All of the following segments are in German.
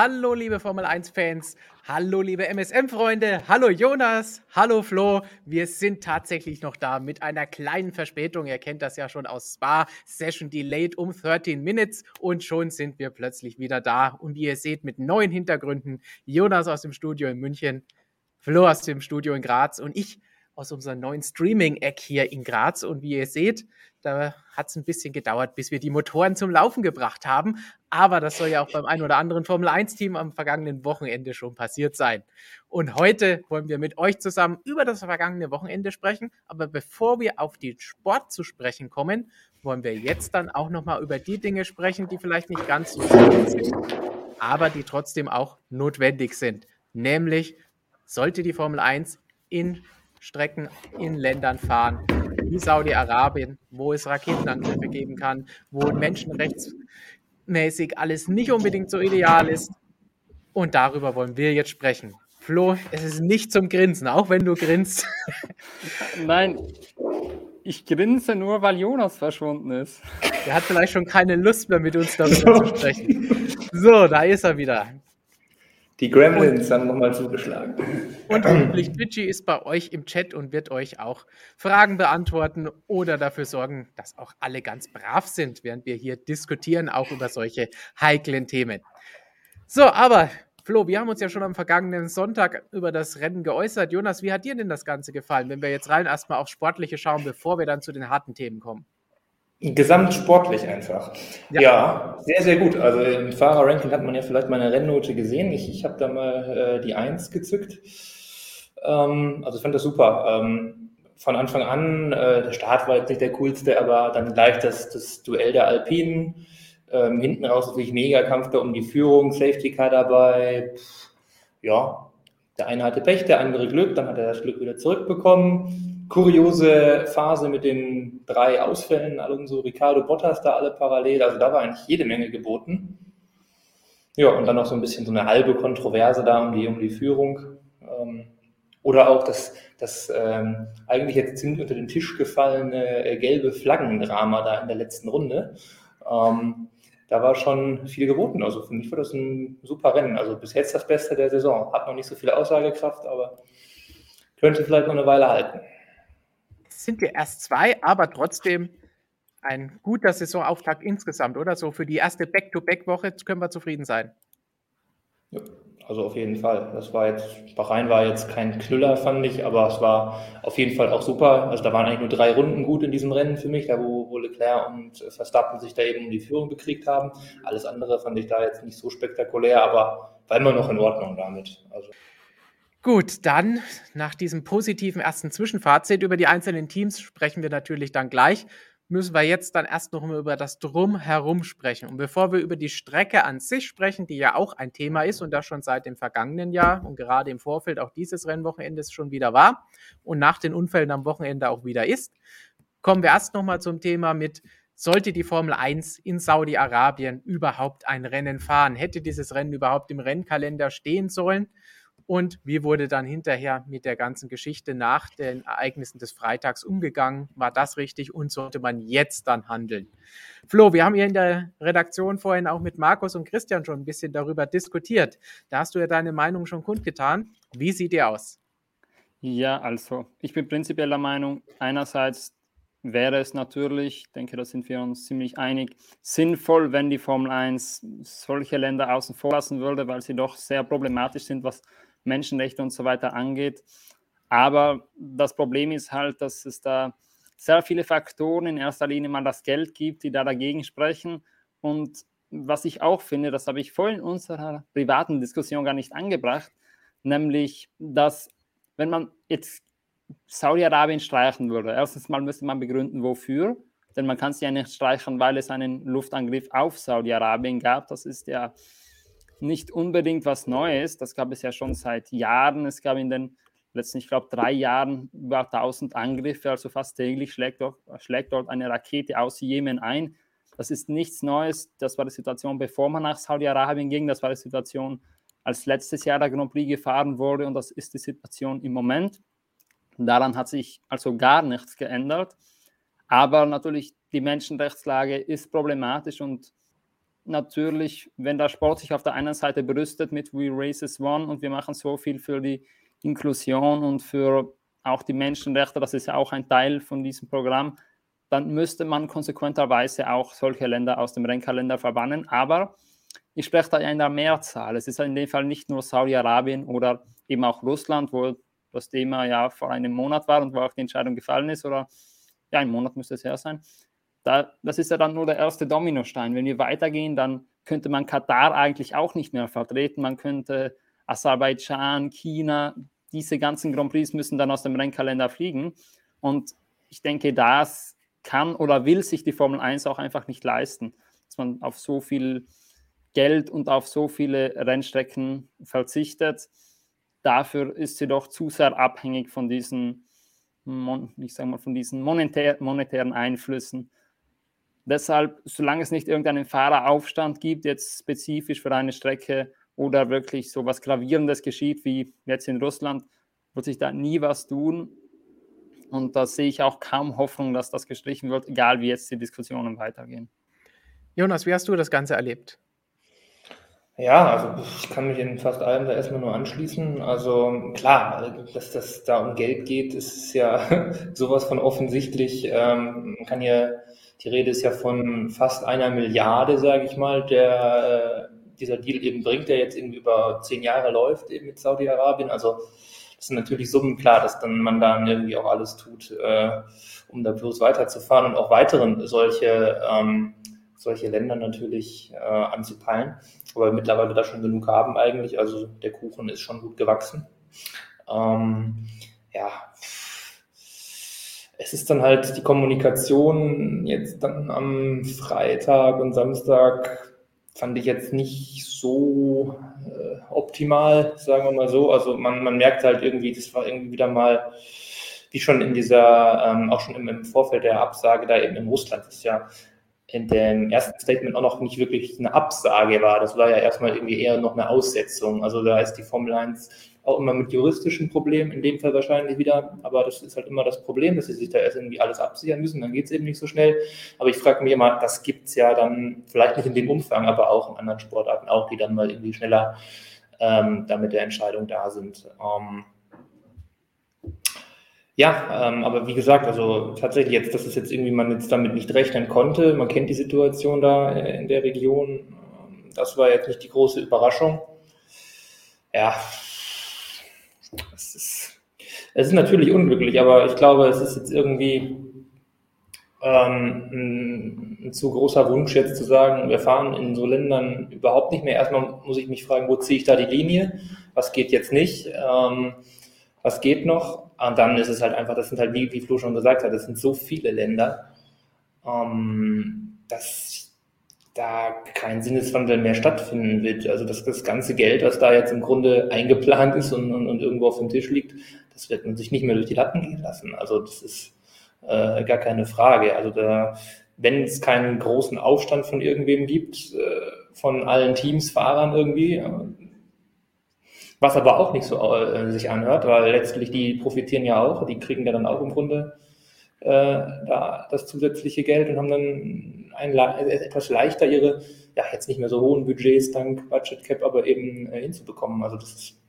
Hallo, liebe Formel 1-Fans. Hallo, liebe MSM-Freunde. Hallo, Jonas. Hallo, Flo. Wir sind tatsächlich noch da mit einer kleinen Verspätung. Ihr kennt das ja schon aus Spa. Session delayed um 13 Minutes. Und schon sind wir plötzlich wieder da. Und wie ihr seht, mit neuen Hintergründen. Jonas aus dem Studio in München, Flo aus dem Studio in Graz und ich aus unserem neuen Streaming-Eck hier in Graz. Und wie ihr seht, da hat es ein bisschen gedauert, bis wir die Motoren zum Laufen gebracht haben. Aber das soll ja auch beim ein oder anderen Formel-1-Team am vergangenen Wochenende schon passiert sein. Und heute wollen wir mit euch zusammen über das vergangene Wochenende sprechen. Aber bevor wir auf den Sport zu sprechen kommen, wollen wir jetzt dann auch nochmal über die Dinge sprechen, die vielleicht nicht ganz so schön sind, aber die trotzdem auch notwendig sind. Nämlich sollte die Formel 1 in Strecken in Ländern fahren, wie Saudi-Arabien, wo es Raketenangriffe geben kann, wo menschenrechtsmäßig alles nicht unbedingt so ideal ist. Und darüber wollen wir jetzt sprechen. Flo, es ist nicht zum Grinsen, auch wenn du grinst. Nein, ich grinse nur, weil Jonas verschwunden ist. Er hat vielleicht schon keine Lust mehr, mit uns darüber zu sprechen. So, da ist er wieder. Die Gremlins haben nochmal zugeschlagen. Und hoffentlich Twitchy ist bei euch im Chat und wird euch auch Fragen beantworten oder dafür sorgen, dass auch alle ganz brav sind, während wir hier diskutieren, auch über solche heiklen Themen. So, aber Flo, wir haben uns ja schon am vergangenen Sonntag über das Rennen geäußert. Jonas, wie hat dir denn das Ganze gefallen, wenn wir jetzt rein erstmal aufs Sportliche schauen, bevor wir dann zu den harten Themen kommen? Gesamtsportlich einfach. Ja. ja. sehr, sehr gut. Also im Fahrerranking hat man ja vielleicht meine Rennnote gesehen. Ich, ich habe da mal äh, die Eins gezückt. Ähm, also ich fand das super. Ähm, von Anfang an, äh, der Start war jetzt nicht der coolste, aber dann gleich das, das Duell der Alpinen. Ähm, hinten raus natürlich mega Kampf da um die Führung, Safety Car dabei. Pff, ja, der eine hatte Pech, der andere Glück, dann hat er das Glück wieder zurückbekommen kuriose Phase mit den drei Ausfällen, Alonso, Ricardo, Bottas da alle parallel. Also da war eigentlich jede Menge geboten. Ja, und dann noch so ein bisschen so eine halbe Kontroverse da um die, um die Führung. Ähm, oder auch das, das ähm, eigentlich jetzt ziemlich unter den Tisch gefallene äh, gelbe Flaggendrama da in der letzten Runde. Ähm, da war schon viel geboten. Also für mich war das ein super Rennen. Also bis jetzt das Beste der Saison. Hat noch nicht so viel Aussagekraft, aber könnte vielleicht noch eine Weile halten sind wir erst zwei, aber trotzdem ein guter Saisonauftakt insgesamt, oder? So für die erste Back-to-Back-Woche können wir zufrieden sein. Ja, also auf jeden Fall. Das war jetzt, Bahrain war jetzt kein Knüller, fand ich, aber es war auf jeden Fall auch super. Also da waren eigentlich nur drei Runden gut in diesem Rennen für mich, da wo, wo Leclerc und Verstappen sich da eben um die Führung bekriegt haben. Alles andere fand ich da jetzt nicht so spektakulär, aber war immer noch in Ordnung damit. Also. Gut, dann nach diesem positiven ersten Zwischenfazit über die einzelnen Teams sprechen wir natürlich dann gleich. Müssen wir jetzt dann erst noch mal über das Drumherum sprechen. Und bevor wir über die Strecke an sich sprechen, die ja auch ein Thema ist und das schon seit dem vergangenen Jahr und gerade im Vorfeld auch dieses Rennwochenendes schon wieder war und nach den Unfällen am Wochenende auch wieder ist, kommen wir erst noch mal zum Thema mit sollte die Formel 1 in Saudi-Arabien überhaupt ein Rennen fahren? Hätte dieses Rennen überhaupt im Rennkalender stehen sollen? Und wie wurde dann hinterher mit der ganzen Geschichte nach den Ereignissen des Freitags umgegangen? War das richtig und sollte man jetzt dann handeln? Flo, wir haben hier in der Redaktion vorhin auch mit Markus und Christian schon ein bisschen darüber diskutiert. Da hast du ja deine Meinung schon kundgetan. Wie sieht die aus? Ja, also ich bin prinzipiell der Meinung, einerseits wäre es natürlich, ich denke, da sind wir uns ziemlich einig, sinnvoll, wenn die Formel 1 solche Länder außen vor lassen würde, weil sie doch sehr problematisch sind, was Menschenrechte und so weiter angeht. Aber das Problem ist halt, dass es da sehr viele Faktoren, in erster Linie mal das Geld gibt, die da dagegen sprechen. Und was ich auch finde, das habe ich vorhin in unserer privaten Diskussion gar nicht angebracht, nämlich, dass wenn man jetzt Saudi-Arabien streichen würde, erstens mal müsste man begründen, wofür. Denn man kann es ja nicht streichen, weil es einen Luftangriff auf Saudi-Arabien gab. Das ist ja nicht unbedingt was Neues. Das gab es ja schon seit Jahren. Es gab in den letzten, ich glaube, drei Jahren über 1000 Angriffe, also fast täglich schlägt dort, schlägt dort eine Rakete aus Jemen ein. Das ist nichts Neues. Das war die Situation, bevor man nach Saudi-Arabien ging. Das war die Situation, als letztes Jahr der Grand Prix gefahren wurde. Und das ist die Situation im Moment. Daran hat sich also gar nichts geändert. Aber natürlich, die Menschenrechtslage ist problematisch und natürlich, wenn der Sport sich auf der einen Seite berüstet mit We Races One und wir machen so viel für die Inklusion und für auch die Menschenrechte, das ist ja auch ein Teil von diesem Programm, dann müsste man konsequenterweise auch solche Länder aus dem Rennkalender verbannen. Aber ich spreche da ja in der Mehrzahl. Es ist in dem Fall nicht nur Saudi-Arabien oder eben auch Russland, wo das Thema ja vor einem Monat war und wo auch die Entscheidung gefallen ist, oder ja, ein Monat müsste es her sein. Da, das ist ja dann nur der erste Dominostein. Wenn wir weitergehen, dann könnte man Katar eigentlich auch nicht mehr vertreten. Man könnte Aserbaidschan, China, diese ganzen Grand Prix müssen dann aus dem Rennkalender fliegen. Und ich denke, das kann oder will sich die Formel 1 auch einfach nicht leisten, dass man auf so viel Geld und auf so viele Rennstrecken verzichtet. Dafür ist sie doch zu sehr abhängig von diesen, ich sag mal, von diesen monetär, monetären Einflüssen. Deshalb, solange es nicht irgendeinen Fahreraufstand gibt, jetzt spezifisch für eine Strecke oder wirklich so was Gravierendes geschieht, wie jetzt in Russland, wird sich da nie was tun. Und da sehe ich auch kaum Hoffnung, dass das gestrichen wird, egal wie jetzt die Diskussionen weitergehen. Jonas, wie hast du das Ganze erlebt? Ja, also ich kann mich in fast allem da erstmal nur anschließen. Also klar, dass das da um Geld geht, ist ja sowas von offensichtlich. Ähm, man kann ja, die Rede ist ja von fast einer Milliarde, sage ich mal, der äh, dieser Deal eben bringt, der jetzt irgendwie über zehn Jahre läuft eben mit Saudi-Arabien. Also das sind natürlich Summen klar, dass dann man dann irgendwie auch alles tut, äh, um da bloß weiterzufahren und auch weiteren solche, ähm, solche Länder natürlich äh, anzupeilen. Aber mittlerweile da schon genug haben eigentlich. Also der Kuchen ist schon gut gewachsen. Ähm, ja, es ist dann halt die Kommunikation jetzt dann am Freitag und Samstag fand ich jetzt nicht so äh, optimal, sagen wir mal so. Also man, man merkt halt irgendwie, das war irgendwie wieder mal, wie schon in dieser, ähm, auch schon im, im Vorfeld der Absage da eben in Russland, das ist ja in dem ersten Statement auch noch nicht wirklich eine Absage war. Das war ja erstmal irgendwie eher noch eine Aussetzung. Also da ist die Formel 1 auch immer mit juristischen Problemen, in dem Fall wahrscheinlich wieder. Aber das ist halt immer das Problem, dass sie sich da erst irgendwie alles absichern müssen. Dann geht es eben nicht so schnell. Aber ich frage mich immer, das gibt es ja dann vielleicht nicht in dem Umfang, aber auch in anderen Sportarten auch, die dann mal irgendwie schneller ähm, da mit der Entscheidung da sind. Ähm, ja, ähm, aber wie gesagt, also tatsächlich jetzt, dass es jetzt irgendwie man jetzt damit nicht rechnen konnte. Man kennt die Situation da äh, in der Region. Ähm, das war jetzt nicht die große Überraschung. Ja, es ist, es ist natürlich unglücklich, aber ich glaube, es ist jetzt irgendwie ähm, ein, zu großer Wunsch jetzt zu sagen, wir fahren in so Ländern überhaupt nicht mehr. Erstmal muss ich mich fragen, wo ziehe ich da die Linie? Was geht jetzt nicht? Ähm, was geht noch? Und dann ist es halt einfach, das sind halt, wie, wie Flo schon gesagt hat, das sind so viele Länder, ähm, dass da kein Sinneswandel mehr stattfinden wird. Also das, das ganze Geld, was da jetzt im Grunde eingeplant ist und, und, und irgendwo auf dem Tisch liegt, das wird man sich nicht mehr durch die Latten gehen lassen. Also das ist äh, gar keine Frage. Also da, wenn es keinen großen Aufstand von irgendwem gibt, äh, von allen Teams, Fahrern irgendwie, äh, was aber auch nicht so äh, sich anhört, weil letztlich die profitieren ja auch, die kriegen ja dann auch im Grunde äh, da das zusätzliche Geld und haben dann ein, äh, etwas leichter ihre, ja, jetzt nicht mehr so hohen Budgets dank Budget Cap, aber eben äh, hinzubekommen. Also das ist,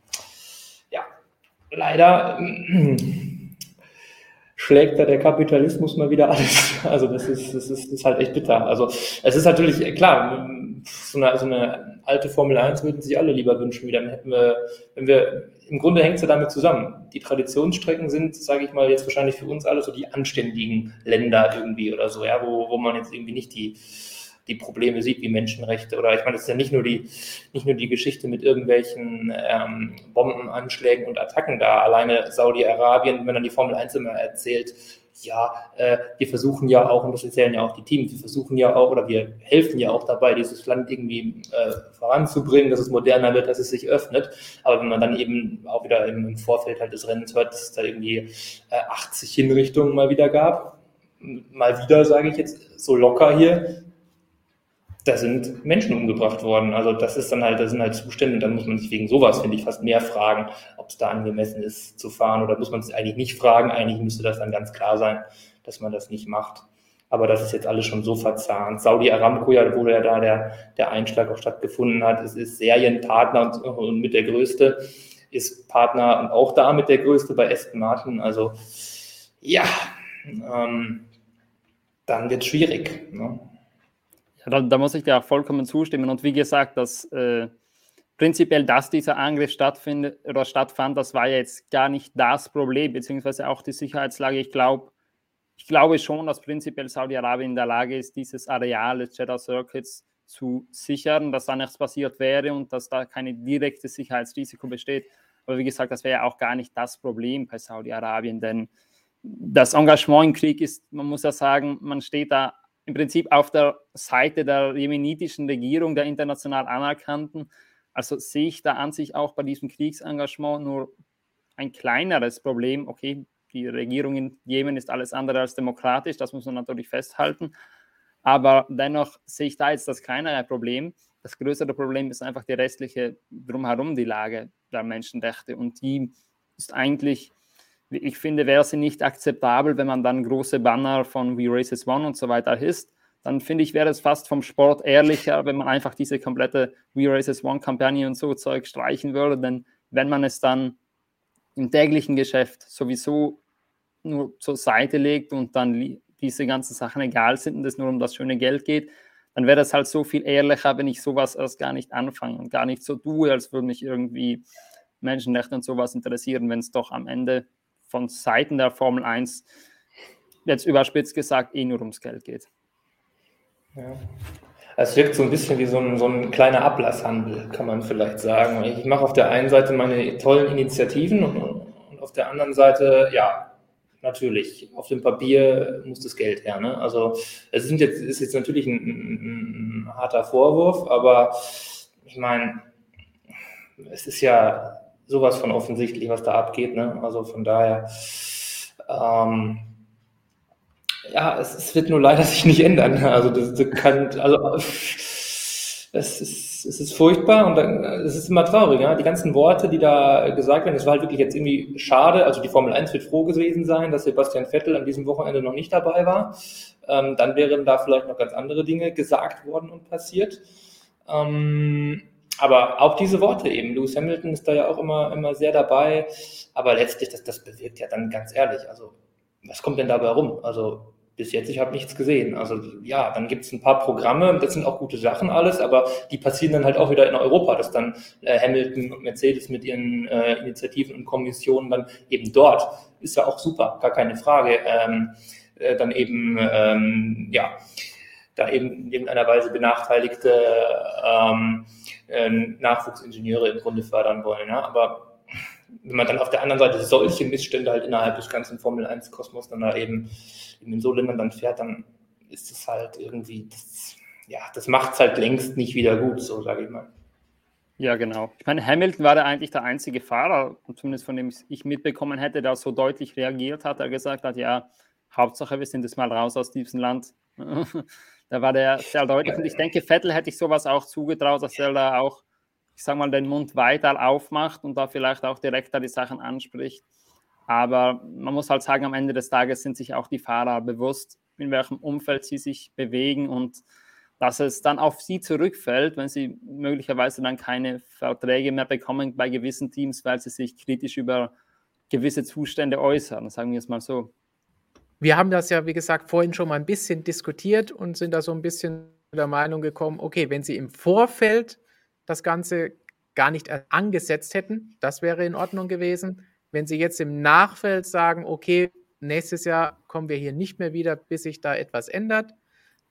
ja, leider äh, schlägt da der Kapitalismus mal wieder alles. Also das ist, das ist, das ist halt echt bitter. Also es ist natürlich, klar, so eine, so eine alte Formel 1 würden sich alle lieber wünschen, wie dann hätten wir, wenn wir, im Grunde hängt es ja damit zusammen. Die Traditionsstrecken sind, sage ich mal, jetzt wahrscheinlich für uns alle so die anständigen Länder irgendwie oder so, ja, wo, wo man jetzt irgendwie nicht die, die Probleme sieht wie Menschenrechte oder ich meine, es ist ja nicht nur die, nicht nur die Geschichte mit irgendwelchen ähm, Bombenanschlägen und Attacken da. Alleine Saudi-Arabien, wenn dann die Formel 1 immer erzählt, ja, äh, wir versuchen ja auch, und das erzählen ja auch die Teams, wir versuchen ja auch oder wir helfen ja auch dabei, dieses Land irgendwie äh, voranzubringen, dass es moderner wird, dass es sich öffnet. Aber wenn man dann eben auch wieder im, im Vorfeld halt des Rennens hört, dass es da irgendwie äh, 80 Hinrichtungen mal wieder gab, mal wieder, sage ich jetzt, so locker hier, da sind Menschen umgebracht worden. Also das ist dann halt, das sind halt Zustände, da muss man sich wegen sowas, finde ich, fast mehr fragen, ob es da angemessen ist zu fahren oder muss man es eigentlich nicht fragen. Eigentlich müsste das dann ganz klar sein, dass man das nicht macht. Aber das ist jetzt alles schon so verzahnt. Saudi Aramco, ja, wo ja da der, der Einschlag auch stattgefunden hat, es ist Serienpartner und, und mit der größte, ist Partner und auch da mit der größte bei Aston Martin. Also ja, ähm, dann wird schwierig. Ne? Ja, da, da, muss ich dir auch vollkommen zustimmen. Und wie gesagt, dass äh, prinzipiell, dass dieser Angriff stattfindet oder stattfand, das war jetzt gar nicht das Problem, beziehungsweise auch die Sicherheitslage. Ich glaube, ich glaube schon, dass prinzipiell Saudi-Arabien in der Lage ist, dieses Areal des Jeddah Circuits zu sichern, dass da nichts passiert wäre und dass da keine direkte Sicherheitsrisiko besteht. Aber wie gesagt, das wäre ja auch gar nicht das Problem bei Saudi-Arabien, denn das Engagement im Krieg ist, man muss ja sagen, man steht da im Prinzip auf der Seite der jemenitischen Regierung, der international anerkannten. Also sehe ich da an sich auch bei diesem Kriegsengagement nur ein kleineres Problem. Okay, die Regierung in Jemen ist alles andere als demokratisch, das muss man natürlich festhalten. Aber dennoch sehe ich da jetzt das kleinere Problem. Das größere Problem ist einfach die restliche drumherum, die Lage der Menschenrechte. Und die ist eigentlich, ich finde, wäre sie nicht akzeptabel, wenn man dann große Banner von We Races One und so weiter hisst. Dann finde ich, wäre es fast vom Sport ehrlicher, wenn man einfach diese komplette We Races One-Kampagne und so Zeug streichen würde. Denn wenn man es dann im täglichen Geschäft sowieso nur zur Seite legt und dann diese ganzen Sachen egal sind und es nur um das schöne Geld geht, dann wäre das halt so viel ehrlicher, wenn ich sowas erst gar nicht anfange und gar nicht so tue, als würde mich irgendwie Menschenrechte und sowas interessieren, wenn es doch am Ende von Seiten der Formel 1 jetzt überspitzt gesagt eh nur ums Geld geht. Ja. Es wirkt so ein bisschen wie so ein, so ein kleiner Ablasshandel, kann man vielleicht sagen. Ich mache auf der einen Seite meine tollen Initiativen und, und auf der anderen Seite, ja, natürlich, auf dem Papier muss das Geld her. Ne? Also es sind jetzt, ist jetzt natürlich ein, ein, ein harter Vorwurf, aber ich meine, es ist ja sowas von offensichtlich, was da abgeht. Ne? Also von daher, ähm, ja, es, es, wird nur leider sich nicht ändern. Also das, das kann, also es ist, es ist furchtbar und dann, es ist immer traurig. Ja? Die ganzen Worte, die da gesagt werden, es war halt wirklich jetzt irgendwie schade. Also die Formel 1 wird froh gewesen sein, dass Sebastian Vettel an diesem Wochenende noch nicht dabei war. Ähm, dann wären da vielleicht noch ganz andere Dinge gesagt worden und passiert. Ähm, aber auch diese Worte eben, Lewis Hamilton ist da ja auch immer, immer sehr dabei. Aber letztlich, das, das bewirkt ja dann ganz ehrlich, also was kommt denn dabei rum? Also bis jetzt, ich habe nichts gesehen. Also ja, dann gibt es ein paar Programme, das sind auch gute Sachen alles, aber die passieren dann halt auch wieder in Europa, dass dann äh, Hamilton und Mercedes mit ihren äh, Initiativen und Kommissionen dann eben dort, ist ja auch super, gar keine Frage, ähm, äh, dann eben, ähm, ja, da eben in irgendeiner Weise benachteiligte ähm, äh, Nachwuchsingenieure im Grunde fördern wollen. Ja? Aber wenn man dann auf der anderen Seite solche Missstände halt innerhalb des ganzen Formel 1-Kosmos dann da eben in so Ländern dann fährt, dann ist es halt irgendwie, das, ja, das macht es halt längst nicht wieder gut, so sage ich mal. Ja, genau. Ich meine, Hamilton war ja eigentlich der einzige Fahrer, zumindest von dem ich mitbekommen hätte, der so deutlich reagiert hat, der gesagt hat, ja, Hauptsache, wir sind jetzt mal raus aus diesem Land. da war der sehr deutlich. Und ich denke, Vettel hätte ich sowas auch zugetraut, dass er da auch, ich sag mal, den Mund weiter aufmacht und da vielleicht auch direkter die Sachen anspricht. Aber man muss halt sagen, am Ende des Tages sind sich auch die Fahrer bewusst, in welchem Umfeld sie sich bewegen und dass es dann auf sie zurückfällt, wenn sie möglicherweise dann keine Verträge mehr bekommen bei gewissen Teams, weil sie sich kritisch über gewisse Zustände äußern, sagen wir es mal so. Wir haben das ja, wie gesagt, vorhin schon mal ein bisschen diskutiert und sind da so ein bisschen der Meinung gekommen, okay, wenn sie im Vorfeld das Ganze gar nicht angesetzt hätten, das wäre in Ordnung gewesen. Wenn Sie jetzt im Nachfeld sagen, okay, nächstes Jahr kommen wir hier nicht mehr wieder, bis sich da etwas ändert,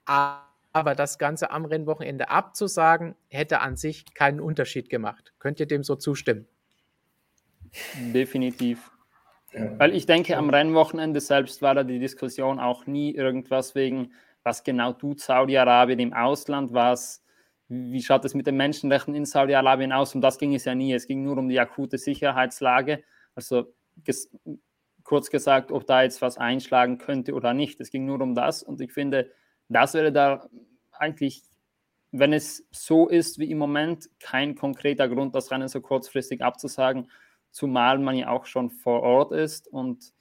aber das Ganze am Rennwochenende abzusagen, hätte an sich keinen Unterschied gemacht. Könnt ihr dem so zustimmen? Definitiv. Ja. Weil ich denke, am Rennwochenende selbst war da die Diskussion auch nie irgendwas wegen, was genau tut Saudi-Arabien im Ausland, was, wie schaut es mit den Menschenrechten in Saudi-Arabien aus? Um das ging es ja nie. Es ging nur um die akute Sicherheitslage. Also ges kurz gesagt, ob da jetzt was einschlagen könnte oder nicht. Es ging nur um das und ich finde, das wäre da eigentlich, wenn es so ist wie im Moment, kein konkreter Grund, das Rennen so kurzfristig abzusagen, zumal man ja auch schon vor Ort ist und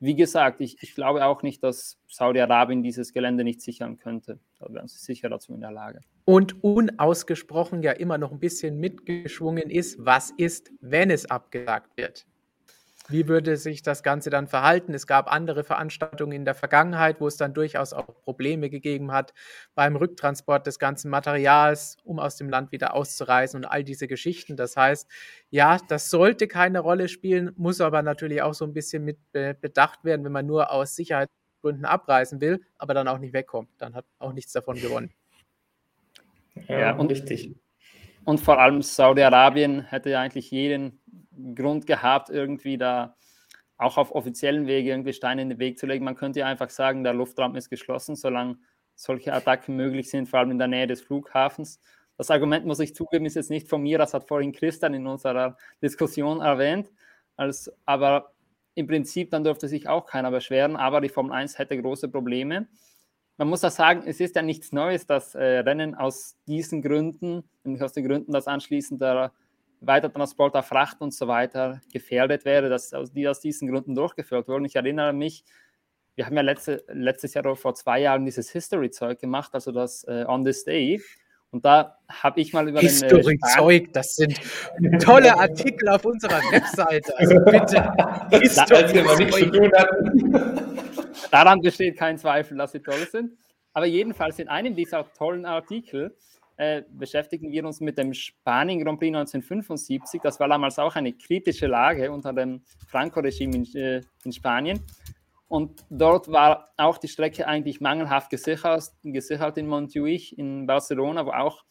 wie gesagt, ich, ich glaube auch nicht, dass Saudi-Arabien dieses Gelände nicht sichern könnte. Da wären sie sicher dazu in der Lage. Und unausgesprochen ja immer noch ein bisschen mitgeschwungen ist, was ist, wenn es abgesagt wird? Wie würde sich das Ganze dann verhalten? Es gab andere Veranstaltungen in der Vergangenheit, wo es dann durchaus auch Probleme gegeben hat beim Rücktransport des ganzen Materials, um aus dem Land wieder auszureisen und all diese Geschichten. Das heißt, ja, das sollte keine Rolle spielen, muss aber natürlich auch so ein bisschen mit bedacht werden, wenn man nur aus Sicherheitsgründen abreisen will, aber dann auch nicht wegkommt. Dann hat auch nichts davon gewonnen. Ja, ja und richtig. Und vor allem Saudi-Arabien hätte ja eigentlich jeden Grund gehabt, irgendwie da auch auf offiziellen Wege irgendwie Steine in den Weg zu legen. Man könnte ja einfach sagen, der Luftraum ist geschlossen, solange solche Attacken möglich sind, vor allem in der Nähe des Flughafens. Das Argument, muss ich zugeben, ist jetzt nicht von mir, das hat vorhin Christian in unserer Diskussion erwähnt. Als, aber im Prinzip, dann dürfte sich auch keiner beschweren, aber die Formel 1 hätte große Probleme. Man muss auch sagen, es ist ja nichts Neues, dass äh, Rennen aus diesen Gründen, nämlich aus den Gründen, dass anschließend der Weitertransport auf Fracht und so weiter gefährdet wäre, dass die aus diesen Gründen durchgeführt wurden. Ich erinnere mich, wir haben ja letzte, letztes Jahr vor zwei Jahren dieses History-Zeug gemacht, also das äh, On This Day. Und da habe ich mal über History-Zeug, das sind tolle Artikel auf unserer Webseite. Also bitte. History-Zeug. Daran besteht kein Zweifel, dass sie toll sind. Aber jedenfalls in einem dieser tollen Artikel äh, beschäftigen wir uns mit dem Spanien Grand Prix 1975. Das war damals auch eine kritische Lage unter dem Franco-Regime in, äh, in, Spanien. Und dort war auch die Strecke eigentlich mangelhaft gesichert, gesichert in Montjuich in Barcelona, wo auch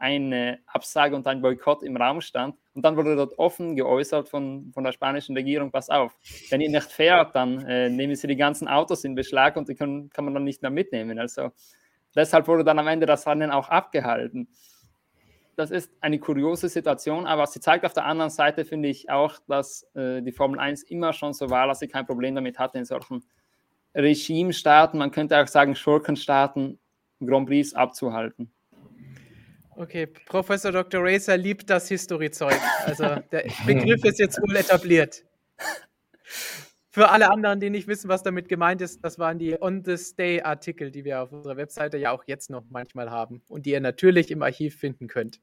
eine Absage und ein Boykott im Raum stand. Und dann wurde dort offen geäußert von, von der spanischen Regierung, pass auf, wenn ihr nicht fährt, dann äh, nehmen sie die ganzen Autos in Beschlag und die können, kann man dann nicht mehr mitnehmen. Also Deshalb wurde dann am Ende das Rennen auch abgehalten. Das ist eine kuriose Situation, aber sie zeigt auf der anderen Seite, finde ich auch, dass äh, die Formel 1 immer schon so war, dass sie kein Problem damit hatte, in solchen Regimestaaten, man könnte auch sagen Schurkenstaaten, Grand Prix abzuhalten. Okay, Professor Dr. Racer liebt das History-Zeug. Also der Begriff ist jetzt wohl etabliert. Für alle anderen, die nicht wissen, was damit gemeint ist, das waren die On-the-Stay-Artikel, die wir auf unserer Webseite ja auch jetzt noch manchmal haben und die ihr natürlich im Archiv finden könnt.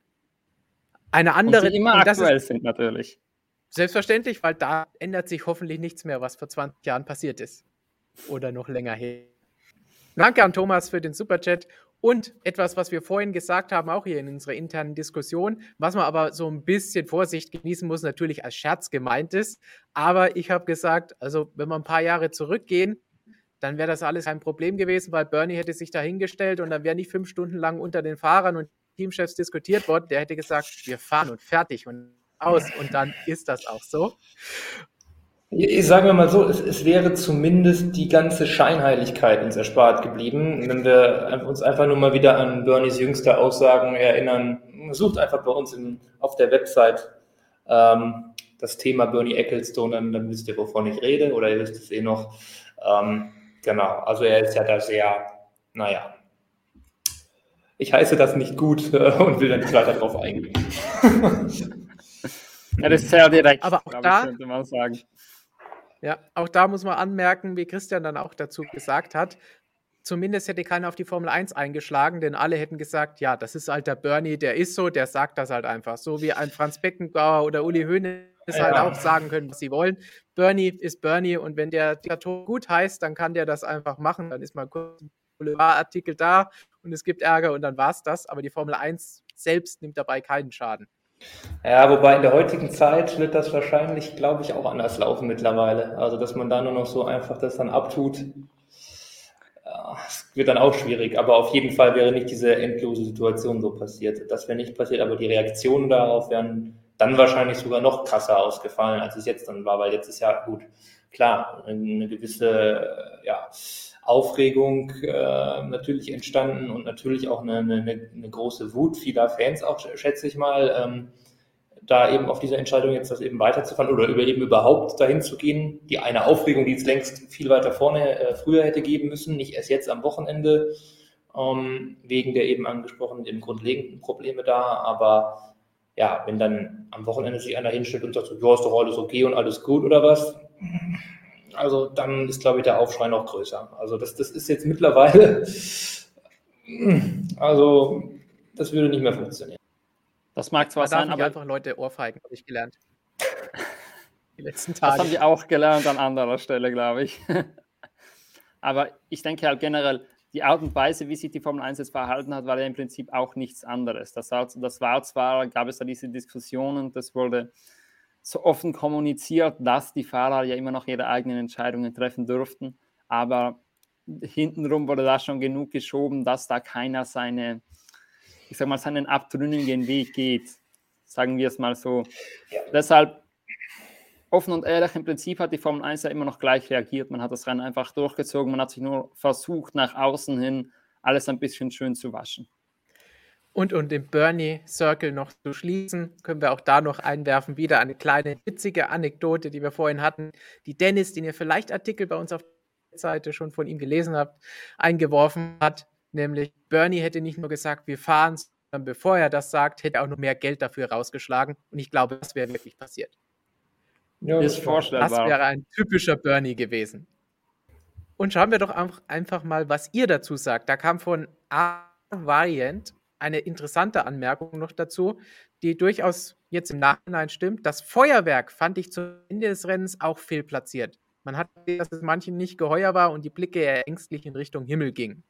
Eine andere. Und die immer aktuell sind, natürlich. Selbstverständlich, weil da ändert sich hoffentlich nichts mehr, was vor 20 Jahren passiert ist. Oder noch länger her. Danke an Thomas für den Superchat und etwas, was wir vorhin gesagt haben, auch hier in unserer internen Diskussion, was man aber so ein bisschen Vorsicht genießen muss, natürlich als Scherz gemeint ist. Aber ich habe gesagt, also wenn wir ein paar Jahre zurückgehen, dann wäre das alles kein Problem gewesen, weil Bernie hätte sich da hingestellt und dann wäre nicht fünf Stunden lang unter den Fahrern und Teamchefs diskutiert worden. Der hätte gesagt, wir fahren und fertig und aus. Und dann ist das auch so. Ich sage mal so, es, es, wäre zumindest die ganze Scheinheiligkeit uns erspart geblieben, wenn wir uns einfach nur mal wieder an Bernies jüngste Aussagen erinnern. Sucht einfach bei uns in, auf der Website ähm, das Thema Bernie Ecclestone, dann, dann, wisst ihr, wovon ich rede, oder ihr wisst es eh noch. Ähm, genau, also er ist ja da sehr, naja, ich heiße das nicht gut äh, und will dann nicht weiter drauf eingehen. Er ist sehr direkt, aber auch da, könnte man sagen. Ja, auch da muss man anmerken, wie Christian dann auch dazu gesagt hat, zumindest hätte keiner auf die Formel 1 eingeschlagen, denn alle hätten gesagt, ja, das ist halt der Bernie, der ist so, der sagt das halt einfach. So wie ein Franz Beckenbauer oder Uli Höhne es halt auch sagen können, was sie wollen. Bernie ist Bernie und wenn der Diktator gut heißt, dann kann der das einfach machen. Dann ist mal kurz ein Boulevardartikel da und es gibt Ärger und dann war es das. Aber die Formel 1 selbst nimmt dabei keinen Schaden. Ja, wobei in der heutigen Zeit wird das wahrscheinlich, glaube ich, auch anders laufen mittlerweile. Also, dass man da nur noch so einfach das dann abtut, es wird dann auch schwierig. Aber auf jeden Fall wäre nicht diese endlose Situation so passiert. Das wäre nicht passiert, aber die Reaktionen darauf wären dann wahrscheinlich sogar noch krasser ausgefallen, als es jetzt dann war, weil jetzt ist ja gut, klar, eine gewisse, ja, Aufregung äh, natürlich entstanden und natürlich auch eine, eine, eine, große Wut vieler Fans auch, schätze ich mal, ähm, da eben auf diese Entscheidung jetzt das eben weiterzufahren oder über eben überhaupt dahin zu gehen. Die eine Aufregung, die es längst viel weiter vorne äh, früher hätte geben müssen, nicht erst jetzt am Wochenende, ähm, wegen der eben angesprochenen eben grundlegenden Probleme da, aber ja, wenn dann am Wochenende sich einer hinstellt und sagt, ja, ist doch alles okay und alles gut oder was, also dann ist, glaube ich, der Aufschrei noch größer. Also das, das ist jetzt mittlerweile, also das würde nicht mehr funktionieren. Das mag zwar sein, aber einfach Leute ohrfeigen, habe ich gelernt. Die letzten Tage. Das haben wir auch gelernt an anderer Stelle, glaube ich. aber ich denke halt generell, die Art und Weise, wie sich die Formel 1 jetzt verhalten hat, war ja im Prinzip auch nichts anderes. Das war, das war zwar, gab es da diese Diskussionen, das wurde so offen kommuniziert, dass die Fahrer ja immer noch ihre eigenen Entscheidungen treffen dürften, aber hintenrum wurde da schon genug geschoben, dass da keiner seine, ich sag mal, seinen abtrünnigen Weg geht. Sagen wir es mal so. Ja. Deshalb offen und ehrlich, im Prinzip hat die Formel 1 ja immer noch gleich reagiert. Man hat das Rennen einfach durchgezogen. Man hat sich nur versucht, nach außen hin alles ein bisschen schön zu waschen. Und um den Bernie Circle noch zu schließen, können wir auch da noch einwerfen, wieder eine kleine witzige Anekdote, die wir vorhin hatten, die Dennis, den ihr vielleicht Artikel bei uns auf der Seite schon von ihm gelesen habt, eingeworfen hat, nämlich Bernie hätte nicht nur gesagt, wir fahren, sondern bevor er das sagt, hätte er auch noch mehr Geld dafür rausgeschlagen. Und ich glaube, das wäre wirklich passiert. Ja, das. Das wäre ein typischer Bernie gewesen. Und schauen wir doch einfach mal, was ihr dazu sagt. Da kam von A Variant eine interessante Anmerkung noch dazu, die durchaus jetzt im Nachhinein stimmt. Das Feuerwerk fand ich zu Ende des Rennens auch fehlplatziert. Man hat gesehen, dass es manchen nicht geheuer war und die Blicke eher ängstlich in Richtung Himmel gingen.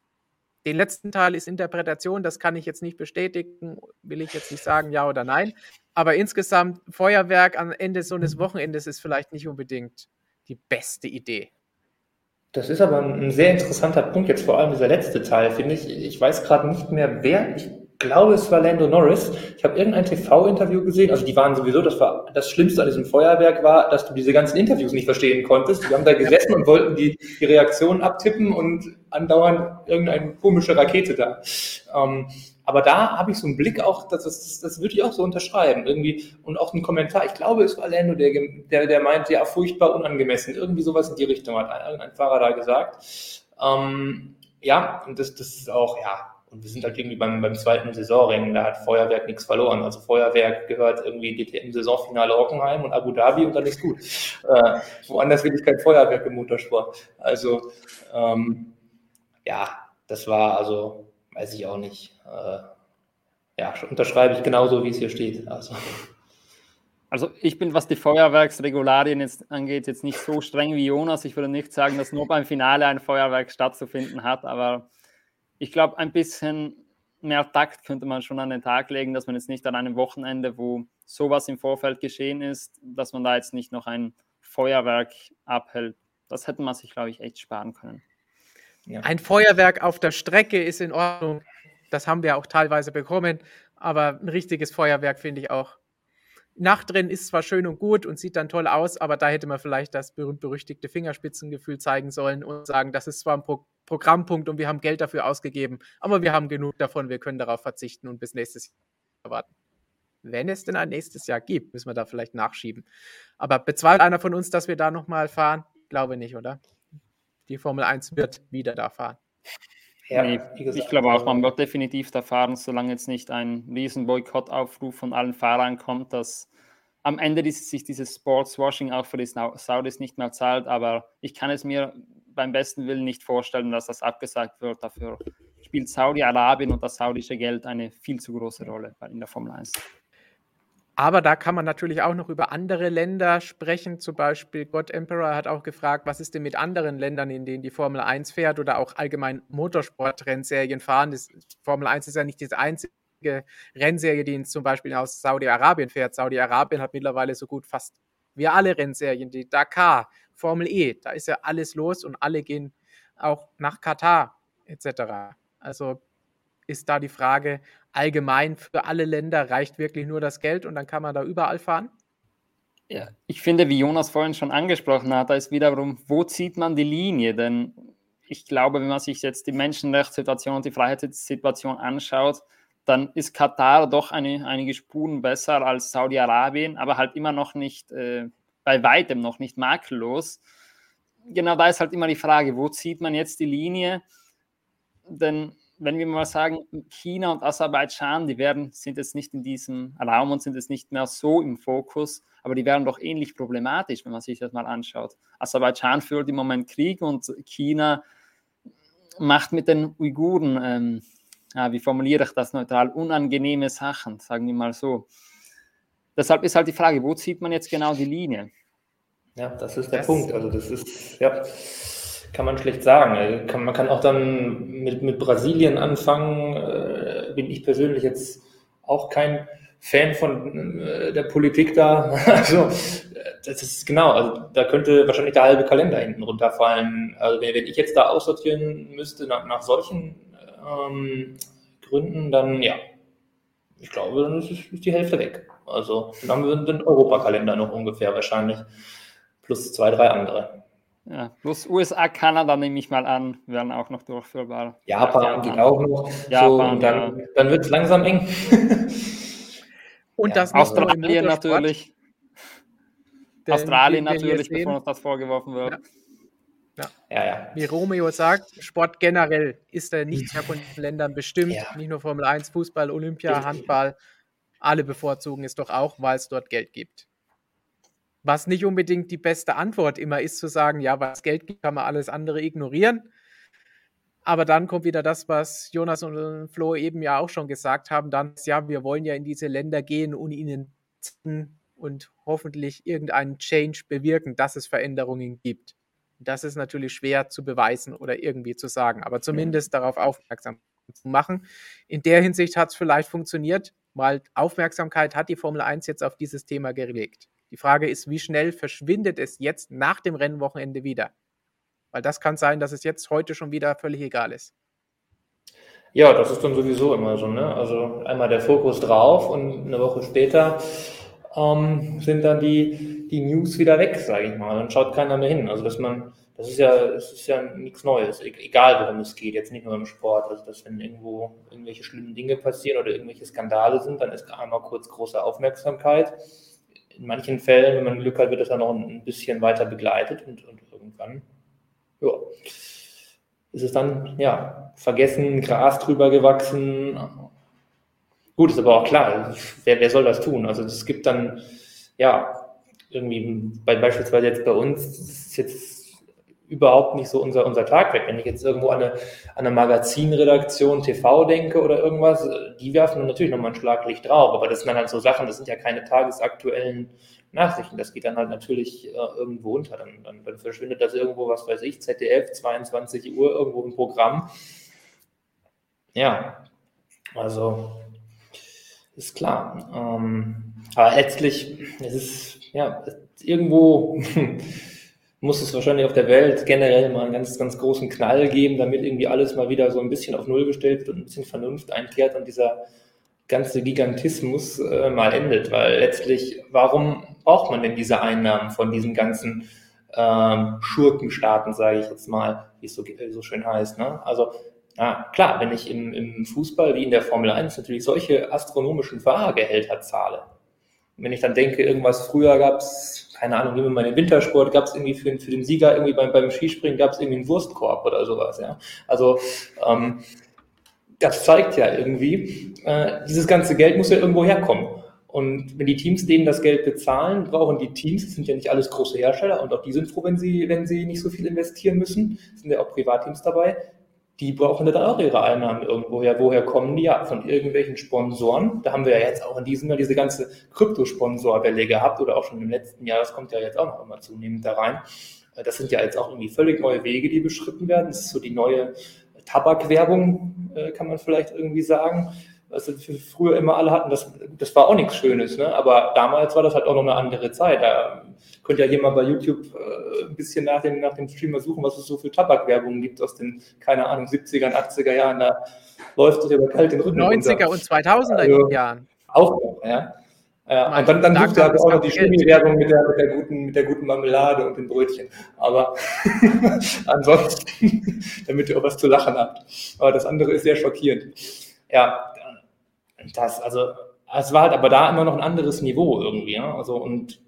Den letzten Teil ist Interpretation, das kann ich jetzt nicht bestätigen, will ich jetzt nicht sagen, ja oder nein. Aber insgesamt, Feuerwerk am Ende so eines Wochenendes ist vielleicht nicht unbedingt die beste Idee. Das ist aber ein sehr interessanter Punkt, jetzt vor allem dieser letzte Teil, finde ich. Ich weiß gerade nicht mehr, wer. Ich glaube, es war Lando Norris. Ich habe irgendein TV-Interview gesehen. Also die waren sowieso, das war das Schlimmste an diesem Feuerwerk war, dass du diese ganzen Interviews nicht verstehen konntest. Die haben da gesessen und wollten die, die Reaktionen abtippen und andauernd irgendeine komische Rakete da. Ähm, aber da habe ich so einen Blick auch, das, das, das würde ich auch so unterschreiben. Irgendwie, und auch einen Kommentar, ich glaube, es war Lando, der, der, der meint, ja, furchtbar unangemessen. Irgendwie sowas in die Richtung hat ein, ein Fahrer da gesagt. Ähm, ja, und das, das ist auch, ja, und wir sind halt irgendwie beim, beim zweiten Saisonring, da hat Feuerwerk nichts verloren. Also Feuerwerk gehört irgendwie DTM-Saisonfinale Hockenheim und Abu Dhabi und dann ist gut. Äh, woanders will ich kein Feuerwerk im Motorsport. Also ähm, ja, das war also, weiß ich auch nicht. Äh, ja, unterschreibe ich genauso, wie es hier steht. Also. Also ich bin, was die Feuerwerksregularien jetzt angeht, jetzt nicht so streng wie Jonas. Ich würde nicht sagen, dass nur beim Finale ein Feuerwerk stattzufinden hat, aber ich glaube, ein bisschen mehr Takt könnte man schon an den Tag legen, dass man jetzt nicht an einem Wochenende, wo sowas im Vorfeld geschehen ist, dass man da jetzt nicht noch ein Feuerwerk abhält. Das hätte man sich, glaube ich, echt sparen können. Ja. Ein Feuerwerk auf der Strecke ist in Ordnung. Das haben wir auch teilweise bekommen. Aber ein richtiges Feuerwerk finde ich auch Nachtrennen ist zwar schön und gut und sieht dann toll aus, aber da hätte man vielleicht das berühmt-berüchtigte Fingerspitzengefühl zeigen sollen und sagen, das ist zwar ein Pro Programmpunkt und wir haben Geld dafür ausgegeben, aber wir haben genug davon, wir können darauf verzichten und bis nächstes Jahr warten. Wenn es denn ein nächstes Jahr gibt, müssen wir da vielleicht nachschieben. Aber bezweifelt einer von uns, dass wir da nochmal fahren? Glaube nicht, oder? Die Formel 1 wird wieder da fahren. Ja, nee, ich glaube auch, man wird definitiv da fahren, solange jetzt nicht ein riesen Boykottaufruf von allen Fahrern kommt, dass am Ende dieses, sich dieses Sportswashing auch für die Saudis nicht mehr zahlt. Aber ich kann es mir beim besten Willen nicht vorstellen, dass das abgesagt wird. Dafür spielt Saudi-Arabien und das saudische Geld eine viel zu große Rolle in der Formel 1. Aber da kann man natürlich auch noch über andere Länder sprechen. Zum Beispiel God Emperor hat auch gefragt, was ist denn mit anderen Ländern, in denen die Formel 1 fährt oder auch allgemein Motorsport-Rennserien fahren. Das Formel 1 ist ja nicht die einzige Rennserie, die zum Beispiel aus Saudi-Arabien fährt. Saudi-Arabien hat mittlerweile so gut fast wie alle Rennserien, die Dakar, Formel E, da ist ja alles los und alle gehen auch nach Katar etc. Also ist da die Frage allgemein für alle Länder, reicht wirklich nur das Geld und dann kann man da überall fahren? Ja, ich finde, wie Jonas vorhin schon angesprochen hat, da ist wiederum, wo zieht man die Linie? Denn ich glaube, wenn man sich jetzt die Menschenrechtssituation und die Freiheitssituation anschaut, dann ist Katar doch eine, einige Spuren besser als Saudi-Arabien, aber halt immer noch nicht, äh, bei weitem noch nicht makellos. Genau da ist halt immer die Frage, wo zieht man jetzt die Linie? Denn wenn wir mal sagen, China und Aserbaidschan, die werden, sind jetzt nicht in diesem Raum und sind jetzt nicht mehr so im Fokus, aber die wären doch ähnlich problematisch, wenn man sich das mal anschaut. Aserbaidschan führt im Moment Krieg und China macht mit den Uiguren, ähm, ja, wie formuliere ich das neutral, unangenehme Sachen, sagen wir mal so. Deshalb ist halt die Frage, wo zieht man jetzt genau die Linie? Ja, das ist der das Punkt. Also das ist, ja, kann man schlecht sagen. Also man kann auch dann mit, mit Brasilien anfangen. Äh, bin ich persönlich jetzt auch kein Fan von äh, der Politik da. Also das ist genau, also da könnte wahrscheinlich der halbe Kalender hinten runterfallen. Also wenn, wenn ich jetzt da aussortieren müsste nach, nach solchen ähm, Gründen, dann ja, ich glaube, dann ist, ist die Hälfte weg. Also dann haben wir den Europakalender noch ungefähr wahrscheinlich. Plus zwei, drei andere. Ja, plus USA, Kanada nehme ich mal an, werden auch noch durchführbar. Japan, Japan. geht auch noch. Japan, so, und dann, ja. dann wird es langsam eng. und ja, das Australien natürlich. Den, Australien den natürlich, bevor uns das vorgeworfen wird. Ja. Ja. ja. ja, Wie Romeo sagt, Sport generell ist er nicht von Ländern bestimmt. Ja. Nicht nur Formel 1, Fußball, Olympia, Handball. Alle bevorzugen es doch auch, weil es dort Geld gibt. Was nicht unbedingt die beste Antwort immer ist, zu sagen, ja, es Geld gibt, kann man alles andere ignorieren. Aber dann kommt wieder das, was Jonas und Flo eben ja auch schon gesagt haben, dann, ja, wir wollen ja in diese Länder gehen und ihnen und hoffentlich irgendeinen Change bewirken, dass es Veränderungen gibt. Das ist natürlich schwer zu beweisen oder irgendwie zu sagen, aber zumindest ja. darauf aufmerksam zu machen. In der Hinsicht hat es vielleicht funktioniert, weil Aufmerksamkeit hat die Formel 1 jetzt auf dieses Thema gelegt. Die Frage ist, wie schnell verschwindet es jetzt nach dem Rennwochenende wieder? Weil das kann sein, dass es jetzt heute schon wieder völlig egal ist. Ja, das ist dann sowieso immer so. Ne? Also einmal der Fokus drauf und eine Woche später ähm, sind dann die, die News wieder weg, sage ich mal. Dann schaut keiner mehr hin. Also dass man, das ist ja, das ist ja nichts Neues, e-, egal worum es geht, jetzt nicht nur im Sport. Also dass wenn irgendwo irgendwelche schlimmen Dinge passieren oder irgendwelche Skandale sind, dann ist einmal kurz große Aufmerksamkeit in manchen Fällen, wenn man Glück hat, wird das dann noch ein bisschen weiter begleitet und, und irgendwann, ja, ist es dann, ja, vergessen, Gras drüber gewachsen. Gut, ist aber auch klar, wer, wer soll das tun? Also es gibt dann, ja, irgendwie bei, beispielsweise jetzt bei uns, ist jetzt überhaupt nicht so unser, unser Tagwerk. Wenn ich jetzt irgendwo an eine, an eine Magazinredaktion TV denke oder irgendwas, die werfen dann natürlich nochmal ein Schlaglicht drauf. Aber das sind dann halt so Sachen, das sind ja keine tagesaktuellen Nachrichten. Das geht dann halt natürlich äh, irgendwo unter. Dann, dann, dann verschwindet das irgendwo, was weiß ich, ZDF, 22 Uhr, irgendwo im Programm. Ja, also ist klar. Ähm, aber letztlich, es ist ja irgendwo muss es wahrscheinlich auf der Welt generell mal einen ganz, ganz großen Knall geben, damit irgendwie alles mal wieder so ein bisschen auf Null gestellt wird und ein bisschen Vernunft einkehrt und dieser ganze Gigantismus äh, mal endet. Weil letztlich, warum braucht man denn diese Einnahmen von diesen ganzen ähm, Schurkenstaaten, sage ich jetzt mal, wie es so, so schön heißt. Ne? Also ja, klar, wenn ich im, im Fußball wie in der Formel 1 natürlich solche astronomischen Fahrergehälter zahle, wenn ich dann denke, irgendwas früher gab es, keine Ahnung, nehmen wir mal den Wintersport, gab es irgendwie für, für den Sieger irgendwie beim, beim Skispringen gab es irgendwie einen Wurstkorb oder sowas, ja. Also ähm, das zeigt ja irgendwie, äh, dieses ganze Geld muss ja irgendwo herkommen. Und wenn die Teams denen das Geld bezahlen, brauchen die Teams, das sind ja nicht alles große Hersteller und auch die sind froh, wenn sie, wenn sie nicht so viel investieren müssen, sind ja auch Privatteams dabei, die brauchen dann auch ihre Einnahmen irgendwoher. Woher kommen die? Ja, von irgendwelchen Sponsoren. Da haben wir ja jetzt auch in diesem Jahr diese ganze Kryptosponsorwelle gehabt oder auch schon im letzten Jahr. Das kommt ja jetzt auch noch immer zunehmend da rein. Äh, das sind ja jetzt auch irgendwie völlig neue Wege, die beschritten werden. Das ist so die neue Tabakwerbung, äh, kann man vielleicht irgendwie sagen was wir früher immer alle hatten, das, das war auch nichts Schönes, ne? aber damals war das halt auch noch eine andere Zeit. Da könnte ja jemand bei YouTube äh, ein bisschen nach dem, nach dem Streamer suchen, was es so für Tabakwerbung gibt aus den, keine Ahnung, 70er, 80er Jahren. Da läuft sich aber kalt den Rücken 90er runter. und 2000er also, Jahren. Auch noch, ja. Ja, und dann, dann sucht er aber auch noch die Chemiewerbung mit der, mit, der guten, mit der guten Marmelade und den Brötchen. Aber ansonsten, damit ihr auch was zu lachen habt. Aber das andere ist sehr schockierend. Ja, das, also, es war halt aber da immer noch ein anderes Niveau irgendwie, ja. Also, und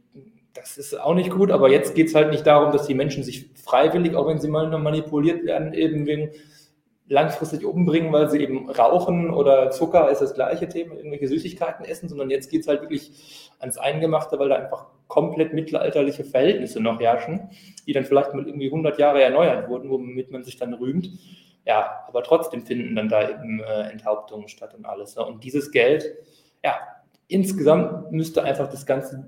das ist auch nicht gut, aber jetzt geht es halt nicht darum, dass die Menschen sich freiwillig, auch wenn sie mal manipuliert werden, eben wegen, langfristig umbringen, weil sie eben rauchen oder Zucker ist das gleiche Thema, irgendwelche Süßigkeiten essen, sondern jetzt geht es halt wirklich ans Eingemachte, weil da einfach komplett mittelalterliche Verhältnisse noch herrschen, die dann vielleicht mal irgendwie 100 Jahre erneuert wurden, womit man sich dann rühmt. Ja, aber trotzdem finden dann da eben äh, Enthauptungen statt und alles. Ne? Und dieses Geld, ja, insgesamt müsste einfach das Ganze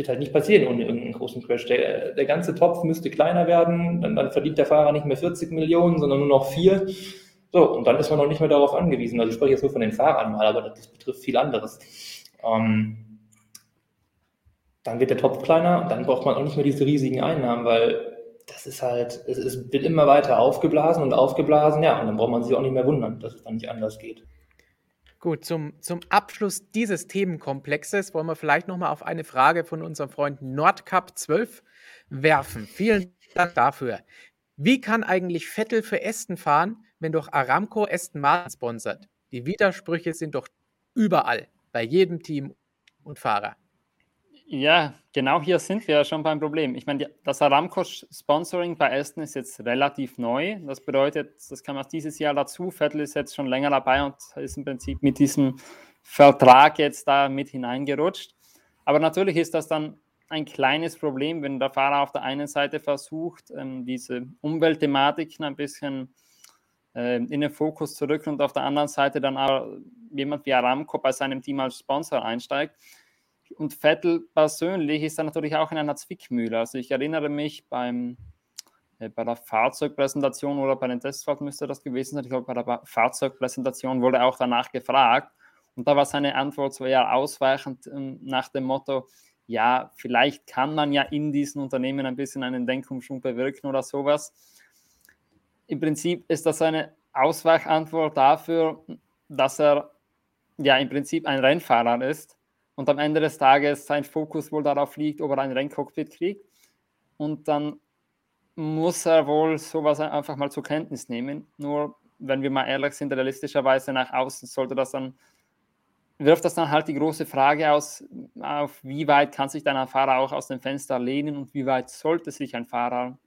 wird halt nicht passieren ohne irgendeinen großen Crash. Der, der ganze Topf müsste kleiner werden, dann, dann verdient der Fahrer nicht mehr 40 Millionen, sondern nur noch vier. So, und dann ist man noch nicht mehr darauf angewiesen. Also ich spreche jetzt nur von den Fahrern mal, aber das betrifft viel anderes. Ähm, dann wird der Topf kleiner und dann braucht man auch nicht mehr diese riesigen Einnahmen, weil das ist halt, es, es wird immer weiter aufgeblasen und aufgeblasen, ja, und dann braucht man sich auch nicht mehr wundern, dass es dann nicht anders geht. Gut, zum, zum Abschluss dieses Themenkomplexes wollen wir vielleicht nochmal auf eine Frage von unserem Freund Nordcup 12 werfen. Vielen Dank dafür. Wie kann eigentlich Vettel für Aston fahren, wenn doch Aramco Aston Martin sponsert? Die Widersprüche sind doch überall, bei jedem Team und Fahrer. Ja, genau hier sind wir ja schon beim Problem. Ich meine, das Aramco-Sponsoring bei Aston ist jetzt relativ neu. Das bedeutet, das kam erst dieses Jahr dazu. Vettel ist jetzt schon länger dabei und ist im Prinzip mit diesem Vertrag jetzt da mit hineingerutscht. Aber natürlich ist das dann ein kleines Problem, wenn der Fahrer auf der einen Seite versucht, ähm, diese Umweltthematiken ein bisschen äh, in den Fokus zu rücken und auf der anderen Seite dann jemand wie Aramco bei seinem Team als Sponsor einsteigt und Vettel persönlich ist dann natürlich auch in einer Zwickmühle. Also ich erinnere mich beim, äh, bei der Fahrzeugpräsentation oder bei den Testfahrten müsste das gewesen sein. Ich glaube, bei der Fahrzeugpräsentation wurde auch danach gefragt. Und da war seine Antwort so eher ausweichend äh, nach dem Motto, ja, vielleicht kann man ja in diesen Unternehmen ein bisschen einen Denkumschwung bewirken oder sowas. Im Prinzip ist das eine Ausweichantwort dafür, dass er ja im Prinzip ein Rennfahrer ist und am Ende des Tages sein Fokus wohl darauf liegt, ob er ein Renncockpit kriegt. Und dann muss er wohl sowas einfach mal zur Kenntnis nehmen. Nur, wenn wir mal ehrlich sind, realistischerweise nach außen sollte das dann, wirft das dann halt die große Frage aus, auf wie weit kann sich dann ein Fahrer auch aus dem Fenster lehnen und wie weit sollte sich ein Fahrer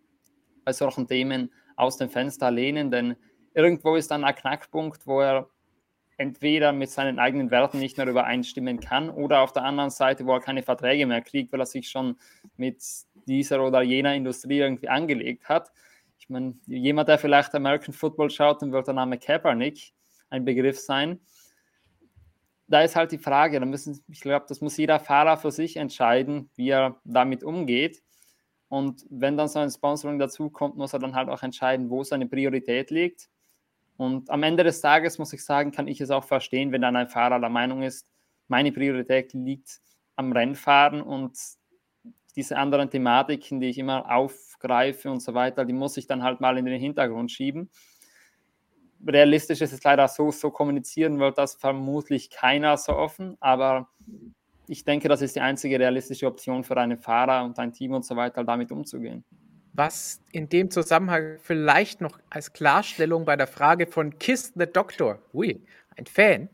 bei solchen Themen aus dem Fenster lehnen, denn irgendwo ist dann ein Knackpunkt, wo er entweder mit seinen eigenen Werten nicht mehr übereinstimmen kann oder auf der anderen Seite, wo er keine Verträge mehr kriegt, weil er sich schon mit dieser oder jener Industrie irgendwie angelegt hat. Ich meine, jemand, der vielleicht American Football schaut, dann wird der Name Kaepernick ein Begriff sein. Da ist halt die Frage, da müssen, ich glaube, das muss jeder Fahrer für sich entscheiden, wie er damit umgeht. Und wenn dann so ein Sponsoring dazu kommt, muss er dann halt auch entscheiden, wo seine Priorität liegt. Und am Ende des Tages muss ich sagen, kann ich es auch verstehen, wenn dann ein Fahrer der Meinung ist, meine Priorität liegt am Rennfahren und diese anderen Thematiken, die ich immer aufgreife und so weiter, die muss ich dann halt mal in den Hintergrund schieben. Realistisch ist es leider so, so kommunizieren wird das vermutlich keiner so offen, aber ich denke, das ist die einzige realistische Option für einen Fahrer und ein Team und so weiter, damit umzugehen. Was in dem Zusammenhang vielleicht noch als Klarstellung bei der Frage von Kiss the Doctor, ui, ein Fan,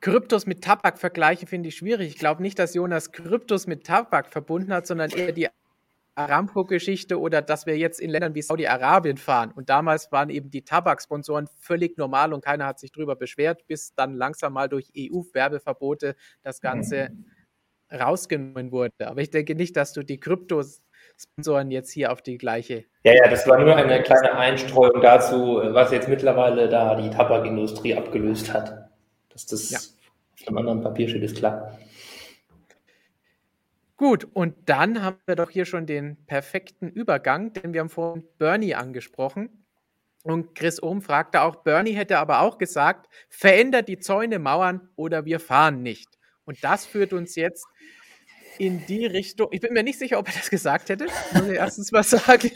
Kryptos mit Tabak vergleichen finde ich schwierig. Ich glaube nicht, dass Jonas Kryptos mit Tabak verbunden hat, sondern eher die Aramco-Geschichte oder dass wir jetzt in Ländern wie Saudi-Arabien fahren. Und damals waren eben die Tabaksponsoren völlig normal und keiner hat sich darüber beschwert, bis dann langsam mal durch EU-Werbeverbote das Ganze mhm. rausgenommen wurde. Aber ich denke nicht, dass du die Kryptos Sponsoren jetzt hier auf die gleiche. Ja, ja, das war nur eine kleine Einstreuung dazu, was jetzt mittlerweile da die Tabakindustrie abgelöst hat. Dass das ja. auf einem anderen Papier steht, ist klar. Gut, und dann haben wir doch hier schon den perfekten Übergang, denn wir haben vorhin Bernie angesprochen. Und Chris Ohm fragte auch, Bernie hätte aber auch gesagt, verändert die Zäune, Mauern oder wir fahren nicht. Und das führt uns jetzt in die Richtung. Ich bin mir nicht sicher, ob er das gesagt hätte, muss ich erstens mal sagen.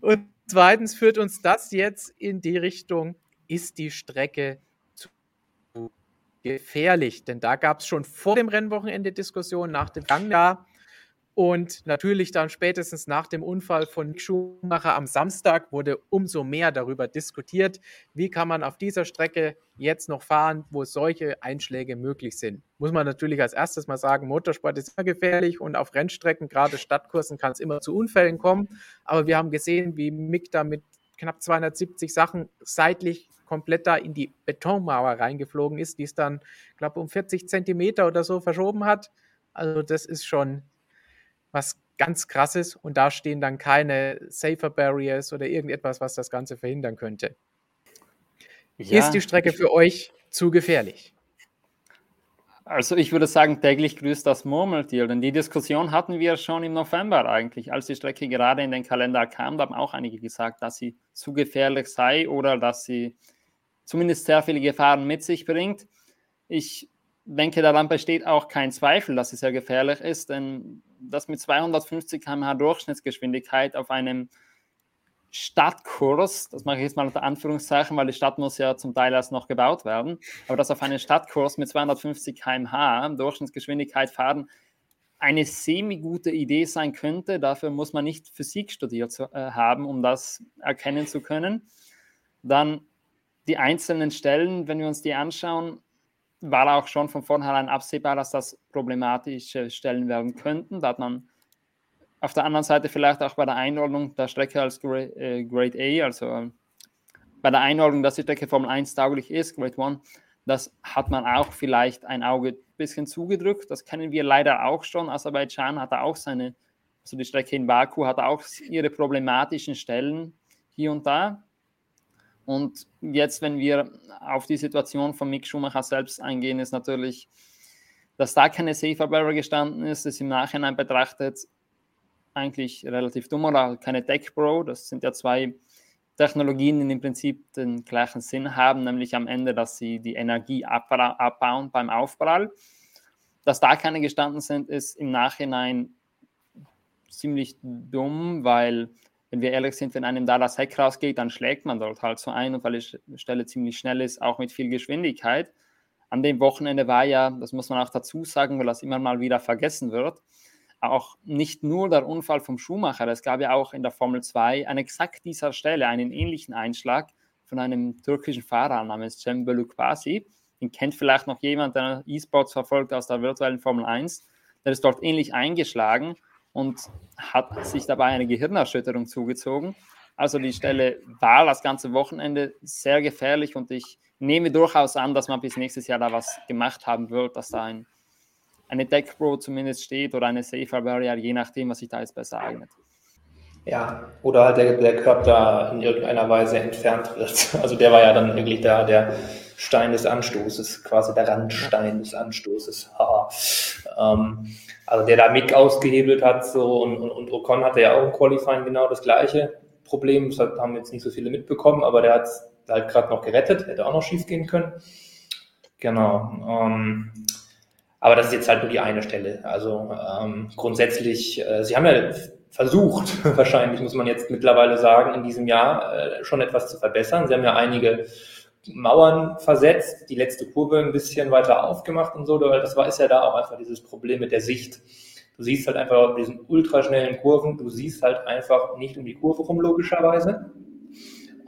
Und zweitens führt uns das jetzt in die Richtung, ist die Strecke zu gefährlich? Denn da gab es schon vor dem Rennwochenende Diskussionen, nach dem Gangjahr und natürlich dann spätestens nach dem Unfall von Schumacher am Samstag wurde umso mehr darüber diskutiert, wie kann man auf dieser Strecke jetzt noch fahren, wo solche Einschläge möglich sind. Muss man natürlich als erstes mal sagen, Motorsport ist immer gefährlich und auf Rennstrecken, gerade Stadtkursen, kann es immer zu Unfällen kommen. Aber wir haben gesehen, wie Mick da mit knapp 270 Sachen seitlich komplett da in die Betonmauer reingeflogen ist, die es dann, glaube um 40 Zentimeter oder so verschoben hat. Also das ist schon was ganz krasses und da stehen dann keine Safer Barriers oder irgendetwas, was das Ganze verhindern könnte. Ja, ist die Strecke für euch zu gefährlich? Also ich würde sagen, täglich grüßt das Murmeltier, denn die Diskussion hatten wir schon im November eigentlich, als die Strecke gerade in den Kalender kam, da haben auch einige gesagt, dass sie zu gefährlich sei oder dass sie zumindest sehr viele Gefahren mit sich bringt. Ich denke, daran besteht auch kein Zweifel, dass sie sehr gefährlich ist, denn das mit 250 km/h Durchschnittsgeschwindigkeit auf einem Stadtkurs, das mache ich jetzt mal unter Anführungszeichen, weil die Stadt muss ja zum Teil erst noch gebaut werden, aber dass auf einem Stadtkurs mit 250 km/h Durchschnittsgeschwindigkeit fahren eine semi-gute Idee sein könnte. Dafür muss man nicht Physik studiert äh, haben, um das erkennen zu können. Dann die einzelnen Stellen, wenn wir uns die anschauen, war auch schon von vornherein absehbar, dass das problematische Stellen werden könnten. Da hat man auf der anderen Seite vielleicht auch bei der Einordnung der Strecke als Grade, äh, Grade A, also äh, bei der Einordnung, dass die Strecke Formel 1 tauglich ist, Grade 1, das hat man auch vielleicht ein Auge ein bisschen zugedrückt. Das kennen wir leider auch schon. Aserbaidschan hat auch seine, also die Strecke in Baku hat auch ihre problematischen Stellen hier und da. Und jetzt, wenn wir auf die Situation von Mick Schumacher selbst eingehen, ist natürlich, dass da keine Safer Barrier gestanden ist, ist im Nachhinein betrachtet eigentlich relativ dumm oder keine Tech Pro. Das sind ja zwei Technologien, die im Prinzip den gleichen Sinn haben, nämlich am Ende, dass sie die Energie abbauen beim Aufprall. Dass da keine gestanden sind, ist im Nachhinein ziemlich dumm, weil, wenn wir ehrlich sind, wenn einem da das Heck rausgeht, dann schlägt man dort halt so ein und weil die Stelle ziemlich schnell ist, auch mit viel Geschwindigkeit. An dem Wochenende war ja, das muss man auch dazu sagen, weil das immer mal wieder vergessen wird, auch nicht nur der Unfall vom Schumacher, es gab ja auch in der Formel 2 an exakt dieser Stelle einen ähnlichen Einschlag von einem türkischen Fahrer namens Cem Belukbasi. Den kennt vielleicht noch jemand, der E-Sports verfolgt aus der virtuellen Formel 1. Der ist dort ähnlich eingeschlagen und hat sich dabei eine Gehirnerschütterung zugezogen. Also die Stelle war das ganze Wochenende sehr gefährlich und ich nehme durchaus an, dass man bis nächstes Jahr da was gemacht haben wird, dass da ein eine Deck Pro zumindest steht oder eine Safer Barrier, je nachdem, was sich da jetzt besser eignet. Ja, oder halt der, der Körper in irgendeiner Weise entfernt wird. Also der war ja dann wirklich da der Stein des Anstoßes, quasi der Randstein des Anstoßes. ähm, also der da Mick ausgehebelt hat so und, und, und Ocon hatte ja auch im Qualifying genau das gleiche Problem. Das haben jetzt nicht so viele mitbekommen, aber der hat es halt gerade noch gerettet, hätte auch noch schief gehen können. Genau. Ähm, aber das ist jetzt halt nur die eine Stelle. Also ähm, grundsätzlich, äh, Sie haben ja versucht, wahrscheinlich muss man jetzt mittlerweile sagen, in diesem Jahr äh, schon etwas zu verbessern. Sie haben ja einige Mauern versetzt, die letzte Kurve ein bisschen weiter aufgemacht und so, weil das war ist ja da auch einfach dieses Problem mit der Sicht. Du siehst halt einfach diesen ultraschnellen Kurven, du siehst halt einfach nicht um die Kurve rum, logischerweise.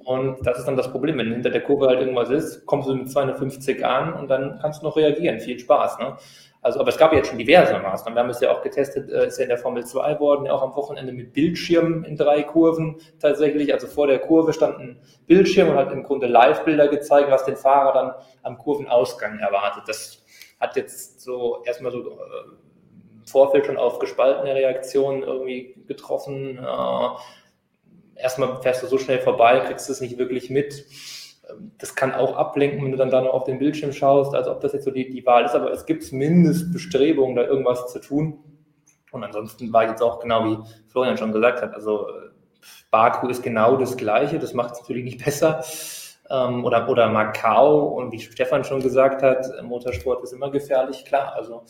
Und das ist dann das Problem, wenn hinter der Kurve halt irgendwas ist, kommst du mit 250 an und dann kannst du noch reagieren. Viel Spaß. Ne? Also, aber es gab ja jetzt schon diverse Maßnahmen. Wir haben es ja auch getestet, äh, ist ja in der Formel 2 worden, ja auch am Wochenende mit Bildschirmen in drei Kurven tatsächlich. Also vor der Kurve stand ein Bildschirm und hat im Grunde Live-Bilder gezeigt, was den Fahrer dann am Kurvenausgang erwartet. Das hat jetzt so erstmal so äh, im Vorfeld schon auf gespaltene Reaktionen irgendwie getroffen. Äh, erstmal fährst du so schnell vorbei, kriegst es nicht wirklich mit. Das kann auch ablenken, wenn du dann da noch auf den Bildschirm schaust, als ob das jetzt so die, die Wahl ist, aber es gibt zumindest Bestrebungen, da irgendwas zu tun. Und ansonsten war jetzt auch genau wie Florian schon gesagt hat, also Baku ist genau das Gleiche, das macht es natürlich nicht besser. Ähm, oder, oder Macau und wie Stefan schon gesagt hat, Motorsport ist immer gefährlich, klar. Also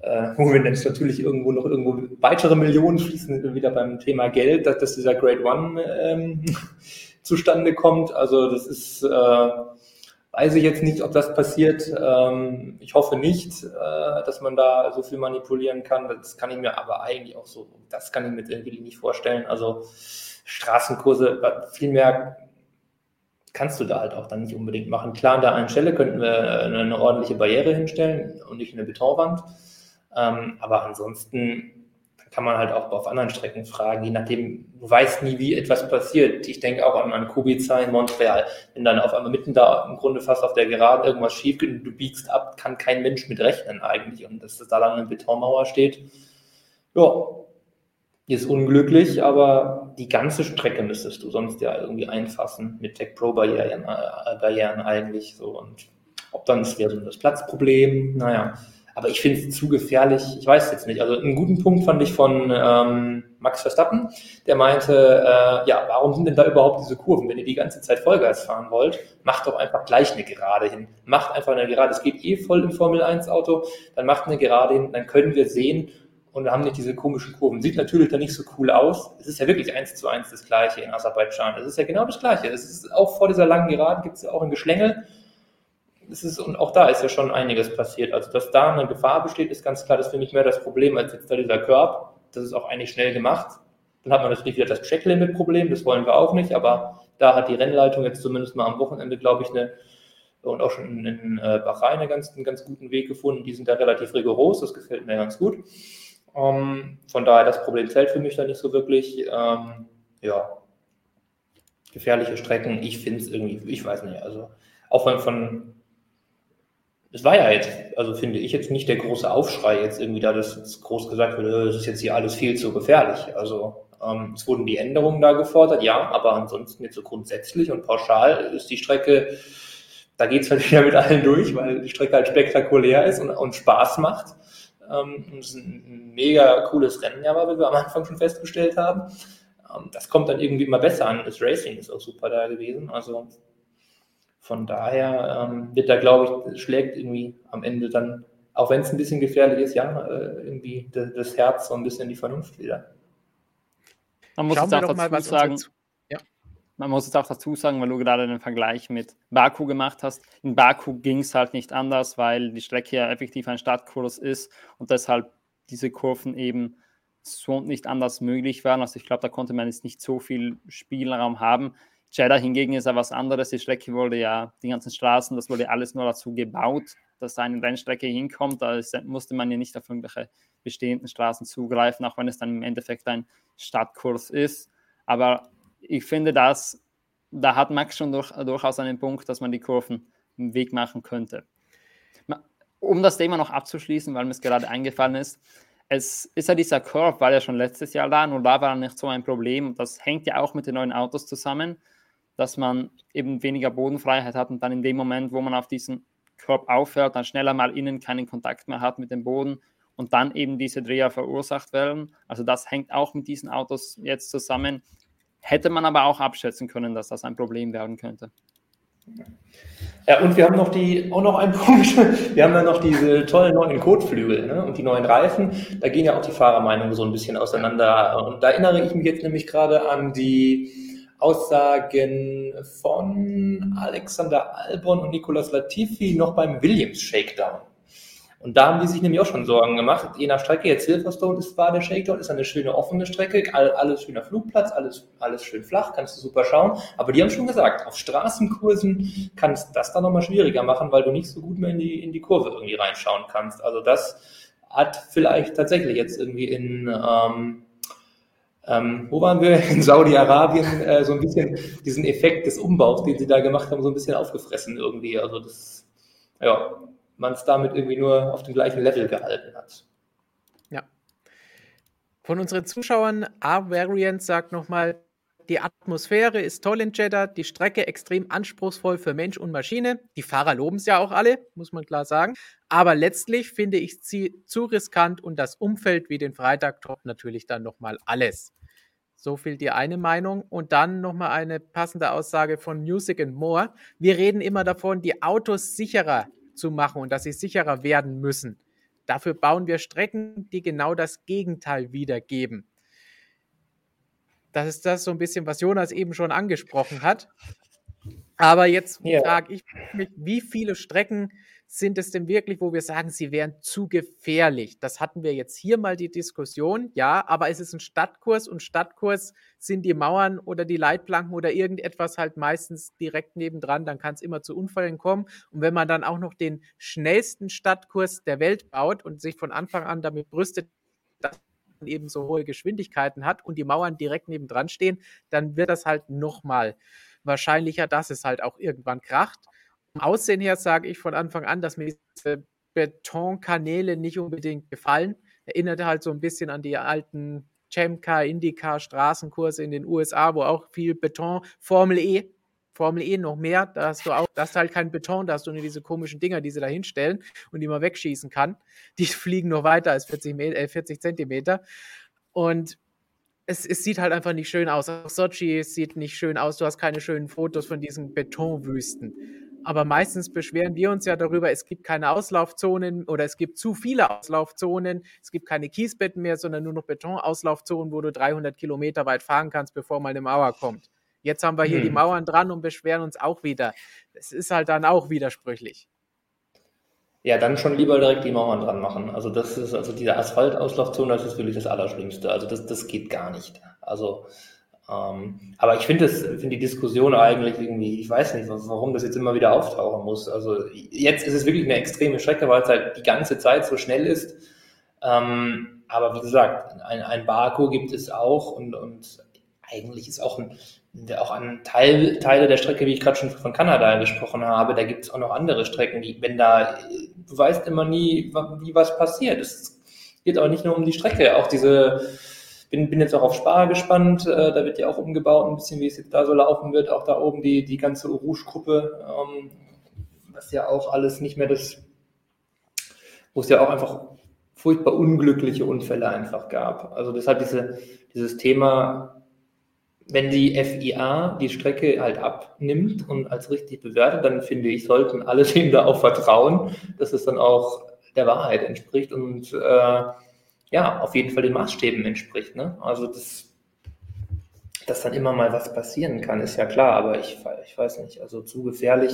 äh, wo wir jetzt natürlich irgendwo noch irgendwo weitere Millionen fließen, wieder beim Thema Geld, dass, dass dieser Grade One ähm, zustande kommt. Also das ist, äh, weiß ich jetzt nicht, ob das passiert. Ähm, ich hoffe nicht, äh, dass man da so viel manipulieren kann. Das kann ich mir aber eigentlich auch so, das kann ich mir irgendwie nicht vorstellen. Also Straßenkurse, viel mehr kannst du da halt auch dann nicht unbedingt machen. Klar, an der einen Stelle könnten wir eine, eine ordentliche Barriere hinstellen und nicht eine Betonwand. Ähm, aber ansonsten kann man halt auch auf anderen Strecken fragen, je nachdem, du weißt nie, wie etwas passiert. Ich denke auch an, an Kubica in Montreal. Wenn dann auf einmal mitten da im Grunde fast auf der Geraden irgendwas schief geht und du biegst ab, kann kein Mensch mit rechnen eigentlich. Und dass das da lange eine Betonmauer steht, ja, ist unglücklich, aber die ganze Strecke müsstest du sonst ja irgendwie einfassen mit Tech Pro Barrieren, äh, Barrieren eigentlich so. Und ob dann es wäre so das Platzproblem, naja. Aber ich finde es zu gefährlich. Ich weiß jetzt nicht. Also einen guten Punkt fand ich von ähm, Max Verstappen. Der meinte, äh, ja, warum sind denn da überhaupt diese Kurven? Wenn ihr die ganze Zeit Vollgas fahren wollt, macht doch einfach gleich eine Gerade hin. Macht einfach eine Gerade. Es geht eh voll im Formel 1 Auto. Dann macht eine Gerade hin. Dann können wir sehen und haben nicht diese komischen Kurven. Sieht natürlich dann nicht so cool aus. Es ist ja wirklich eins zu eins das Gleiche in Aserbaidschan. Es ist ja genau das Gleiche. Es ist auch vor dieser langen Geraden gibt es ja auch ein Geschlängel es ist, und auch da ist ja schon einiges passiert. Also, dass da eine Gefahr besteht, ist ganz klar, das ist für mich mehr das Problem als jetzt da dieser Körb. Das ist auch eigentlich schnell gemacht. Dann hat man natürlich wieder das Checklimit-Problem, das wollen wir auch nicht, aber da hat die Rennleitung jetzt zumindest mal am Wochenende, glaube ich, eine und auch schon in äh, Bahrain einen ganz, einen ganz guten Weg gefunden. Die sind da relativ rigoros, das gefällt mir ganz gut. Ähm, von daher, das Problem zählt für mich da nicht so wirklich. Ähm, ja, gefährliche Strecken, ich finde es irgendwie, ich weiß nicht, also auch von, von es war ja jetzt, also finde ich jetzt nicht der große Aufschrei jetzt irgendwie da, dass groß gesagt wird, es ist jetzt hier alles viel zu gefährlich. Also ähm, es wurden die Änderungen da gefordert, ja, aber ansonsten jetzt so grundsätzlich und pauschal ist die Strecke, da geht es halt wieder mit allen durch, weil die Strecke halt spektakulär ist und, und Spaß macht. Ähm, und es ist ein mega cooles Rennen ja war, wie wir am Anfang schon festgestellt haben. Ähm, das kommt dann irgendwie immer besser an. Das Racing ist auch super da gewesen. Also von daher ähm, wird da, glaube ich, schlägt irgendwie am Ende dann, auch wenn es ein bisschen gefährlich ist, ja, äh, irgendwie das, das, Herz so ein bisschen die Vernunft wieder. Man muss Schauen jetzt auch dazu mal, sagen, ja. man muss jetzt auch dazu sagen, weil du gerade den Vergleich mit Baku gemacht hast. In Baku ging es halt nicht anders, weil die Strecke ja effektiv ein Stadtkurs ist und deshalb diese Kurven eben so nicht anders möglich waren. Also ich glaube, da konnte man jetzt nicht so viel Spielraum haben. Jeddah hingegen ist ja was anderes. Die Strecke wurde ja, die ganzen Straßen, das wurde alles nur dazu gebaut, dass eine Rennstrecke hinkommt. Da musste man ja nicht auf irgendwelche bestehenden Straßen zugreifen, auch wenn es dann im Endeffekt ein Stadtkurs ist. Aber ich finde, dass da hat Max schon durch, durchaus einen Punkt, dass man die Kurven im Weg machen könnte. Um das Thema noch abzuschließen, weil mir es gerade eingefallen ist, es ist ja dieser Curve, war ja schon letztes Jahr da, und da war nicht so ein Problem. Das hängt ja auch mit den neuen Autos zusammen dass man eben weniger Bodenfreiheit hat und dann in dem Moment, wo man auf diesen Korb aufhört, dann schneller mal innen keinen Kontakt mehr hat mit dem Boden und dann eben diese Dreher verursacht werden. Also das hängt auch mit diesen Autos jetzt zusammen. Hätte man aber auch abschätzen können, dass das ein Problem werden könnte. Ja, und wir haben noch die, auch noch einen Punkt. Wir haben dann noch diese tollen neuen Kotflügel ne? und die neuen Reifen. Da gehen ja auch die Fahrermeinungen so ein bisschen auseinander. Und da erinnere ich mich jetzt nämlich gerade an die Aussagen von Alexander Albon und Nicolas Latifi noch beim Williams Shakedown. Und da haben die sich nämlich auch schon Sorgen gemacht. Je nach Strecke, jetzt Silverstone ist, war der Shakedown, ist eine schöne offene Strecke, alles schöner Flugplatz, alles, alles schön flach, kannst du super schauen. Aber die haben schon gesagt, auf Straßenkursen kannst du das dann nochmal schwieriger machen, weil du nicht so gut mehr in die, in die Kurve irgendwie reinschauen kannst. Also das hat vielleicht tatsächlich jetzt irgendwie in, ähm, ähm, wo waren wir? In Saudi-Arabien, äh, so ein bisschen diesen Effekt des Umbaus, den sie da gemacht haben, so ein bisschen aufgefressen irgendwie. Also das, ja, man es damit irgendwie nur auf dem gleichen Level gehalten hat. Ja. Von unseren Zuschauern, A-Variant sagt nochmal, die Atmosphäre ist toll in Jeddah, die Strecke extrem anspruchsvoll für Mensch und Maschine. Die Fahrer loben es ja auch alle, muss man klar sagen. Aber letztlich finde ich sie zu riskant und das Umfeld wie den Freitag top natürlich dann nochmal alles. So viel die eine Meinung. Und dann nochmal eine passende Aussage von Music and More. Wir reden immer davon, die Autos sicherer zu machen und dass sie sicherer werden müssen. Dafür bauen wir Strecken, die genau das Gegenteil wiedergeben. Das ist das so ein bisschen, was Jonas eben schon angesprochen hat. Aber jetzt ja. frage ich mich, wie viele Strecken sind es denn wirklich, wo wir sagen, sie wären zu gefährlich? Das hatten wir jetzt hier mal die Diskussion, ja, aber es ist ein Stadtkurs und Stadtkurs sind die Mauern oder die Leitplanken oder irgendetwas halt meistens direkt nebendran, dann kann es immer zu Unfällen kommen. Und wenn man dann auch noch den schnellsten Stadtkurs der Welt baut und sich von Anfang an damit brüstet, dass eben so hohe Geschwindigkeiten hat und die Mauern direkt nebendran stehen, dann wird das halt nochmal wahrscheinlicher, dass es halt auch irgendwann kracht. Vom Aussehen her sage ich von Anfang an, dass mir diese Betonkanäle nicht unbedingt gefallen. Erinnerte halt so ein bisschen an die alten Chemka, Indycar, Straßenkurse in den USA, wo auch viel Beton, Formel E, Formel E noch mehr, da hast du auch, das halt kein Beton, da hast du nur diese komischen Dinger, die sie da hinstellen und die man wegschießen kann. Die fliegen noch weiter als 40, äh, 40 Zentimeter. Und es, es, sieht halt einfach nicht schön aus. Auch Sochi sieht nicht schön aus. Du hast keine schönen Fotos von diesen Betonwüsten. Aber meistens beschweren wir uns ja darüber, es gibt keine Auslaufzonen oder es gibt zu viele Auslaufzonen. Es gibt keine Kiesbetten mehr, sondern nur noch Betonauslaufzonen, wo du 300 Kilometer weit fahren kannst, bevor mal eine Mauer kommt. Jetzt haben wir hier hm. die Mauern dran und beschweren uns auch wieder. Es ist halt dann auch widersprüchlich. Ja, dann schon lieber direkt die Mauern dran machen. Also das ist, also diese Asphaltauslaufzone, das ist wirklich das Allerschlimmste. Also das, das geht gar nicht. Also ähm, aber ich finde find die Diskussion eigentlich irgendwie, ich weiß nicht, warum das jetzt immer wieder auftauchen muss. Also jetzt ist es wirklich eine extreme Strecke, weil es halt die ganze Zeit so schnell ist. Ähm, aber wie gesagt, ein, ein Baku gibt es auch und, und eigentlich ist auch ein, auch an Teil, Teile der Strecke, wie ich gerade schon von Kanada gesprochen habe, da gibt es auch noch andere Strecken, die, wenn da, du weißt immer nie, wie was passiert. Es geht auch nicht nur um die Strecke, auch diese bin, bin jetzt auch auf Spar gespannt. Äh, da wird ja auch umgebaut, ein bisschen, wie es jetzt da so laufen wird. Auch da oben die, die ganze Rouge-Gruppe, ähm, was ja auch alles nicht mehr das, wo es ja auch einfach furchtbar unglückliche Unfälle einfach gab. Also deshalb diese, dieses Thema, wenn die FIA die Strecke halt abnimmt und als richtig bewertet, dann finde ich, sollten alle dem da auch vertrauen, dass es dann auch der Wahrheit entspricht und äh, ja, auf jeden Fall den Maßstäben entspricht. Ne? Also das, dass dann immer mal was passieren kann, ist ja klar, aber ich, ich weiß nicht, also zu gefährlich.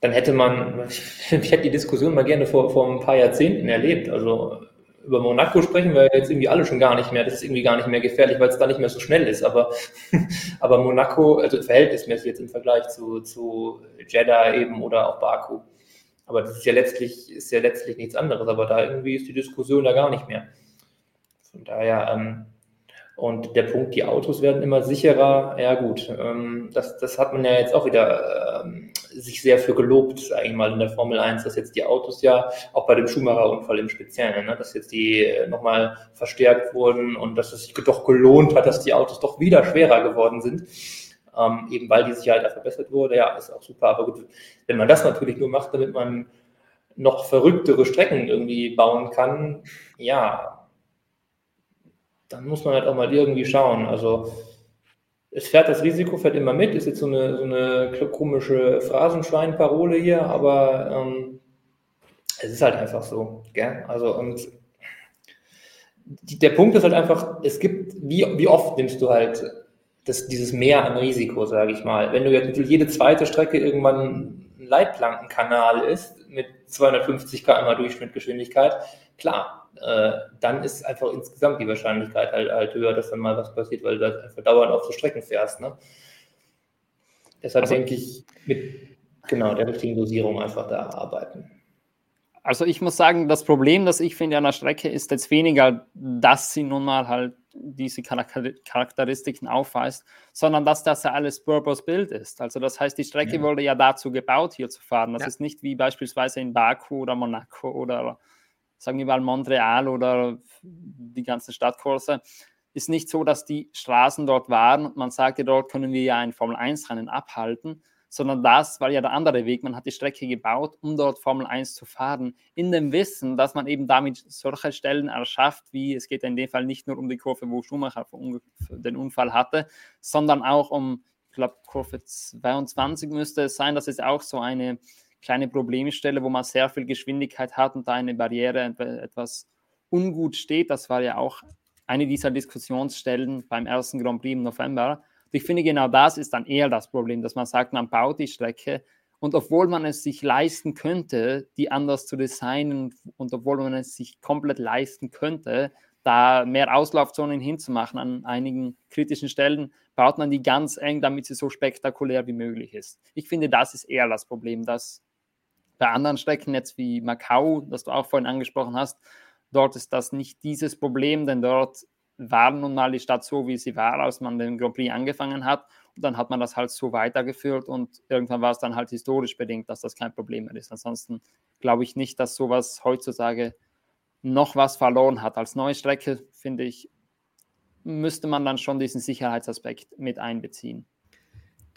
Dann hätte man, ich, ich hätte die Diskussion mal gerne vor, vor ein paar Jahrzehnten erlebt. Also über Monaco sprechen wir jetzt irgendwie alle schon gar nicht mehr. Das ist irgendwie gar nicht mehr gefährlich, weil es da nicht mehr so schnell ist. Aber, aber Monaco, also verhältnismäßig jetzt im Vergleich zu, zu Jeddah eben oder auch Baku, aber das ist ja letztlich, ist ja letztlich nichts anderes. Aber da irgendwie ist die Diskussion da gar nicht mehr. Von daher, ähm, und der Punkt, die Autos werden immer sicherer, ja gut, ähm, das, das hat man ja jetzt auch wieder ähm, sich sehr für gelobt, sage ich mal, in der Formel 1, dass jetzt die Autos ja, auch bei dem Schumacher-Unfall im Speziellen, ne, dass jetzt die äh, nochmal verstärkt wurden und dass es sich doch gelohnt hat, dass die Autos doch wieder schwerer geworden sind ähm, eben weil die Sicherheit da verbessert wurde. Ja, ist auch super. Aber gut, wenn man das natürlich nur macht, damit man noch verrücktere Strecken irgendwie bauen kann, ja, dann muss man halt auch mal irgendwie schauen. Also es fährt das Risiko, fährt immer mit, ist jetzt so eine, so eine komische Phrasenschwein-Parole hier, aber ähm, es ist halt einfach so. Gell? Also und die, der Punkt ist halt einfach, es gibt, wie, wie oft nimmst du halt das, dieses Mehr an Risiko, sage ich mal. Wenn du jetzt jede zweite Strecke irgendwann ein Leitplankenkanal ist mit 250 km Durchschnittgeschwindigkeit, klar, äh, dann ist einfach insgesamt die Wahrscheinlichkeit halt, halt, höher, dass dann mal was passiert, weil du halt einfach dauernd auf so Strecken fährst. Ne? Deshalb also, denke ich, mit genau der richtigen Dosierung einfach da arbeiten. Also ich muss sagen, das Problem, das ich finde an der Strecke, ist jetzt weniger, dass sie nun mal halt diese Charakteristiken aufweist, sondern dass das ja alles Purpose-Built ist. Also das heißt, die Strecke ja. wurde ja dazu gebaut, hier zu fahren. Das ja. ist nicht wie beispielsweise in Baku oder Monaco oder sagen wir mal Montreal oder die ganzen Stadtkurse. Ist nicht so, dass die Straßen dort waren und man sagte, dort können wir ja ein Formel-1-Rennen abhalten, sondern das war ja der andere Weg. Man hat die Strecke gebaut, um dort Formel 1 zu fahren, in dem Wissen, dass man eben damit solche Stellen erschafft, wie es geht in dem Fall nicht nur um die Kurve, wo Schumacher den Unfall hatte, sondern auch um, ich glaube, Kurve 22 müsste es sein, das ist auch so eine kleine Problemstelle, wo man sehr viel Geschwindigkeit hat und da eine Barriere etwas ungut steht. Das war ja auch eine dieser Diskussionsstellen beim ersten Grand Prix im November ich finde, genau das ist dann eher das Problem, dass man sagt, man baut die Strecke und obwohl man es sich leisten könnte, die anders zu designen und obwohl man es sich komplett leisten könnte, da mehr Auslaufzonen hinzumachen an einigen kritischen Stellen, baut man die ganz eng, damit sie so spektakulär wie möglich ist. Ich finde, das ist eher das Problem, dass bei anderen Strecken jetzt wie Macau, das du auch vorhin angesprochen hast, Dort ist das nicht dieses Problem, denn dort war nun mal die Stadt so, wie sie war, als man den Grand Prix angefangen hat. Und dann hat man das halt so weitergeführt und irgendwann war es dann halt historisch bedingt, dass das kein Problem mehr ist. Ansonsten glaube ich nicht, dass sowas heutzutage noch was verloren hat. Als neue Strecke, finde ich, müsste man dann schon diesen Sicherheitsaspekt mit einbeziehen.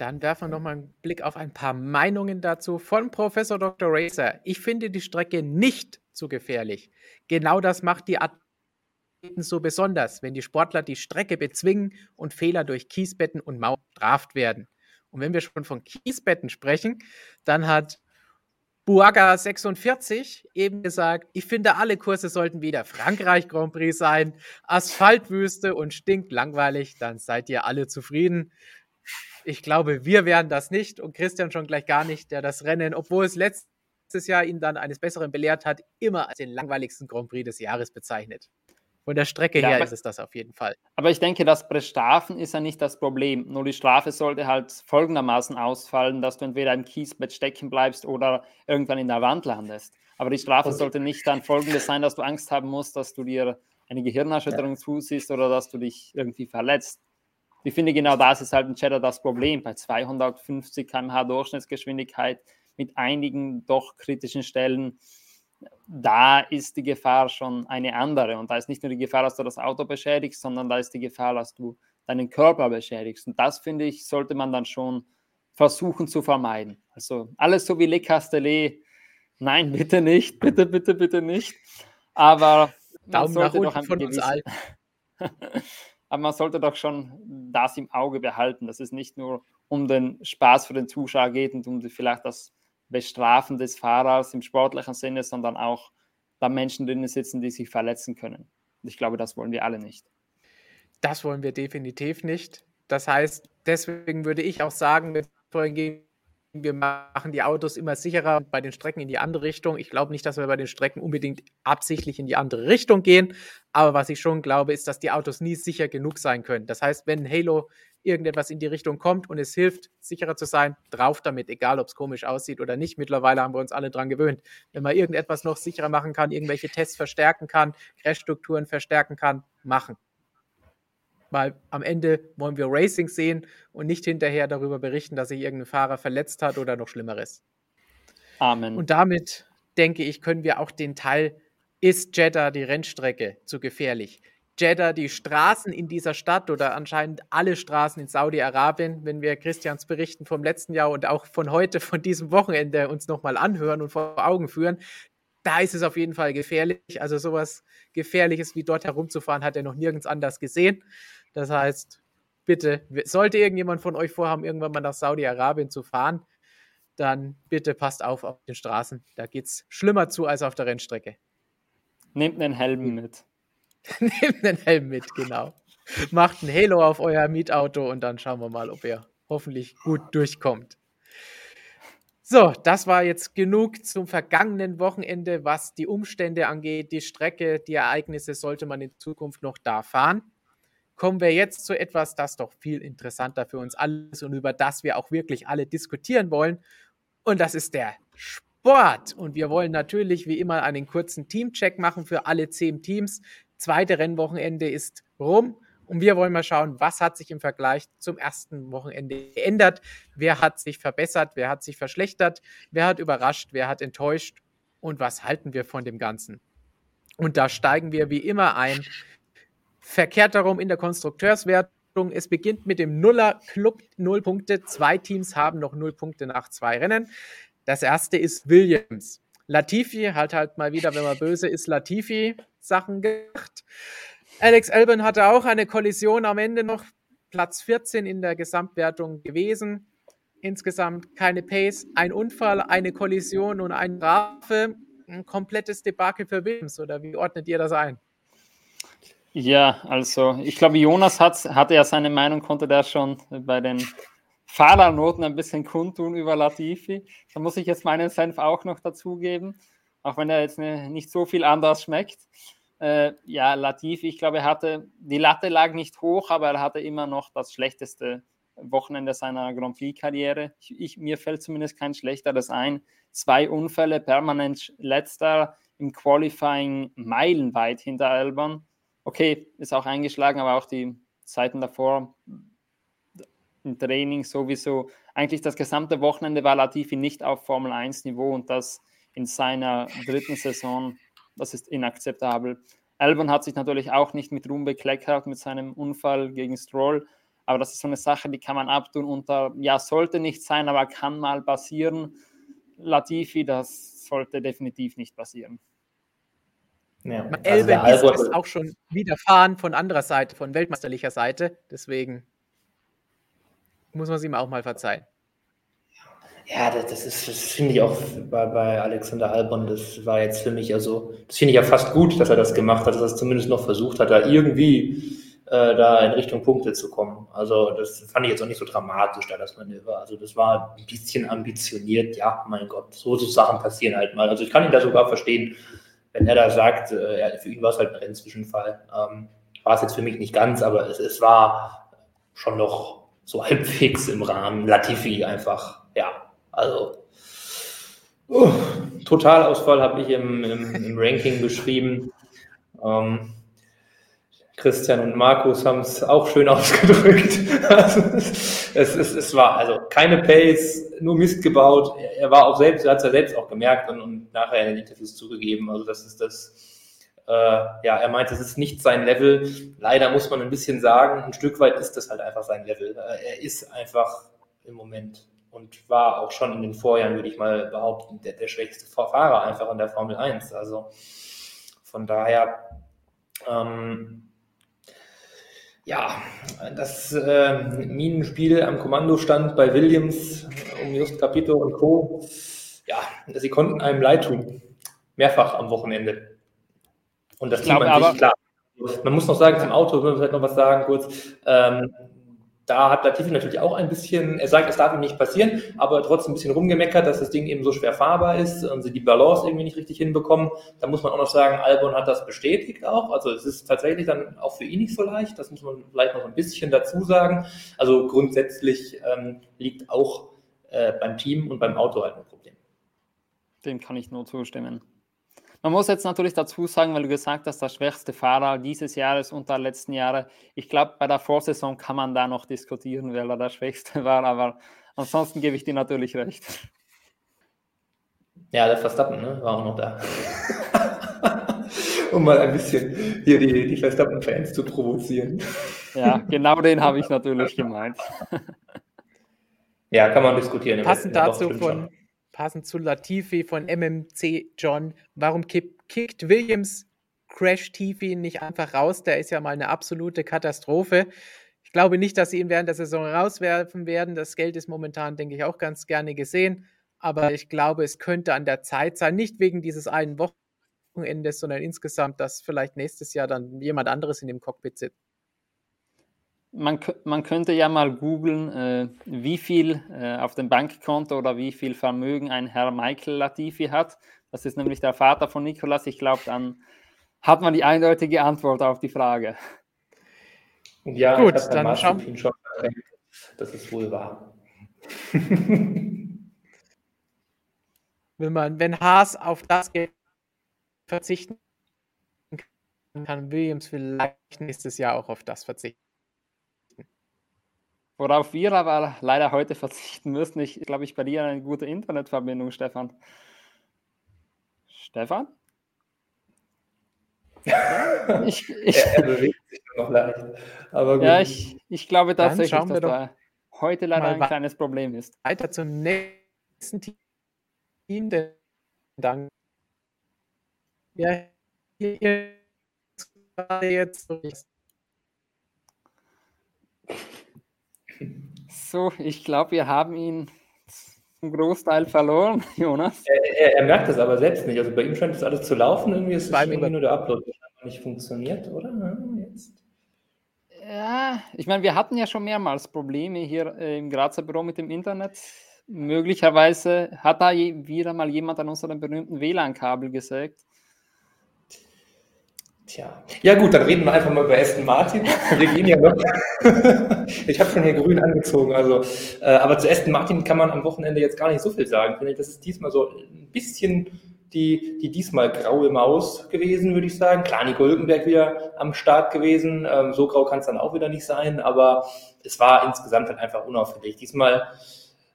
Dann werfen wir nochmal einen Blick auf ein paar Meinungen dazu von Professor Dr. Racer. Ich finde die Strecke nicht zu gefährlich. Genau das macht die Athleten so besonders, wenn die Sportler die Strecke bezwingen und Fehler durch Kiesbetten und Mauern bestraft werden. Und wenn wir schon von Kiesbetten sprechen, dann hat Buaga 46 eben gesagt, ich finde, alle Kurse sollten wieder Frankreich Grand Prix sein, Asphaltwüste und stinkt langweilig, dann seid ihr alle zufrieden. Ich glaube, wir wären das nicht und Christian schon gleich gar nicht, der das Rennen, obwohl es letztes Jahr ihn dann eines Besseren belehrt hat, immer als den langweiligsten Grand Prix des Jahres bezeichnet. Von der Strecke ja, her aber, ist es das auf jeden Fall. Aber ich denke, das Bestrafen ist ja nicht das Problem. Nur die Strafe sollte halt folgendermaßen ausfallen, dass du entweder im Kiesbett stecken bleibst oder irgendwann in der Wand landest. Aber die Strafe okay. sollte nicht dann folgendes sein, dass du Angst haben musst, dass du dir eine Gehirnerschütterung ja. zusiehst oder dass du dich irgendwie verletzt. Ich finde, genau das ist halt in Cheddar das Problem. Bei 250 km/h Durchschnittsgeschwindigkeit mit einigen doch kritischen Stellen da ist die Gefahr schon eine andere. Und da ist nicht nur die Gefahr, dass du das Auto beschädigst, sondern da ist die Gefahr, dass du deinen Körper beschädigst. Und das, finde ich, sollte man dann schon versuchen zu vermeiden. Also alles so wie Le Castellet, nein, bitte nicht, bitte, bitte, bitte nicht. Aber Daumen doch ein von gewissen, aber man sollte doch schon das im Auge behalten, dass es nicht nur um den Spaß für den Zuschauer geht und um vielleicht das Bestrafen des Fahrers im sportlichen Sinne, sondern auch da Menschen drinnen sitzen, die sich verletzen können. Ich glaube, das wollen wir alle nicht. Das wollen wir definitiv nicht. Das heißt, deswegen würde ich auch sagen, wir machen die Autos immer sicherer bei den Strecken in die andere Richtung. Ich glaube nicht, dass wir bei den Strecken unbedingt absichtlich in die andere Richtung gehen. Aber was ich schon glaube, ist, dass die Autos nie sicher genug sein können. Das heißt, wenn Halo irgendetwas in die Richtung kommt und es hilft, sicherer zu sein, drauf damit, egal ob es komisch aussieht oder nicht. Mittlerweile haben wir uns alle dran gewöhnt. Wenn man irgendetwas noch sicherer machen kann, irgendwelche Tests verstärken kann, Crashstrukturen verstärken kann, machen. Weil am Ende wollen wir Racing sehen und nicht hinterher darüber berichten, dass sich irgendein Fahrer verletzt hat oder noch Schlimmeres. Amen. Und damit denke ich, können wir auch den Teil, ist Jeddah die Rennstrecke zu gefährlich? Jeddah die Straßen in dieser Stadt oder anscheinend alle Straßen in Saudi-Arabien, wenn wir Christians Berichten vom letzten Jahr und auch von heute, von diesem Wochenende uns nochmal anhören und vor Augen führen, da ist es auf jeden Fall gefährlich. Also sowas Gefährliches wie dort herumzufahren, hat er noch nirgends anders gesehen. Das heißt, bitte, sollte irgendjemand von euch vorhaben, irgendwann mal nach Saudi-Arabien zu fahren, dann bitte passt auf auf den Straßen. Da geht es schlimmer zu als auf der Rennstrecke. Nehmt einen Helm mit. Nehmt einen Helm mit, genau. Macht ein Halo auf euer Mietauto und dann schauen wir mal, ob ihr hoffentlich gut durchkommt. So, das war jetzt genug zum vergangenen Wochenende, was die Umstände angeht, die Strecke, die Ereignisse sollte man in Zukunft noch da fahren. Kommen wir jetzt zu etwas, das doch viel interessanter für uns alle ist und über das wir auch wirklich alle diskutieren wollen. Und das ist der Sport. Und wir wollen natürlich wie immer einen kurzen Teamcheck machen für alle zehn Teams zweite Rennwochenende ist rum. Und wir wollen mal schauen, was hat sich im Vergleich zum ersten Wochenende geändert? Wer hat sich verbessert? Wer hat sich verschlechtert? Wer hat überrascht? Wer hat enttäuscht? Und was halten wir von dem Ganzen? Und da steigen wir wie immer ein. Verkehrt darum in der Konstrukteurswertung. Es beginnt mit dem Nuller Club, null Punkte. Zwei Teams haben noch null Punkte nach zwei Rennen. Das erste ist Williams. Latifi halt halt mal wieder, wenn man böse ist, Latifi Sachen gemacht. Alex Albon hatte auch eine Kollision am Ende noch, Platz 14 in der Gesamtwertung gewesen. Insgesamt keine Pace, ein Unfall, eine Kollision und eine Strafe. Ein komplettes Debakel für Williams, oder wie ordnet ihr das ein? Ja, also ich glaube, Jonas hat, hatte ja seine Meinung, konnte der schon bei den Fahrernoten ein bisschen kundtun über Latifi. Da muss ich jetzt meinen Senf auch noch dazugeben auch wenn er jetzt ne, nicht so viel anders schmeckt. Äh, ja, Latifi, ich glaube, er hatte, die Latte lag nicht hoch, aber er hatte immer noch das schlechteste Wochenende seiner Grand Prix-Karriere. Mir fällt zumindest kein schlechteres ein. Zwei Unfälle, permanent letzter, im Qualifying meilenweit hinter Albon. Okay, ist auch eingeschlagen, aber auch die Zeiten davor im Training sowieso. Eigentlich das gesamte Wochenende war Latifi nicht auf Formel 1 Niveau und das in seiner dritten Saison, das ist inakzeptabel. Albon hat sich natürlich auch nicht mit Ruhm bekleckert mit seinem Unfall gegen Stroll, aber das ist so eine Sache, die kann man abtun unter, ja, sollte nicht sein, aber kann mal passieren. Latifi, das sollte definitiv nicht passieren. Ja, also Elben ist es auch schon widerfahren von anderer Seite, von weltmeisterlicher Seite. Deswegen muss man es ihm auch mal verzeihen. Ja, das, ist, das finde ich auch bei, bei Alexander Albon, das war jetzt für mich also, das finde ich ja fast gut, dass er das gemacht hat, dass er es zumindest noch versucht hat, da irgendwie äh, da in Richtung Punkte zu kommen. Also das fand ich jetzt auch nicht so dramatisch, da das Manöver. Also das war ein bisschen ambitioniert, ja, mein Gott, so, so Sachen passieren halt mal. Also ich kann ihn da sogar verstehen, wenn er da sagt, äh, für ihn war es halt ein Rennzwischenfall. Ähm, war es jetzt für mich nicht ganz, aber es, es war schon noch so halbwegs im Rahmen. Latifi einfach, ja, also uh, Totalausfall habe ich im, im, im, Ranking beschrieben. Ähm, Christian und Markus haben es auch schön ausgedrückt. Also, es, es, es, war also keine Pace, nur Mist gebaut. Er, war auch selbst, hat es ja selbst auch gemerkt und, und nachher in den Interviews zugegeben. Also das ist das, äh, ja, er meint, es ist nicht sein Level. Leider muss man ein bisschen sagen, ein Stück weit ist das halt einfach sein Level. Äh, er ist einfach im Moment und war auch schon in den Vorjahren, würde ich mal behaupten, der, der schwächste Fahrer einfach in der Formel 1. Also von daher, ähm, ja, das äh, Minenspiel am Kommandostand bei Williams um Just Capito und Co. Ja, sie konnten einem leid tun. Mehrfach am Wochenende. Und das Team an sich, klar. Man muss noch sagen, zum Auto, wir vielleicht noch was sagen kurz. Ähm, da hat Latifi natürlich auch ein bisschen, er sagt, es darf ihm nicht passieren, aber trotzdem ein bisschen rumgemeckert, dass das Ding eben so schwer fahrbar ist und sie die Balance irgendwie nicht richtig hinbekommen. Da muss man auch noch sagen, Albon hat das bestätigt auch. Also es ist tatsächlich dann auch für ihn nicht so leicht. Das muss man vielleicht noch ein bisschen dazu sagen. Also grundsätzlich ähm, liegt auch äh, beim Team und beim Auto halt ein Problem. Dem kann ich nur zustimmen. Man muss jetzt natürlich dazu sagen, weil du gesagt hast, der schwächste Fahrer dieses Jahres und der letzten Jahre. Ich glaube, bei der Vorsaison kann man da noch diskutieren, wer da der schwächste war, aber ansonsten gebe ich dir natürlich recht. Ja, der Verstappen ne, war auch noch da. um mal ein bisschen hier die, die Verstappen-Fans zu provozieren. Ja, genau den habe ich natürlich gemeint. ja, kann man diskutieren. Passend dazu von, passend zu Latifi von MMC John. Warum kickt Williams Crash Tifi nicht einfach raus? Der ist ja mal eine absolute Katastrophe. Ich glaube nicht, dass sie ihn während der Saison rauswerfen werden. Das Geld ist momentan, denke ich, auch ganz gerne gesehen. Aber ich glaube, es könnte an der Zeit sein, nicht wegen dieses einen Wochenendes, sondern insgesamt, dass vielleicht nächstes Jahr dann jemand anderes in dem Cockpit sitzt man, man könnte ja mal googeln, äh, wie viel äh, auf dem Bankkonto oder wie viel Vermögen ein Herr Michael Latifi hat. Das ist nämlich der Vater von Nikolas. Ich glaube, dann hat man die eindeutige Antwort auf die Frage. Ja, gut, dann schauen schon dass es wohl wahr. wenn man, wenn Haas auf das Geld verzichten kann, kann Williams vielleicht nächstes Jahr auch auf das verzichten. Worauf wir aber leider heute verzichten müssen, ich glaube, ich bei dir eine gute Internetverbindung, Stefan. Stefan? Ja, ich, ich, er, bewegt sich noch leicht. Aber gut. Ja, ich, ich glaube tatsächlich, dass da heute leider ein kleines Problem ist. Weiter zum nächsten Team, der dann ja, hier jetzt So, ich glaube, wir haben ihn zum Großteil verloren, Jonas. Er, er, er, merkt das aber selbst nicht. Also bei ihm scheint das alles zu laufen. Irgendwie ist es irgendwie nur der Upload, der nicht funktioniert, oder? Jetzt. Ja, ich meine, wir hatten ja schon mehrmals Probleme hier äh, im Grazer Büro mit dem Internet. Möglicherweise hat da wieder mal jemand an unserem berühmten WLAN-Kabel gesägt. Tja. Ja gut, dann reden wir einfach mal über Aston Martin. Wir gehen ja noch. ich habe schon hier grün angezogen. Also, äh, aber zu Aston Martin kann man am Wochenende jetzt gar nicht so viel sagen. Finde ich, das ist diesmal so ein bisschen die, die diesmal graue Maus gewesen, würde ich sagen. Klar, Nico Hülkenberg wieder am Start gewesen. Ähm, so grau kann es dann auch wieder nicht sein, aber es war insgesamt halt einfach unauffällig. Diesmal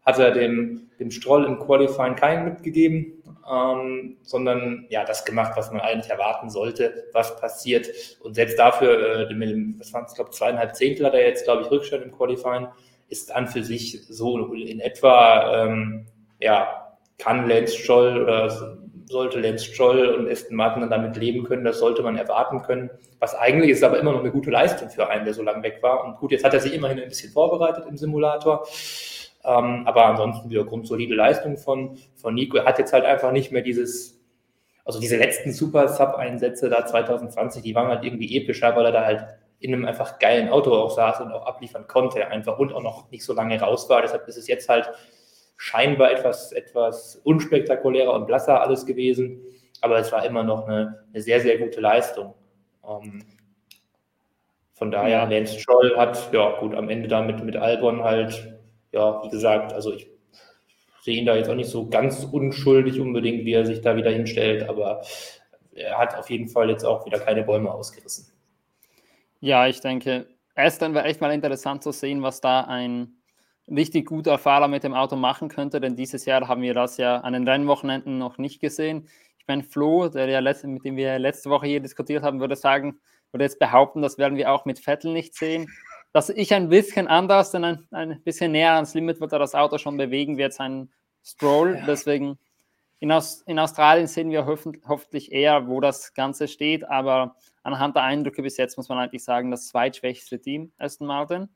hat er dem, dem Stroll im Qualifying keinen mitgegeben, ähm, sondern ja, das gemacht, was man eigentlich erwarten sollte, was passiert. Und selbst dafür, äh, mit was waren es, glaube zweieinhalb Zehntel hat er jetzt, glaube ich, Rückstand im Qualifying, ist an für sich so in etwa, ähm, ja, kann Lance Stroll oder sollte Lance Stroll und Aston Martin dann damit leben können, das sollte man erwarten können. Was eigentlich ist aber immer noch eine gute Leistung für einen, der so lange weg war. Und gut, jetzt hat er sich immerhin ein bisschen vorbereitet im Simulator. Ähm, aber ansonsten wieder grundsolide Leistung von, von Nico. Er hat jetzt halt einfach nicht mehr dieses, also diese letzten Super Sub-Einsätze da 2020, die waren halt irgendwie epischer, weil er da halt in einem einfach geilen Auto auch saß und auch abliefern konnte einfach und auch noch nicht so lange raus war. Deshalb ist es jetzt halt scheinbar etwas, etwas unspektakulärer und blasser alles gewesen. Aber es war immer noch eine, eine sehr, sehr gute Leistung. Ähm, von daher. Lance Stroll hat, ja gut, am Ende damit mit Albon halt ja, wie gesagt, also ich sehe ihn da jetzt auch nicht so ganz unschuldig unbedingt, wie er sich da wieder hinstellt, aber er hat auf jeden Fall jetzt auch wieder keine Bäume ausgerissen. Ja, ich denke, es dann wäre echt mal interessant zu sehen, was da ein richtig guter Fahrer mit dem Auto machen könnte, denn dieses Jahr haben wir das ja an den Rennwochenenden noch nicht gesehen. Ich meine, Flo, der ja letzte, mit dem wir letzte Woche hier diskutiert haben, würde sagen, würde jetzt behaupten, das werden wir auch mit Vettel nicht sehen dass ich ein bisschen anders, denn ein, ein bisschen näher ans Limit wird er das Auto schon bewegen, wird sein Stroll. Ja. Deswegen in, Aus, in, Australien sehen wir hoffentlich eher, wo das Ganze steht, aber anhand der Eindrücke bis jetzt muss man eigentlich sagen, das zweitschwächste Team, Aston Martin.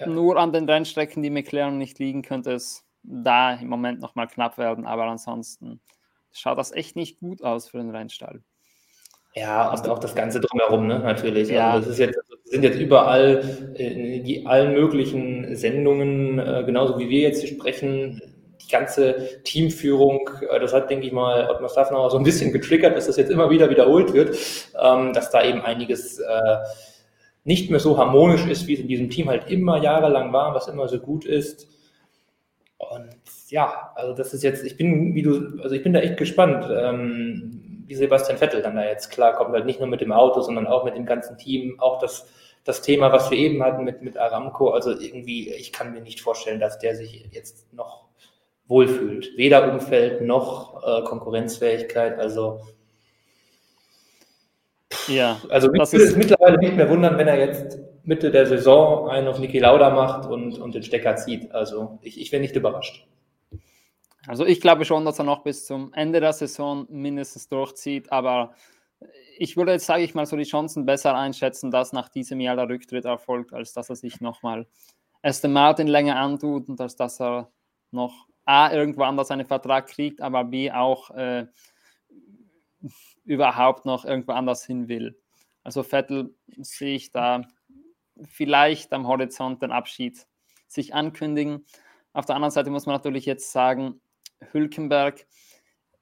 Ja. Nur an den Rennstrecken, die McLaren nicht liegen, könnte es da im Moment nochmal knapp werden, aber ansonsten schaut das echt nicht gut aus für den Rennstall. Ja, und auch das Ganze drumherum, ne, natürlich. Ja. Also das ist jetzt, sind jetzt überall in die, allen möglichen Sendungen, äh, genauso wie wir jetzt hier sprechen, die ganze Teamführung, äh, das hat, denke ich mal, Ottmar Staffner so ein bisschen getriggert, dass das jetzt immer wieder wiederholt wird, ähm, dass da eben einiges äh, nicht mehr so harmonisch ist, wie es in diesem Team halt immer jahrelang war, was immer so gut ist. Und ja, also das ist jetzt, ich bin, wie du, also ich bin da echt gespannt. Ähm, wie Sebastian Vettel dann da jetzt klarkommt, halt nicht nur mit dem Auto, sondern auch mit dem ganzen Team, auch das, das Thema, was wir eben hatten mit, mit Aramco, also irgendwie, ich kann mir nicht vorstellen, dass der sich jetzt noch wohlfühlt. Weder Umfeld noch äh, Konkurrenzfähigkeit, also ja, also mich würde es mittlerweile nicht mehr wundern, wenn er jetzt Mitte der Saison einen auf Niki Lauda macht und, und den Stecker zieht. Also ich, ich wäre nicht überrascht. Also ich glaube schon, dass er noch bis zum Ende der Saison mindestens durchzieht, aber ich würde jetzt, sage ich mal, so die Chancen besser einschätzen, dass nach diesem Jahr der Rücktritt erfolgt, als dass er sich nochmal Aston Martin länger antut und als dass er noch A, irgendwo anders einen Vertrag kriegt, aber B, auch äh, überhaupt noch irgendwo anders hin will. Also Vettel sehe ich da vielleicht am Horizont den Abschied sich ankündigen. Auf der anderen Seite muss man natürlich jetzt sagen, Hülkenberg,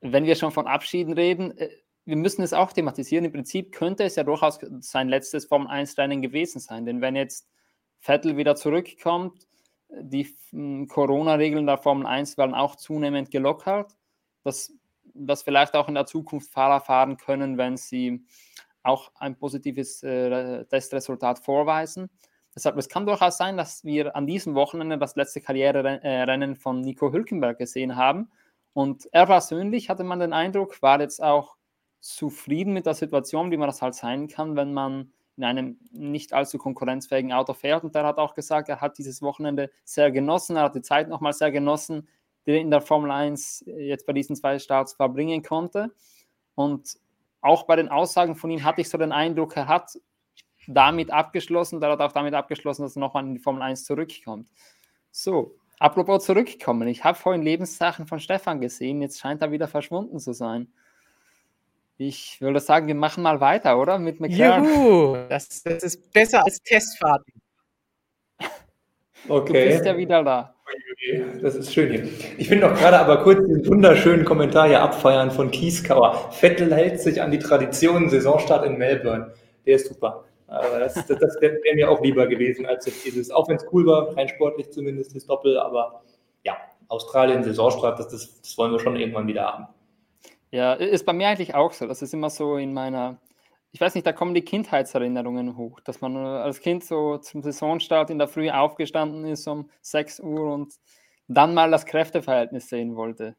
wenn wir schon von Abschieden reden, äh, wir müssen es auch thematisieren. Im Prinzip könnte es ja durchaus sein letztes Formel 1-Rennen gewesen sein. Denn wenn jetzt Vettel wieder zurückkommt, die hm, Corona-Regeln der Formel 1 werden auch zunehmend gelockert, dass, dass vielleicht auch in der Zukunft Fahrer fahren können, wenn sie auch ein positives äh, Testresultat vorweisen. Deshalb, es kann durchaus sein, dass wir an diesem Wochenende das letzte Karriererennen von Nico Hülkenberg gesehen haben. Und er persönlich hatte man den Eindruck, war jetzt auch zufrieden mit der Situation, wie man das halt sein kann, wenn man in einem nicht allzu konkurrenzfähigen Auto fährt. Und er hat auch gesagt, er hat dieses Wochenende sehr genossen, er hat die Zeit nochmal sehr genossen, die er in der Formel 1 jetzt bei diesen zwei Starts verbringen konnte. Und auch bei den Aussagen von ihm hatte ich so den Eindruck, er hat damit abgeschlossen. Der hat auch damit abgeschlossen, dass er nochmal in die Formel 1 zurückkommt. So, apropos zurückkommen. Ich habe vorhin Lebenszeichen von Stefan gesehen. Jetzt scheint er wieder verschwunden zu sein. Ich würde sagen, wir machen mal weiter, oder? Mit McLaren. Juhu, das, das ist besser als Testfahrten. Okay. Du bist ja wieder da. Das ist schön hier. Ich finde noch gerade aber kurz den wunderschönen Kommentar hier abfeiern von Kieskauer. Vettel hält sich an die Tradition Saisonstart in Melbourne. Der ist super. Aber das, das, das wäre mir auch lieber gewesen als dieses, auch wenn es cool war, rein sportlich zumindest, das Doppel, aber ja, Australien, Saisonstart, das, das, das wollen wir schon irgendwann wieder haben. Ja, ist bei mir eigentlich auch so. Das ist immer so in meiner, ich weiß nicht, da kommen die Kindheitserinnerungen hoch, dass man als Kind so zum Saisonstart in der Früh aufgestanden ist um 6 Uhr und dann mal das Kräfteverhältnis sehen wollte.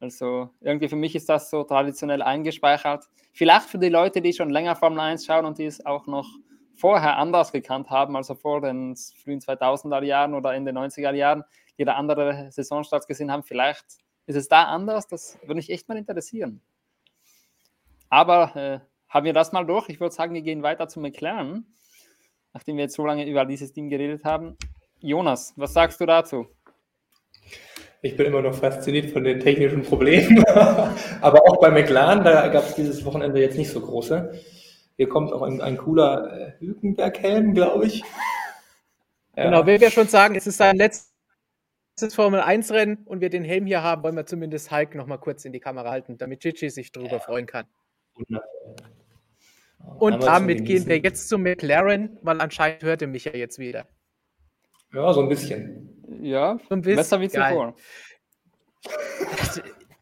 Also irgendwie für mich ist das so traditionell eingespeichert. Vielleicht für die Leute, die schon länger Formel 1 schauen und die es auch noch vorher anders gekannt haben, also vor den frühen 2000er Jahren oder in den 90er Jahren, die da andere Saisonstarts gesehen haben, vielleicht ist es da anders. Das würde mich echt mal interessieren. Aber äh, haben wir das mal durch. Ich würde sagen, wir gehen weiter zu McLaren, nachdem wir jetzt so lange über dieses Team geredet haben. Jonas, was sagst du dazu? Ich bin immer noch fasziniert von den technischen Problemen. Aber auch bei McLaren, da gab es dieses Wochenende jetzt nicht so große. Hier kommt auch ein, ein cooler äh, Hülkenberg-Helm, glaube ich. Ja. Genau, wenn wir schon sagen, es ist sein letztes Formel 1 Rennen und wir den Helm hier haben, wollen wir zumindest Hulk noch mal kurz in die Kamera halten, damit Gigi sich darüber ja. freuen kann. Und damit gehen wir jetzt zu McLaren, weil anscheinend hört er mich ja jetzt wieder. Ja, so ein bisschen. Ja, so ein bisschen. besser wie zuvor.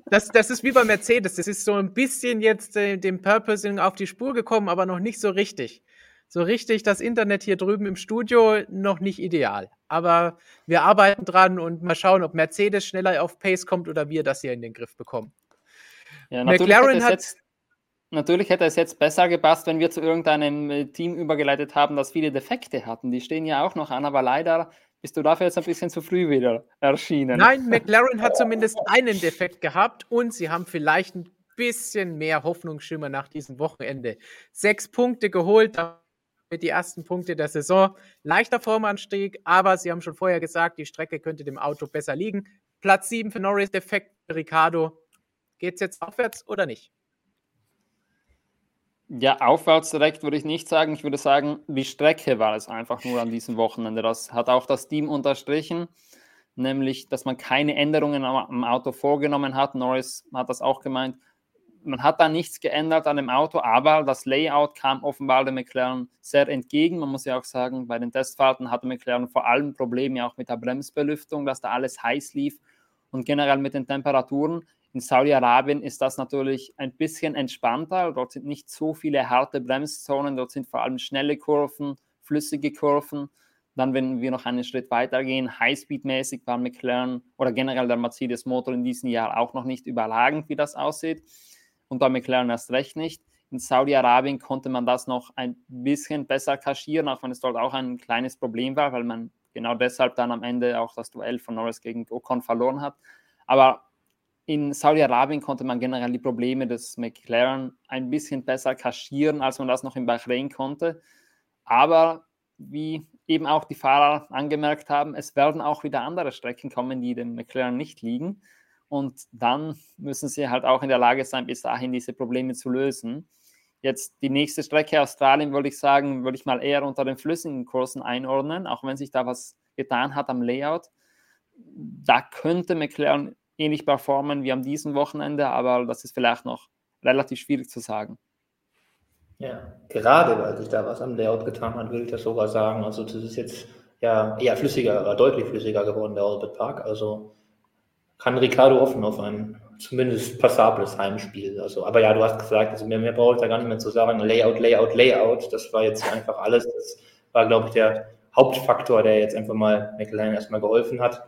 Das, das ist wie bei Mercedes. Das ist so ein bisschen jetzt äh, dem Purposing auf die Spur gekommen, aber noch nicht so richtig. So richtig das Internet hier drüben im Studio noch nicht ideal. Aber wir arbeiten dran und mal schauen, ob Mercedes schneller auf Pace kommt oder wir das hier in den Griff bekommen. Ja, McLaren hat. Jetzt, natürlich hätte es jetzt besser gepasst, wenn wir zu irgendeinem äh, Team übergeleitet haben, das viele Defekte hatten. Die stehen ja auch noch an, aber leider bist du dafür jetzt ein bisschen zu früh wieder erschienen. Nein, McLaren hat zumindest einen Defekt gehabt und sie haben vielleicht ein bisschen mehr Hoffnungsschimmer nach diesem Wochenende. Sechs Punkte geholt, damit die ersten Punkte der Saison. Leichter Formanstieg, aber sie haben schon vorher gesagt, die Strecke könnte dem Auto besser liegen. Platz 7 für Norris, Defekt für Ricardo. Geht es jetzt aufwärts oder nicht? Ja, aufwärts direkt würde ich nicht sagen. Ich würde sagen, die Strecke war es einfach nur an diesem Wochenende. Das hat auch das Team unterstrichen, nämlich, dass man keine Änderungen am Auto vorgenommen hat. Norris hat das auch gemeint. Man hat da nichts geändert an dem Auto, aber das Layout kam offenbar dem McLaren sehr entgegen. Man muss ja auch sagen, bei den Testfahrten hatte McLaren vor allem Probleme auch mit der Bremsbelüftung, dass da alles heiß lief und generell mit den Temperaturen. In Saudi-Arabien ist das natürlich ein bisschen entspannter. Dort sind nicht so viele harte Bremszonen, dort sind vor allem schnelle Kurven, flüssige Kurven. Dann, wenn wir noch einen Schritt weiter gehen, Highspeed-mäßig war McLaren oder generell der Mercedes-Motor in diesem Jahr auch noch nicht überragend, wie das aussieht. Und bei McLaren erst recht nicht. In Saudi-Arabien konnte man das noch ein bisschen besser kaschieren, auch wenn es dort auch ein kleines Problem war, weil man genau deshalb dann am Ende auch das Duell von Norris gegen Ocon verloren hat. Aber in Saudi-Arabien konnte man generell die Probleme des McLaren ein bisschen besser kaschieren, als man das noch in Bahrain konnte. Aber wie eben auch die Fahrer angemerkt haben, es werden auch wieder andere Strecken kommen, die dem McLaren nicht liegen. Und dann müssen sie halt auch in der Lage sein, bis dahin diese Probleme zu lösen. Jetzt die nächste Strecke Australien, würde ich sagen, würde ich mal eher unter den flüssigen Kursen einordnen, auch wenn sich da was getan hat am Layout. Da könnte McLaren ähnlich performen wie am diesem Wochenende, aber das ist vielleicht noch relativ schwierig zu sagen. Ja, gerade weil sich da was am Layout getan hat, würde ich das sogar sagen. Also das ist jetzt ja eher flüssiger, deutlich flüssiger geworden, der Orbit Park. Also kann Ricardo hoffen auf ein zumindest passables Heimspiel. Also, aber ja, du hast gesagt, also mehr, mehr brauche ich da gar nicht mehr zu sagen. Layout, Layout, Layout, das war jetzt einfach alles. Das war, glaube ich, der Hauptfaktor, der jetzt einfach mal McLaren erstmal geholfen hat.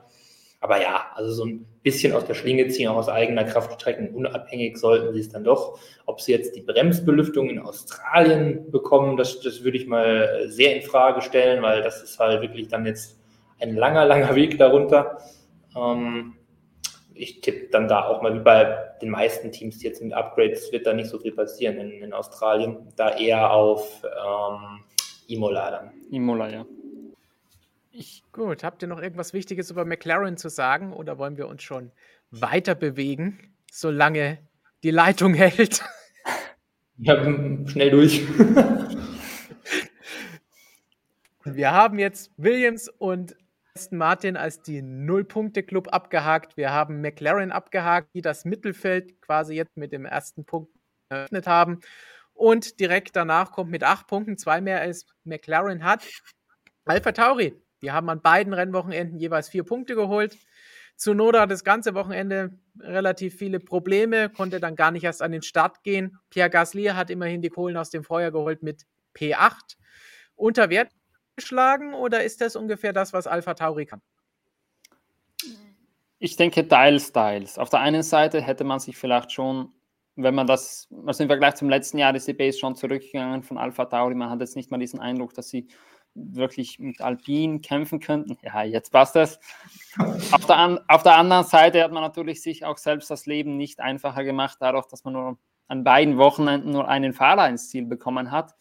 Aber ja, also so ein bisschen aus der Schlinge ziehen, auch aus eigener Kraft strecken, unabhängig sollten sie es dann doch. Ob sie jetzt die Bremsbelüftung in Australien bekommen, das, das würde ich mal sehr in Frage stellen, weil das ist halt wirklich dann jetzt ein langer, langer Weg darunter. Ähm, ich tippe dann da auch mal wie bei den meisten Teams jetzt mit Upgrades wird da nicht so viel passieren in, in Australien, da eher auf ähm, Imola dann. Imola, ja. Ich, gut, habt ihr noch irgendwas Wichtiges über McLaren zu sagen oder wollen wir uns schon weiter bewegen, solange die Leitung hält? Ja, schnell durch. wir haben jetzt Williams und Aston Martin als die Null-Punkte-Club abgehakt. Wir haben McLaren abgehakt, die das Mittelfeld quasi jetzt mit dem ersten Punkt eröffnet haben. Und direkt danach kommt mit acht Punkten, zwei mehr als McLaren hat, Alpha Tauri die haben an beiden Rennwochenenden jeweils vier Punkte geholt. Zunoda das ganze Wochenende relativ viele Probleme, konnte dann gar nicht erst an den Start gehen. Pierre Gasly hat immerhin die Kohlen aus dem Feuer geholt mit P8. Unter Wert geschlagen oder ist das ungefähr das, was Alpha Tauri kann? Ich denke teils, teils. Auf der einen Seite hätte man sich vielleicht schon, wenn man das, also im Vergleich zum letzten Jahr ist die Base schon zurückgegangen von Alpha Tauri. Man hat jetzt nicht mal diesen Eindruck, dass sie wirklich mit Alpin kämpfen könnten. Ja, jetzt passt das. Auf der, an, auf der anderen Seite hat man natürlich sich auch selbst das Leben nicht einfacher gemacht, dadurch, dass man nur an beiden Wochenenden nur einen Fahrer ins Ziel bekommen hat.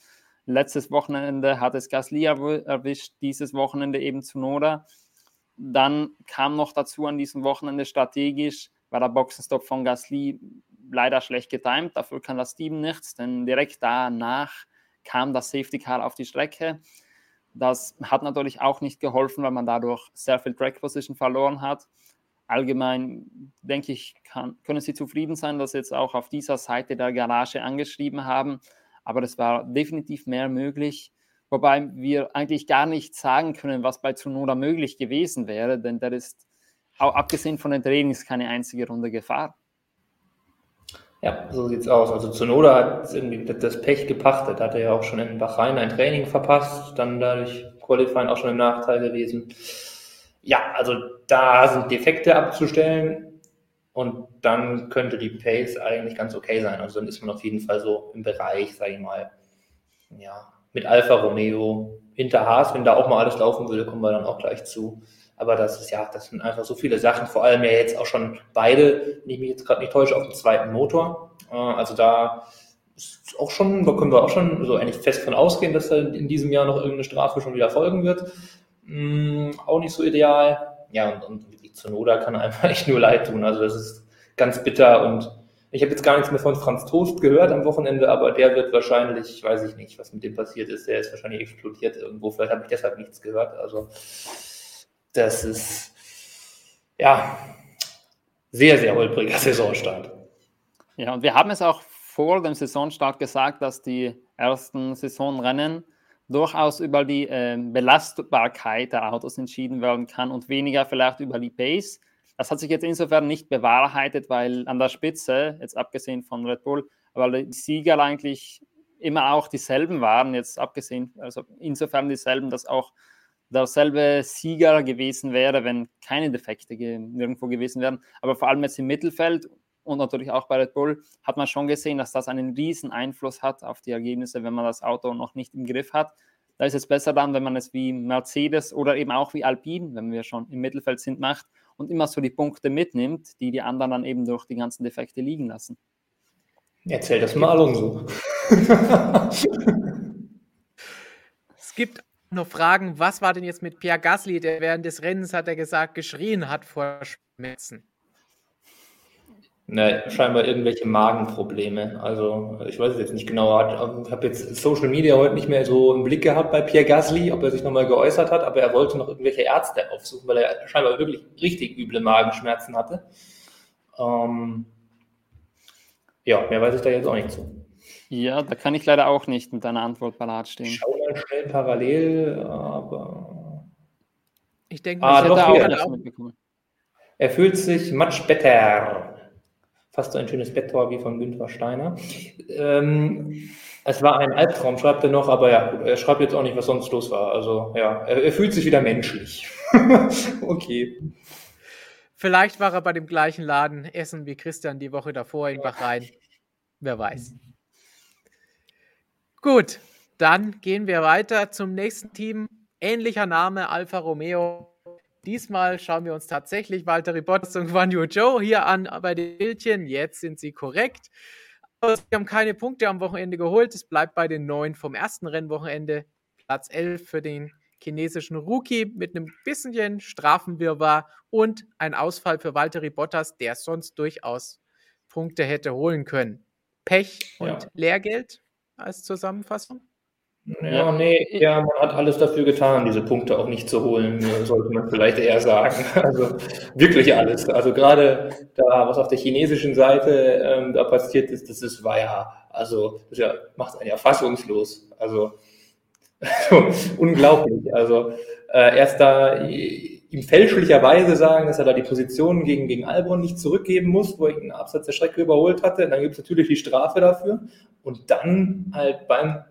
Letztes Wochenende hat es Gasly erwischt, dieses Wochenende eben zu Noda. Dann kam noch dazu an diesem Wochenende strategisch, war der Boxenstopp von Gasly leider schlecht getimt, dafür kann das Team nichts, denn direkt danach kam das Safety Car auf die Strecke. Das hat natürlich auch nicht geholfen, weil man dadurch sehr viel Track Position verloren hat. Allgemein denke ich, kann, können Sie zufrieden sein, dass Sie jetzt auch auf dieser Seite der Garage angeschrieben haben. Aber es war definitiv mehr möglich. Wobei wir eigentlich gar nicht sagen können, was bei Tsunoda möglich gewesen wäre, denn der ist auch abgesehen von den Trainings keine einzige Runde gefahren. Ja, so sieht's aus. Also Zunoda hat irgendwie das Pech gepachtet, hat er ja auch schon in Bahrain ein Training verpasst, dann dadurch Qualifying auch schon im Nachteil gewesen. Ja, also da sind Defekte abzustellen und dann könnte die Pace eigentlich ganz okay sein. Also dann ist man auf jeden Fall so im Bereich, sage ich mal, ja, mit Alfa Romeo hinter Haas, wenn da auch mal alles laufen würde, kommen wir dann auch gleich zu. Aber das ist ja, das sind einfach so viele Sachen, vor allem ja jetzt auch schon beide, wenn ich mich jetzt gerade nicht täusche, auf dem zweiten Motor. Äh, also da ist auch schon, da können wir auch schon so eigentlich fest von ausgehen, dass da in diesem Jahr noch irgendeine Strafe schon wieder folgen wird. Hm, auch nicht so ideal. Ja, und, und die Zunoda kann einfach echt nur leid tun. Also das ist ganz bitter und ich habe jetzt gar nichts mehr von Franz Toast gehört am Wochenende, aber der wird wahrscheinlich, weiß ich nicht, was mit dem passiert ist, der ist wahrscheinlich explodiert irgendwo. Vielleicht habe ich deshalb nichts gehört. Also das ist ja sehr, sehr holpriger Saisonstart. Ja, und wir haben es auch vor dem Saisonstart gesagt, dass die ersten Saisonrennen durchaus über die äh, Belastbarkeit der Autos entschieden werden kann und weniger vielleicht über die Pace. Das hat sich jetzt insofern nicht bewahrheitet, weil an der Spitze, jetzt abgesehen von Red Bull, aber die Sieger eigentlich immer auch dieselben waren, jetzt abgesehen, also insofern dieselben, dass auch derselbe Sieger gewesen wäre, wenn keine Defekte nirgendwo gewesen wären. Aber vor allem jetzt im Mittelfeld und natürlich auch bei Red Bull hat man schon gesehen, dass das einen riesen Einfluss hat auf die Ergebnisse, wenn man das Auto noch nicht im Griff hat. Da ist es besser dann, wenn man es wie Mercedes oder eben auch wie Alpine, wenn wir schon im Mittelfeld sind, macht und immer so die Punkte mitnimmt, die die anderen dann eben durch die ganzen Defekte liegen lassen. Erzähl das mal Alonso. es gibt noch fragen, was war denn jetzt mit Pierre Gasly, der während des Rennens, hat er gesagt, geschrien hat vor Schmerzen? Ne, scheinbar irgendwelche Magenprobleme. Also ich weiß es jetzt nicht genau. Ich habe jetzt Social Media heute nicht mehr so im Blick gehabt bei Pierre Gasly, ob er sich nochmal geäußert hat, aber er wollte noch irgendwelche Ärzte aufsuchen, weil er scheinbar wirklich richtig üble Magenschmerzen hatte. Ähm, ja, mehr weiß ich da jetzt auch nicht zu. Ja, da kann ich leider auch nicht mit deiner Antwort parat stehen. Ich schau mal schnell parallel, aber. Ich denke, ah, ich hätte auch mitbekommen. Er fühlt sich much better. Fast so ein schönes Betttor wie von Günther Steiner. Ähm, es war ein Albtraum, schreibt er noch, aber ja, er schreibt jetzt auch nicht, was sonst los war. Also ja, er, er fühlt sich wieder menschlich. okay. Vielleicht war er bei dem gleichen Laden essen wie Christian die Woche davor in Bahrain. Wer weiß. Gut, dann gehen wir weiter zum nächsten Team. Ähnlicher Name, Alfa Romeo. Diesmal schauen wir uns tatsächlich Walter Bottas und Guan Yu Zhou hier an bei den Bildchen. Jetzt sind sie korrekt. Aber sie haben keine Punkte am Wochenende geholt. Es bleibt bei den neun vom ersten Rennwochenende. Platz 11 für den chinesischen Rookie mit einem bisschen Strafenwirrwarr und ein Ausfall für Walter Bottas, der sonst durchaus Punkte hätte holen können. Pech und ja. Lehrgeld als Zusammenfassung? Ja, nee, ja, man hat alles dafür getan, diese Punkte auch nicht zu holen, sollte man vielleicht eher sagen. Also wirklich alles. Also gerade da, was auf der chinesischen Seite ähm, da passiert ist, das ist, war ja, also das ja, macht einen ja fassungslos. Also, also unglaublich. Also äh, erst da ihm fälschlicherweise sagen, dass er da die Position gegen, gegen Albon nicht zurückgeben muss, wo er ihn abseits der Strecke überholt hatte. Dann gibt es natürlich die Strafe dafür. Und dann halt beim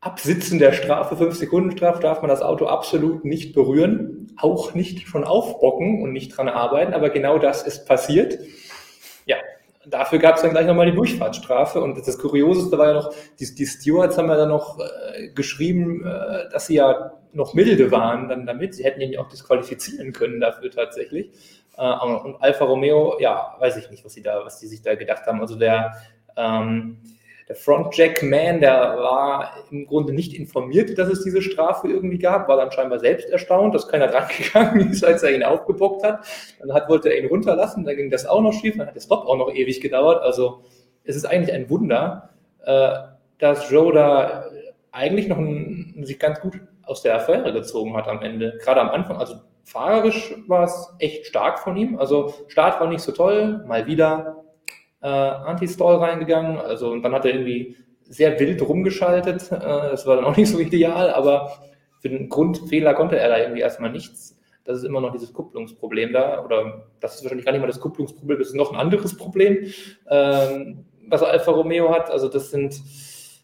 Absitzen der Strafe, 5 Sekunden Strafe, darf man das Auto absolut nicht berühren, auch nicht schon aufbocken und nicht dran arbeiten, aber genau das ist passiert. Ja, dafür gab es dann gleich nochmal die Durchfahrtsstrafe und das Kurioseste war ja noch, die, die Stewards haben ja dann noch äh, geschrieben, äh, dass sie ja noch milde waren dann damit, sie hätten ihn ja auch disqualifizieren können dafür tatsächlich. Äh, und Alfa Romeo, ja, weiß ich nicht, was sie da, was die sich da gedacht haben. Also der ähm, der Frontjack-Man, der war im Grunde nicht informiert, dass es diese Strafe irgendwie gab, war dann scheinbar selbst erstaunt, dass keiner dran gegangen ist, als er ihn aufgebockt hat. Dann hat, wollte er ihn runterlassen, dann ging das auch noch schief, dann hat der Stop auch noch ewig gedauert. Also es ist eigentlich ein Wunder, äh, dass Joe da eigentlich noch ein, sich ganz gut aus der Affäre gezogen hat am Ende. Gerade am Anfang, also fahrerisch war es echt stark von ihm. Also Start war nicht so toll, mal wieder äh, Anti-Stall reingegangen. Also und dann hat er irgendwie sehr wild rumgeschaltet. Äh, das war dann auch nicht so ideal, aber für den Grundfehler konnte er da irgendwie erstmal nichts. Das ist immer noch dieses Kupplungsproblem da. Oder das ist wahrscheinlich gar nicht mal das Kupplungsproblem, das ist noch ein anderes Problem, ähm, was Alfa Romeo hat. Also das sind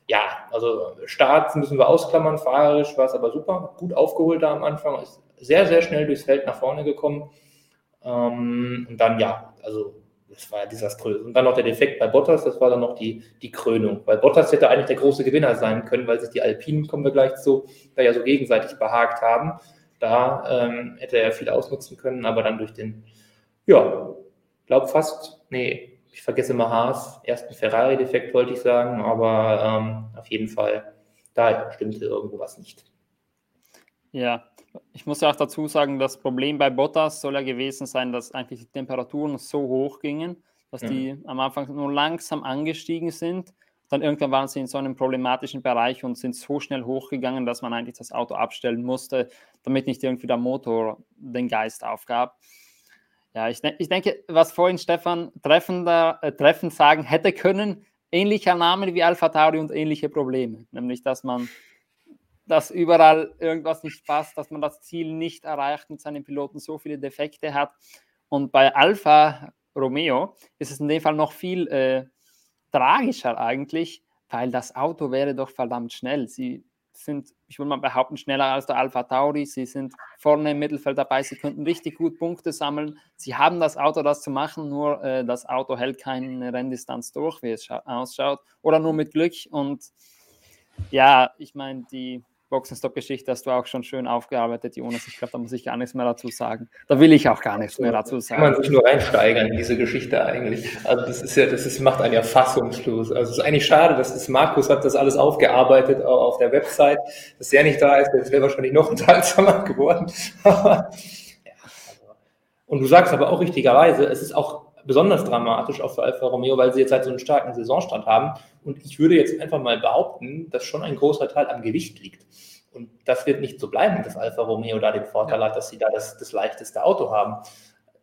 ja, also Starts müssen wir ausklammern, fahrerisch war es aber super, gut aufgeholt da am Anfang, ist sehr, sehr schnell durchs Feld nach vorne gekommen. Ähm, und dann ja, also das war desaströs. Und dann noch der Defekt bei Bottas, das war dann noch die, die Krönung. Weil Bottas hätte eigentlich der große Gewinner sein können, weil sich die Alpinen, kommen wir gleich zu, da ja so gegenseitig behagt haben. Da ähm, hätte er viel ausnutzen können, aber dann durch den, ja, glaube fast, nee, ich vergesse mal Haas, ersten Ferrari-Defekt wollte ich sagen, aber ähm, auf jeden Fall, da stimmte irgendwo was nicht. Ja, ich muss auch dazu sagen, das Problem bei Bottas soll ja gewesen sein, dass eigentlich die Temperaturen so hoch gingen, dass mhm. die am Anfang nur langsam angestiegen sind. Dann irgendwann waren sie in so einem problematischen Bereich und sind so schnell hochgegangen, dass man eigentlich das Auto abstellen musste, damit nicht irgendwie der Motor den Geist aufgab. Ja, ich, ich denke, was vorhin Stefan treffender, äh, treffend sagen hätte können, ähnlicher Name wie Alpha Tauri und ähnliche Probleme, nämlich dass man dass überall irgendwas nicht passt, dass man das Ziel nicht erreicht mit seinen Piloten so viele Defekte hat. Und bei Alfa Romeo ist es in dem Fall noch viel äh, tragischer eigentlich, weil das Auto wäre doch verdammt schnell. Sie sind, ich würde mal behaupten, schneller als der Alpha Tauri. Sie sind vorne im Mittelfeld dabei. Sie könnten richtig gut Punkte sammeln. Sie haben das Auto, das zu machen, nur äh, das Auto hält keine Renndistanz durch, wie es ausschaut. Oder nur mit Glück. Und ja, ich meine, die Boxenstock-Geschichte hast du auch schon schön aufgearbeitet, Jonas. Ich glaube, da muss ich gar nichts mehr dazu sagen. Da will ich auch gar nichts mehr dazu sagen. Kann man sich nur reinsteigern in diese Geschichte eigentlich. Also das ist ja, das ist, macht einen ja fassungslos. Also es ist eigentlich schade, dass das Markus hat das alles aufgearbeitet auf der Website. Dass er nicht da ist, das wäre wahrscheinlich noch unterhaltsamer geworden. Und du sagst aber auch richtigerweise, es ist auch besonders dramatisch auch für Alfa Romeo, weil sie jetzt halt so einen starken Saisonstand haben. Und ich würde jetzt einfach mal behaupten, dass schon ein großer Teil am Gewicht liegt. Und das wird nicht so bleiben, dass Alfa Romeo da den Vorteil hat, dass sie da das, das leichteste Auto haben.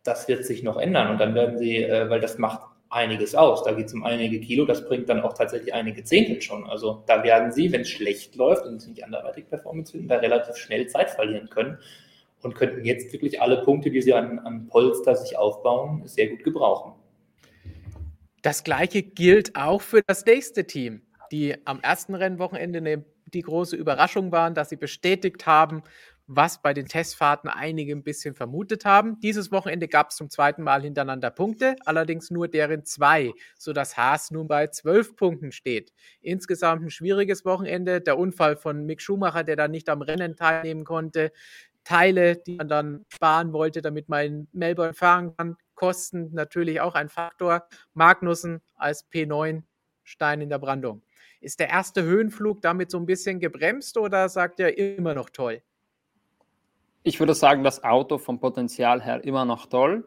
Das wird sich noch ändern. Und dann werden sie, äh, weil das macht einiges aus. Da geht es um einige Kilo, das bringt dann auch tatsächlich einige Zehntel schon. Also da werden sie, wenn es schlecht läuft und sie nicht anderweitig Performance finden, da relativ schnell Zeit verlieren können und könnten jetzt wirklich alle Punkte, die sie an, an Polster sich aufbauen, sehr gut gebrauchen. Das gleiche gilt auch für das nächste Team, die am ersten Rennwochenende eine, die große Überraschung waren, dass sie bestätigt haben, was bei den Testfahrten einige ein bisschen vermutet haben. Dieses Wochenende gab es zum zweiten Mal hintereinander Punkte, allerdings nur deren zwei, sodass Haas nun bei zwölf Punkten steht. Insgesamt ein schwieriges Wochenende. Der Unfall von Mick Schumacher, der dann nicht am Rennen teilnehmen konnte, Teile, die man dann sparen wollte, damit man in Melbourne fahren kann. Kosten natürlich auch ein Faktor. Magnussen als P9 Stein in der Brandung. Ist der erste Höhenflug damit so ein bisschen gebremst oder sagt er immer noch toll? Ich würde sagen, das Auto vom Potenzial her immer noch toll.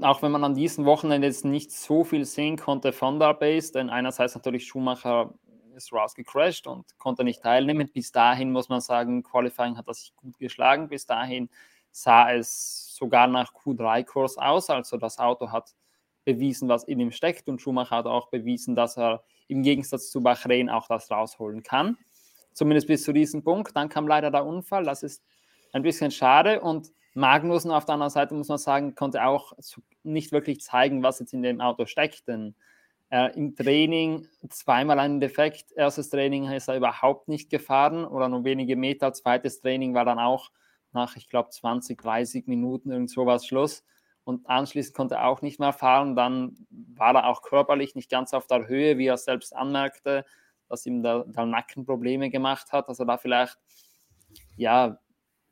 Auch wenn man an diesem Wochenende jetzt nicht so viel sehen konnte von der Base, denn einerseits natürlich Schumacher ist rausgecrashed und konnte nicht teilnehmen. Bis dahin muss man sagen, Qualifying hat er sich gut geschlagen. Bis dahin sah es sogar nach Q3-Kurs aus. Also das Auto hat bewiesen, was in ihm steckt und Schumacher hat auch bewiesen, dass er im Gegensatz zu Bahrain auch das rausholen kann. Zumindest bis zu diesem Punkt. Dann kam leider der Unfall. Das ist ein bisschen schade und Magnussen auf der anderen Seite, muss man sagen, konnte auch nicht wirklich zeigen, was jetzt in dem Auto steckt, denn äh, im Training zweimal einen Defekt. Erstes Training ist er überhaupt nicht gefahren oder nur wenige Meter. Zweites Training war dann auch nach, ich glaube, 20, 30 Minuten irgend sowas Schluss. Und anschließend konnte er auch nicht mehr fahren. Dann war er auch körperlich nicht ganz auf der Höhe, wie er selbst anmerkte, dass ihm der, der Nacken Probleme gemacht hat. Also da vielleicht, ja,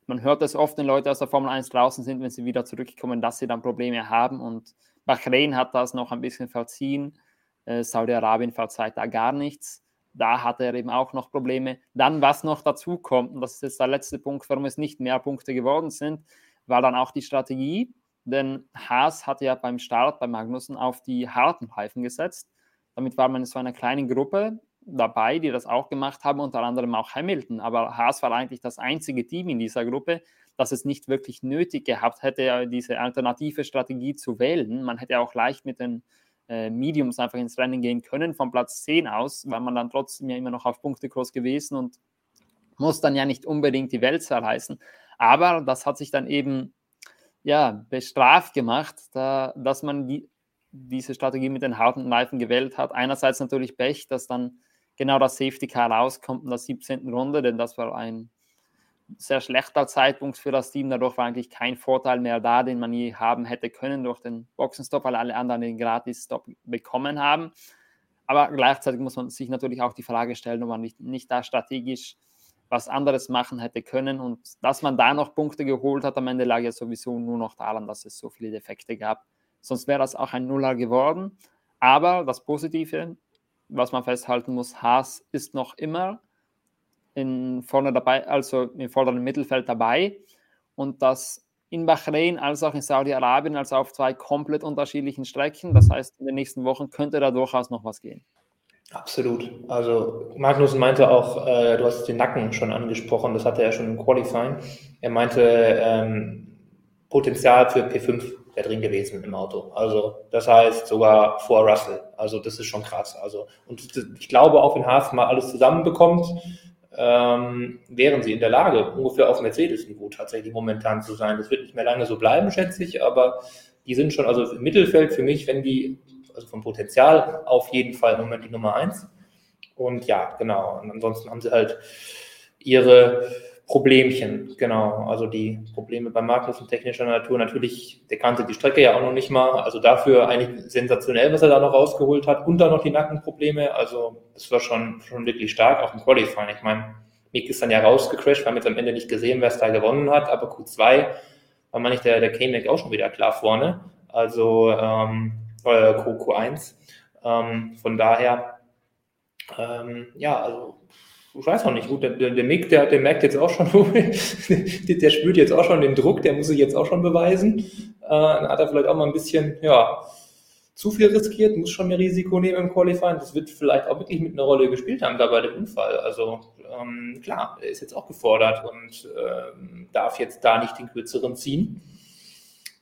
man hört es oft, wenn Leute aus der Formel 1 draußen sind, wenn sie wieder zurückkommen, dass sie dann Probleme haben. Und Bahrain hat das noch ein bisschen verziehen. Äh, Saudi-Arabien verzeiht da gar nichts. Da hatte er eben auch noch Probleme. Dann, was noch dazu kommt, und das ist jetzt der letzte Punkt, warum es nicht mehr Punkte geworden sind, war dann auch die Strategie. Denn Haas hatte ja beim Start bei Magnussen auf die harten Reifen gesetzt. Damit war man in so einer kleinen Gruppe dabei, die das auch gemacht haben, unter anderem auch Hamilton. Aber Haas war eigentlich das einzige Team in dieser Gruppe, das es nicht wirklich nötig gehabt hätte, diese alternative Strategie zu wählen. Man hätte auch leicht mit den äh, Mediums einfach ins Rennen gehen können, von Platz 10 aus, weil man dann trotzdem ja immer noch auf Punktekurs gewesen und muss dann ja nicht unbedingt die Welt zerreißen. Aber das hat sich dann eben ja, bestraft gemacht, da, dass man die, diese Strategie mit den harten Reifen gewählt hat. Einerseits natürlich Pech, dass dann genau das Safety Car rauskommt in der 17. Runde, denn das war ein sehr schlechter Zeitpunkt für das Team. Dadurch war eigentlich kein Vorteil mehr da, den man je haben hätte können durch den Boxenstopp, weil alle anderen den Gratis-Stop bekommen haben. Aber gleichzeitig muss man sich natürlich auch die Frage stellen, ob man nicht, nicht da strategisch was anderes machen hätte können. Und dass man da noch Punkte geholt hat, am Ende lag ja sowieso nur noch daran, dass es so viele Defekte gab. Sonst wäre das auch ein Nuller geworden. Aber das Positive, was man festhalten muss, Haas ist noch immer in vorne dabei, also im vorderen Mittelfeld dabei. Und das in Bahrain als auch in Saudi-Arabien, also auf zwei komplett unterschiedlichen Strecken. Das heißt, in den nächsten Wochen könnte da durchaus noch was gehen. Absolut. Also Magnus meinte auch, äh, du hast den Nacken schon angesprochen, das hatte er schon im Qualifying. Er meinte, ähm, Potenzial für P5 wäre drin gewesen im Auto. Also das heißt sogar vor Russell. Also das ist schon krass. Also und ich glaube auch, wenn Haas mal alles zusammenbekommt, ähm, wären sie in der Lage, ungefähr auf Mercedes-Niveau tatsächlich momentan zu sein. Das wird nicht mehr lange so bleiben, schätze ich, aber die sind schon, also im Mittelfeld für mich, wenn die, also vom Potenzial auf jeden Fall im Moment die Nummer eins. Und ja, genau. Und ansonsten haben sie halt ihre Problemchen, genau. Also die Probleme bei und technischer Natur. Natürlich, der kannte die Strecke ja auch noch nicht mal. Also dafür eigentlich sensationell, was er da noch rausgeholt hat. Und dann noch die Nackenprobleme. Also das war schon, schon wirklich stark, auch im Qualifying. Ich meine, Mick ist dann ja rausgecrashed, wir haben jetzt am Ende nicht gesehen, wer es da gewonnen hat. Aber Q2 war man nicht der, der K-Mac auch schon wieder klar vorne. Also ähm, äh, Q1. Ähm, von daher, ähm, ja, also ich weiß auch nicht, gut, der, der Mick, der, der merkt jetzt auch schon, der, der spürt jetzt auch schon den Druck, der muss sich jetzt auch schon beweisen. Äh, dann hat er vielleicht auch mal ein bisschen, ja, zu viel riskiert, muss schon mehr Risiko nehmen im Qualifying. Das wird vielleicht auch wirklich mit einer Rolle gespielt haben da bei dem Unfall. Also ähm, klar, er ist jetzt auch gefordert und ähm, darf jetzt da nicht den kürzeren ziehen.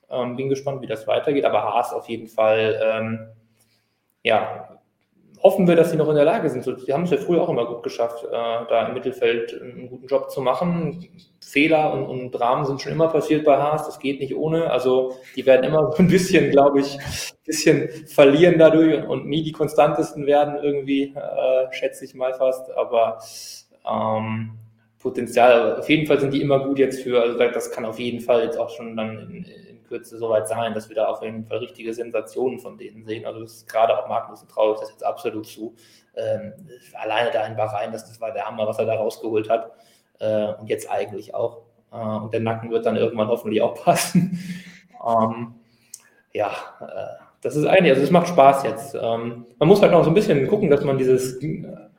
Ähm, bin gespannt, wie das weitergeht, aber Haas auf jeden Fall, ähm, ja, hoffen wir, dass sie noch in der Lage sind. Sie haben es ja früher auch immer gut geschafft, äh, da im Mittelfeld einen guten Job zu machen. Fehler und, und Dramen sind schon immer passiert bei Haas, das geht nicht ohne. Also die werden immer ein bisschen, glaube ich, ein bisschen verlieren dadurch und nie die konstantesten werden irgendwie, äh, schätze ich mal fast. Aber ähm, Potenzial, auf jeden Fall sind die immer gut jetzt für, also das kann auf jeden Fall jetzt auch schon dann in, Kürze soweit sein, dass wir da auf jeden Fall richtige Sensationen von denen sehen. Also das ist gerade auch Magnus traue ich das jetzt absolut zu. Ähm, alleine da in Bahrain, das, das war der Hammer, was er da rausgeholt hat. Äh, und jetzt eigentlich auch. Äh, und der Nacken wird dann irgendwann hoffentlich auch passen. ähm, ja, äh, das ist eigentlich, also es macht Spaß jetzt. Ähm, man muss halt noch so ein bisschen gucken, dass man dieses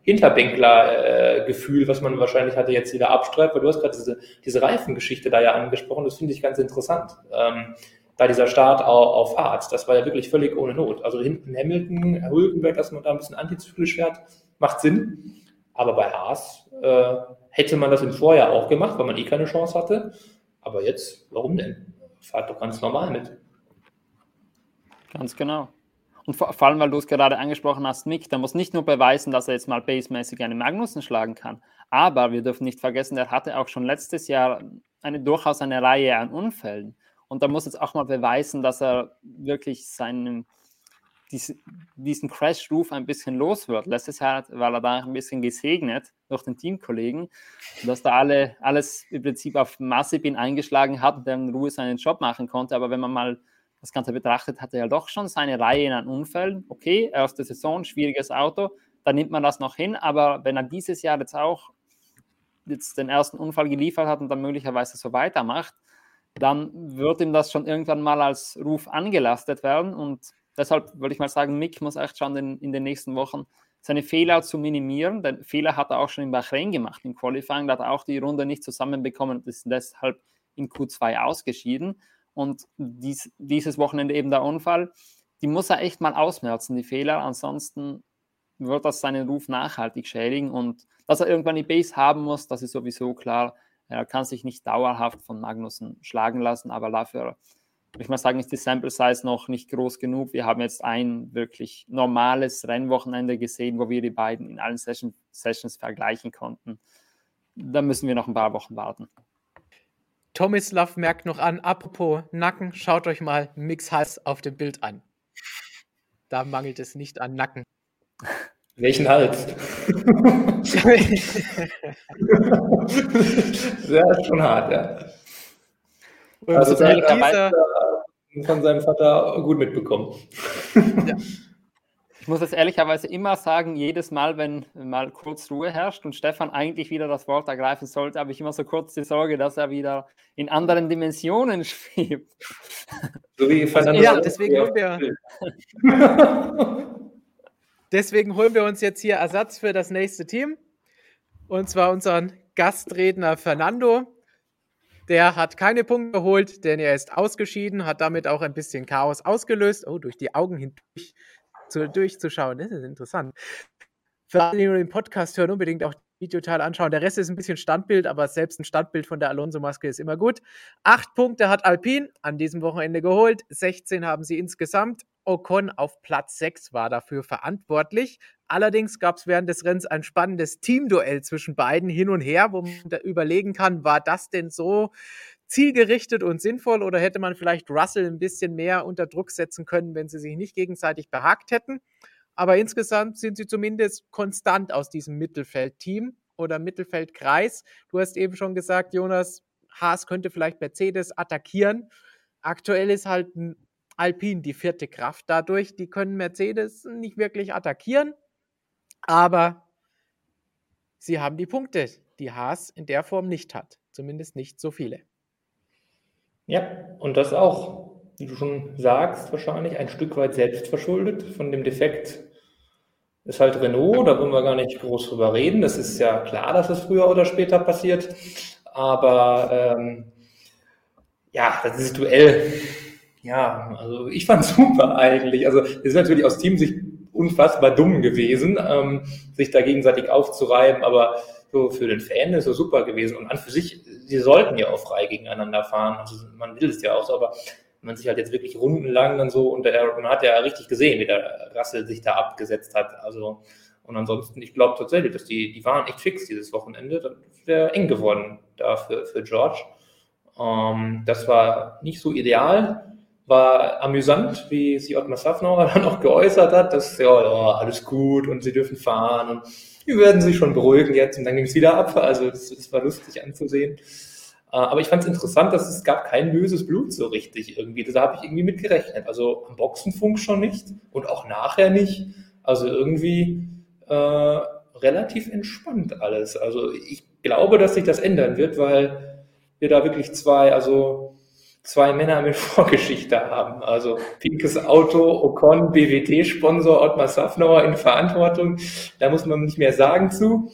Hinterbänkler-Gefühl, was man wahrscheinlich hatte, jetzt wieder abstreift, weil du hast gerade diese, diese Reifengeschichte da ja angesprochen, das finde ich ganz interessant. Ähm, da dieser Start auf, auf Hart, das war ja wirklich völlig ohne Not. Also hinten Hamilton, Hülkenberg, dass man da ein bisschen antizyklisch fährt, macht Sinn. Aber bei Haas äh, hätte man das im Vorjahr auch gemacht, weil man eh keine Chance hatte. Aber jetzt, warum denn? Fahrt doch ganz normal mit. Ganz genau. Und vor, vor allem, weil du es gerade angesprochen hast, Nick, der muss nicht nur beweisen, dass er jetzt mal basemäßig einen Magnussen schlagen kann, aber wir dürfen nicht vergessen, er hatte auch schon letztes Jahr eine durchaus eine Reihe an Unfällen. Und da muss jetzt auch mal beweisen, dass er wirklich seinen, diesen, diesen Crash-Ruf ein bisschen los wird. Letztes Jahr war er da ein bisschen gesegnet durch den Teamkollegen, dass da alle alles im Prinzip auf Massibin eingeschlagen hat und der in Ruhe seinen Job machen konnte. Aber wenn man mal das Ganze betrachtet, hat er ja doch schon seine Reihe an Unfällen. Okay, erste Saison, schwieriges Auto, da nimmt man das noch hin. Aber wenn er dieses Jahr jetzt auch jetzt den ersten Unfall geliefert hat und dann möglicherweise so weitermacht, dann wird ihm das schon irgendwann mal als Ruf angelastet werden. Und deshalb würde ich mal sagen, Mick muss echt schauen, in, in den nächsten Wochen seine Fehler zu minimieren. Denn Fehler hat er auch schon in Bahrain gemacht, im Qualifying. Da hat er auch die Runde nicht zusammenbekommen und ist deshalb in Q2 ausgeschieden. Und dies, dieses Wochenende eben der Unfall, die muss er echt mal ausmerzen, die Fehler. Ansonsten wird das seinen Ruf nachhaltig schädigen. Und dass er irgendwann die Base haben muss, das ist sowieso klar. Er kann sich nicht dauerhaft von Magnussen schlagen lassen, aber dafür, würde ich mal sagen, ist die Sample Size noch nicht groß genug. Wir haben jetzt ein wirklich normales Rennwochenende gesehen, wo wir die beiden in allen Session, Sessions vergleichen konnten. Da müssen wir noch ein paar Wochen warten. Tomislav merkt noch an, apropos Nacken, schaut euch mal Mix Hals auf dem Bild an. Da mangelt es nicht an Nacken. Welchen Hals? ist schon hart, ja. Und also dieser... von seinem Vater gut mitbekommen. Ja. Ich muss es ehrlicherweise immer sagen, jedes Mal, wenn mal kurz Ruhe herrscht und Stefan eigentlich wieder das Wort ergreifen sollte, habe ich immer so kurz die Sorge, dass er wieder in anderen Dimensionen schwebt. So wie Fernando. Ja, deswegen holen wir. deswegen holen wir uns jetzt hier Ersatz für das nächste Team. Und zwar unseren Gastredner Fernando. Der hat keine Punkte geholt, denn er ist ausgeschieden, hat damit auch ein bisschen Chaos ausgelöst. Oh, durch die Augen hindurch zu, durchzuschauen. Das ist interessant. Für alle, die nur den Podcast hören, unbedingt auch Videoteil anschauen. Der Rest ist ein bisschen Standbild, aber selbst ein Standbild von der Alonso-Maske ist immer gut. Acht Punkte hat Alpine an diesem Wochenende geholt. 16 haben sie insgesamt. Ocon auf Platz 6 war dafür verantwortlich. Allerdings gab es während des Rennens ein spannendes Teamduell zwischen beiden hin und her, wo man da überlegen kann, war das denn so zielgerichtet und sinnvoll oder hätte man vielleicht Russell ein bisschen mehr unter Druck setzen können, wenn sie sich nicht gegenseitig behagt hätten? Aber insgesamt sind sie zumindest konstant aus diesem Mittelfeldteam oder Mittelfeldkreis. Du hast eben schon gesagt, Jonas, Haas könnte vielleicht Mercedes attackieren. Aktuell ist halt Alpine die vierte Kraft dadurch. Die können Mercedes nicht wirklich attackieren, aber sie haben die Punkte, die Haas in der Form nicht hat. Zumindest nicht so viele. Ja, und das auch, wie du schon sagst, wahrscheinlich ein Stück weit selbst verschuldet von dem Defekt. Ist halt Renault, da wollen wir gar nicht groß drüber reden. Das ist ja klar, dass es früher oder später passiert. Aber ähm, ja, das ist Duell ja, also ich fand super eigentlich. Also es ist natürlich aus Teamsicht unfassbar dumm gewesen, ähm, sich da gegenseitig aufzureiben, aber so für den Fan ist es super gewesen. Und an für sich, sie sollten ja auch frei gegeneinander fahren. Also man will es ja auch so, aber man sich halt jetzt wirklich rundenlang dann so, und der, man hat ja richtig gesehen, wie der Rassel sich da abgesetzt hat. Also, und ansonsten, ich glaube tatsächlich, dass die, die waren echt fix dieses Wochenende. Das wäre eng geworden da für, für George. Ähm, das war nicht so ideal war amüsant, wie sich Ottmar Safnauer dann auch geäußert hat, dass ja, ja, alles gut und sie dürfen fahren und die werden sich schon beruhigen jetzt und dann ging es wieder ab. Also das, das war lustig anzusehen. Äh, aber ich fand es interessant, dass es gab kein böses Blut so richtig irgendwie. Da habe ich irgendwie mit gerechnet. Also am Boxenfunk schon nicht und auch nachher nicht. Also irgendwie äh, relativ entspannt alles. Also ich glaube, dass sich das ändern wird, weil wir da wirklich zwei, also zwei Männer mit Vorgeschichte haben. Also pinkes Auto, Ocon, BWT-Sponsor, Ottmar Safnauer in Verantwortung. Da muss man nicht mehr sagen zu.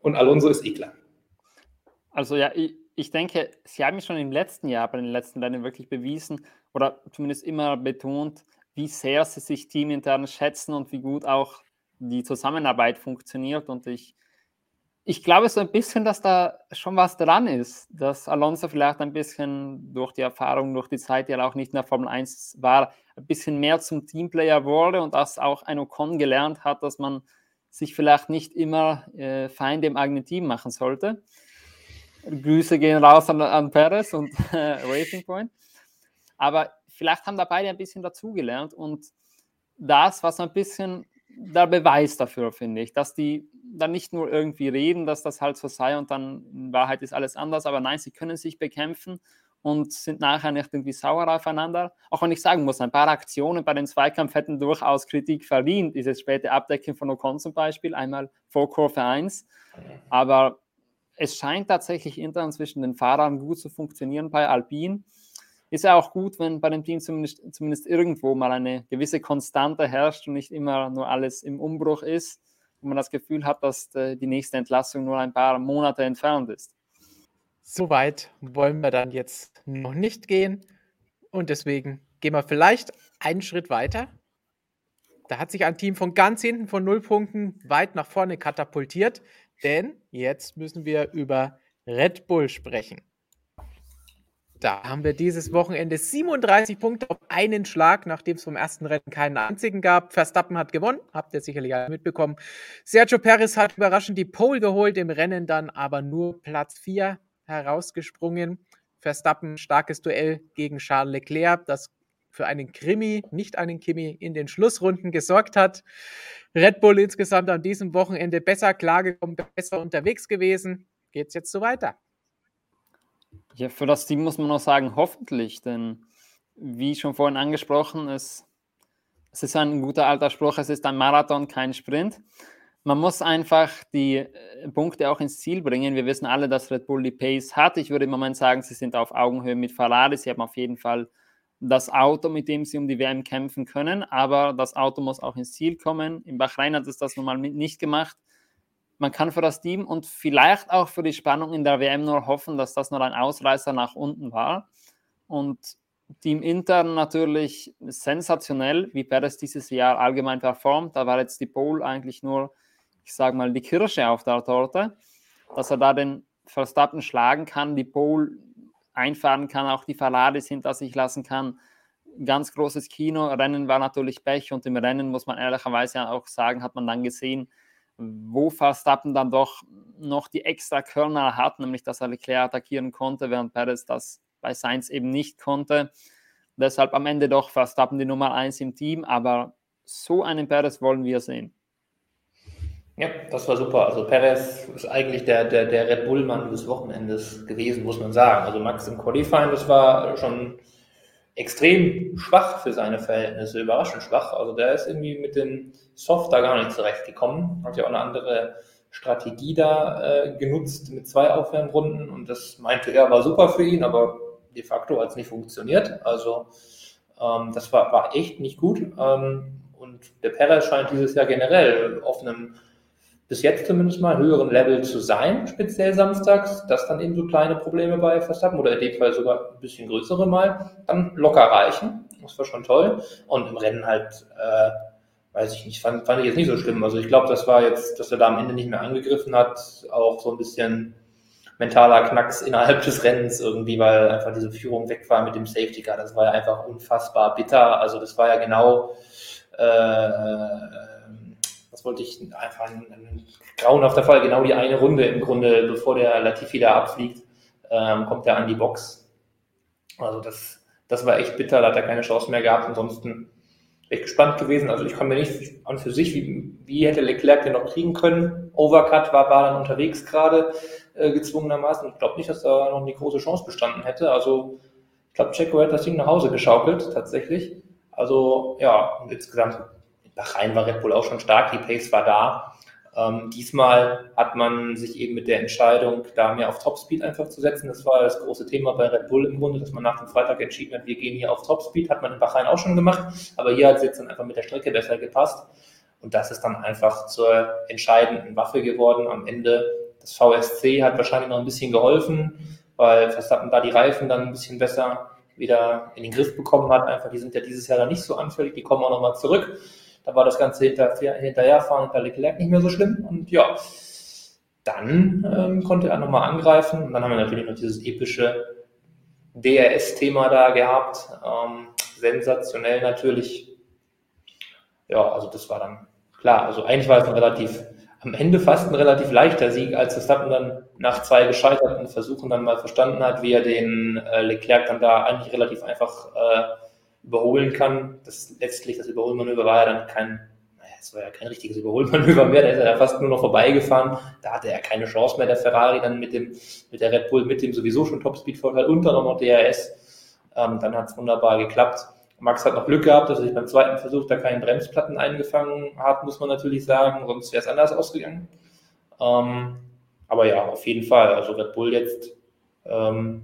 Und Alonso ist Ikler. Also ja, ich, ich denke, Sie haben schon im letzten Jahr bei den letzten Rennen wirklich bewiesen oder zumindest immer betont, wie sehr Sie sich teamintern schätzen und wie gut auch die Zusammenarbeit funktioniert. Und ich ich glaube so ein bisschen, dass da schon was dran ist, dass Alonso vielleicht ein bisschen durch die Erfahrung, durch die Zeit, die er auch nicht in der Formel 1 war, ein bisschen mehr zum Teamplayer wurde und dass auch ein Ocon gelernt hat, dass man sich vielleicht nicht immer äh, Feinde im eigenen Team machen sollte. Grüße gehen raus an, an Perez und äh, Racing Point. Aber vielleicht haben da beide ein bisschen dazugelernt und das, was ein bisschen der Beweis dafür, finde ich, dass die dann nicht nur irgendwie reden, dass das halt so sei und dann in Wahrheit ist alles anders, aber nein, sie können sich bekämpfen und sind nachher nicht irgendwie sauer aufeinander. Auch wenn ich sagen muss, ein paar Aktionen bei dem Zweikampf hätten durchaus Kritik verdient. Dieses späte Abdecken von Ocon zum Beispiel, einmal vor Kurve 1. Aber es scheint tatsächlich intern zwischen den Fahrern gut zu funktionieren bei Alpine. Ist ja auch gut, wenn bei dem Team zumindest, zumindest irgendwo mal eine gewisse Konstante herrscht und nicht immer nur alles im Umbruch ist, wo man das Gefühl hat, dass äh, die nächste Entlassung nur ein paar Monate entfernt ist. So weit wollen wir dann jetzt noch nicht gehen und deswegen gehen wir vielleicht einen Schritt weiter. Da hat sich ein Team von ganz hinten von null Punkten weit nach vorne katapultiert, denn jetzt müssen wir über Red Bull sprechen. Da haben wir dieses Wochenende 37 Punkte auf einen Schlag, nachdem es vom ersten Rennen keinen einzigen gab. Verstappen hat gewonnen, habt ihr sicherlich alle mitbekommen. Sergio Perez hat überraschend die Pole geholt, im Rennen dann aber nur Platz 4 herausgesprungen. Verstappen starkes Duell gegen Charles Leclerc, das für einen Krimi, nicht einen Kimi, in den Schlussrunden gesorgt hat. Red Bull insgesamt an diesem Wochenende besser klargekommen, besser unterwegs gewesen. Geht's jetzt so weiter? Ja, für das Team muss man noch sagen, hoffentlich, denn wie schon vorhin angesprochen, es, es ist ein guter alter Spruch, es ist ein Marathon, kein Sprint. Man muss einfach die äh, Punkte auch ins Ziel bringen. Wir wissen alle, dass Red Bull die Pace hat. Ich würde im Moment sagen, sie sind auf Augenhöhe mit Ferrari. Sie haben auf jeden Fall das Auto, mit dem sie um die WM kämpfen können, aber das Auto muss auch ins Ziel kommen. In Bahrain hat es das nun mal nicht gemacht man kann für das Team und vielleicht auch für die Spannung in der WM nur hoffen, dass das nur ein Ausreißer nach unten war. Und Team intern natürlich sensationell, wie Perez dieses Jahr allgemein performt. Da war jetzt die Pole eigentlich nur, ich sage mal, die Kirsche auf der Torte, dass er da den Verstappen schlagen kann, die Pole einfahren kann, auch die Ferraris hinter sich lassen kann. Ganz großes Kino. Rennen war natürlich Pech und im Rennen muss man ehrlicherweise auch sagen, hat man dann gesehen, wo Verstappen dann doch noch die extra Körner hat, nämlich dass er Leclerc attackieren konnte, während Perez das bei Sainz eben nicht konnte. Deshalb am Ende doch Verstappen die Nummer 1 im Team, aber so einen Perez wollen wir sehen. Ja, das war super. Also Perez ist eigentlich der, der, der Red Bull-Mann des Wochenendes gewesen, muss man sagen. Also Max im Qualifying, das war schon extrem schwach für seine Verhältnisse, überraschend schwach. Also der ist irgendwie mit dem Soft da gar nicht zurechtgekommen. Hat ja auch eine andere Strategie da äh, genutzt mit zwei Aufwärmrunden und das meinte er war super für ihn, aber de facto hat es nicht funktioniert. Also ähm, das war, war echt nicht gut. Ähm, und der Perez scheint dieses Jahr generell auf einem bis jetzt zumindest mal höheren Level zu sein, speziell samstags, dass dann eben so kleine Probleme bei Verstappen oder in dem Fall sogar ein bisschen größere mal dann locker reichen. Das war schon toll. Und im Rennen halt, äh, weiß ich nicht, fand, fand ich jetzt nicht so schlimm. Also ich glaube, das war jetzt, dass er da am Ende nicht mehr angegriffen hat, auch so ein bisschen mentaler Knacks innerhalb des Rennens irgendwie, weil einfach diese Führung weg war mit dem Safety Car. Das war ja einfach unfassbar bitter. Also das war ja genau äh, wollte ich, einfach ein, ein grauenhafter Fall, genau die eine Runde im Grunde, bevor der Latifi da abfliegt, ähm, kommt er an die Box. Also das, das war echt bitter, da hat er keine Chance mehr gehabt. Ansonsten echt gespannt gewesen. Also ich kann mir nicht an für sich, wie, wie hätte Leclerc den noch kriegen können. Overcut war, war dann unterwegs gerade äh, gezwungenermaßen. Ich glaube nicht, dass da noch eine große Chance bestanden hätte. Also ich glaube, Checo hat das Ding nach Hause geschaukelt, tatsächlich. Also ja, insgesamt Bahrain war Red Bull auch schon stark, die Pace war da. Ähm, diesmal hat man sich eben mit der Entscheidung, da mehr auf Topspeed einfach zu setzen. Das war das große Thema bei Red Bull im Grunde, dass man nach dem Freitag entschieden hat, wir gehen hier auf Topspeed. Hat man in Bahrain auch schon gemacht, aber hier hat es jetzt dann einfach mit der Strecke besser gepasst. Und das ist dann einfach zur entscheidenden Waffe geworden. Am Ende das VSC hat wahrscheinlich noch ein bisschen geholfen, weil Verstappen da die Reifen dann ein bisschen besser wieder in den Griff bekommen hat. Einfach, die sind ja dieses Jahr dann nicht so anfällig, die kommen auch nochmal zurück. Da war das Ganze hinter, hinterherfahren hinter Leclerc nicht mehr so schlimm. Und ja, dann ähm, konnte er nochmal angreifen. Und dann haben wir natürlich noch dieses epische DRS-Thema da gehabt. Ähm, sensationell natürlich. Ja, also das war dann klar. Also eigentlich war es ein relativ am Ende fast ein relativ leichter Sieg, als Verstappen dann nach zwei gescheiterten Versuchen dann mal verstanden hat, wie er den äh, Leclerc dann da eigentlich relativ einfach äh, überholen kann. Das letztlich das Überholmanöver war ja dann kein, naja, es war ja kein richtiges Überholmanöver mehr, da ist er ja fast nur noch vorbeigefahren. Da hatte er keine Chance mehr, der Ferrari dann mit dem, mit der Red Bull, mit dem sowieso schon Topspeed-Vorteil und dann noch DRS. Ähm, dann hat es wunderbar geklappt. Max hat noch Glück gehabt, dass er sich beim zweiten Versuch da keinen Bremsplatten eingefangen hat, muss man natürlich sagen, sonst wäre es anders ausgegangen. Ähm, aber ja, auf jeden Fall. Also Red Bull jetzt ähm,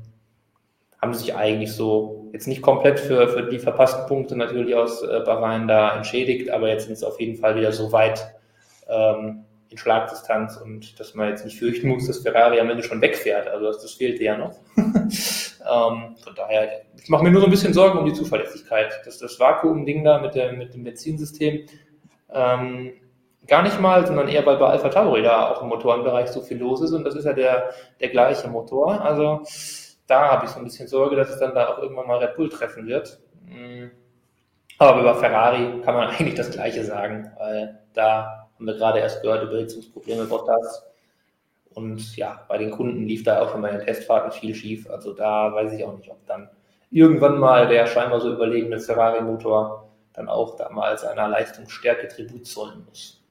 haben sich eigentlich so jetzt nicht komplett für, für die verpassten Punkte natürlich aus äh, Bahrain da entschädigt, aber jetzt sind es auf jeden Fall wieder so weit ähm, in Schlagdistanz und dass man jetzt nicht fürchten muss, dass Ferrari am Ende schon wegfährt. Also das, das fehlte ja noch. ähm, von daher, ich mache mir nur so ein bisschen Sorgen um die Zuverlässigkeit. dass das Vakuum-Ding da mit, der, mit dem Benzinsystem ähm, gar nicht mal, sondern eher, weil bei Alpha Tauri da auch im Motorenbereich so viel los ist und das ist ja der, der gleiche Motor. Also da habe ich so ein bisschen Sorge, dass es dann da auch irgendwann mal Red Bull treffen wird. Mm. Aber über Ferrari kann man eigentlich das Gleiche sagen, weil da haben wir gerade erst gehört, Überhitzungsprobleme Bottas. Und ja, bei den Kunden lief da auch schon bei den Testfahrten viel schief. Also da weiß ich auch nicht, ob dann irgendwann mal der scheinbar so überlegene Ferrari-Motor dann auch da mal seiner Leistungsstärke Tribut zollen muss.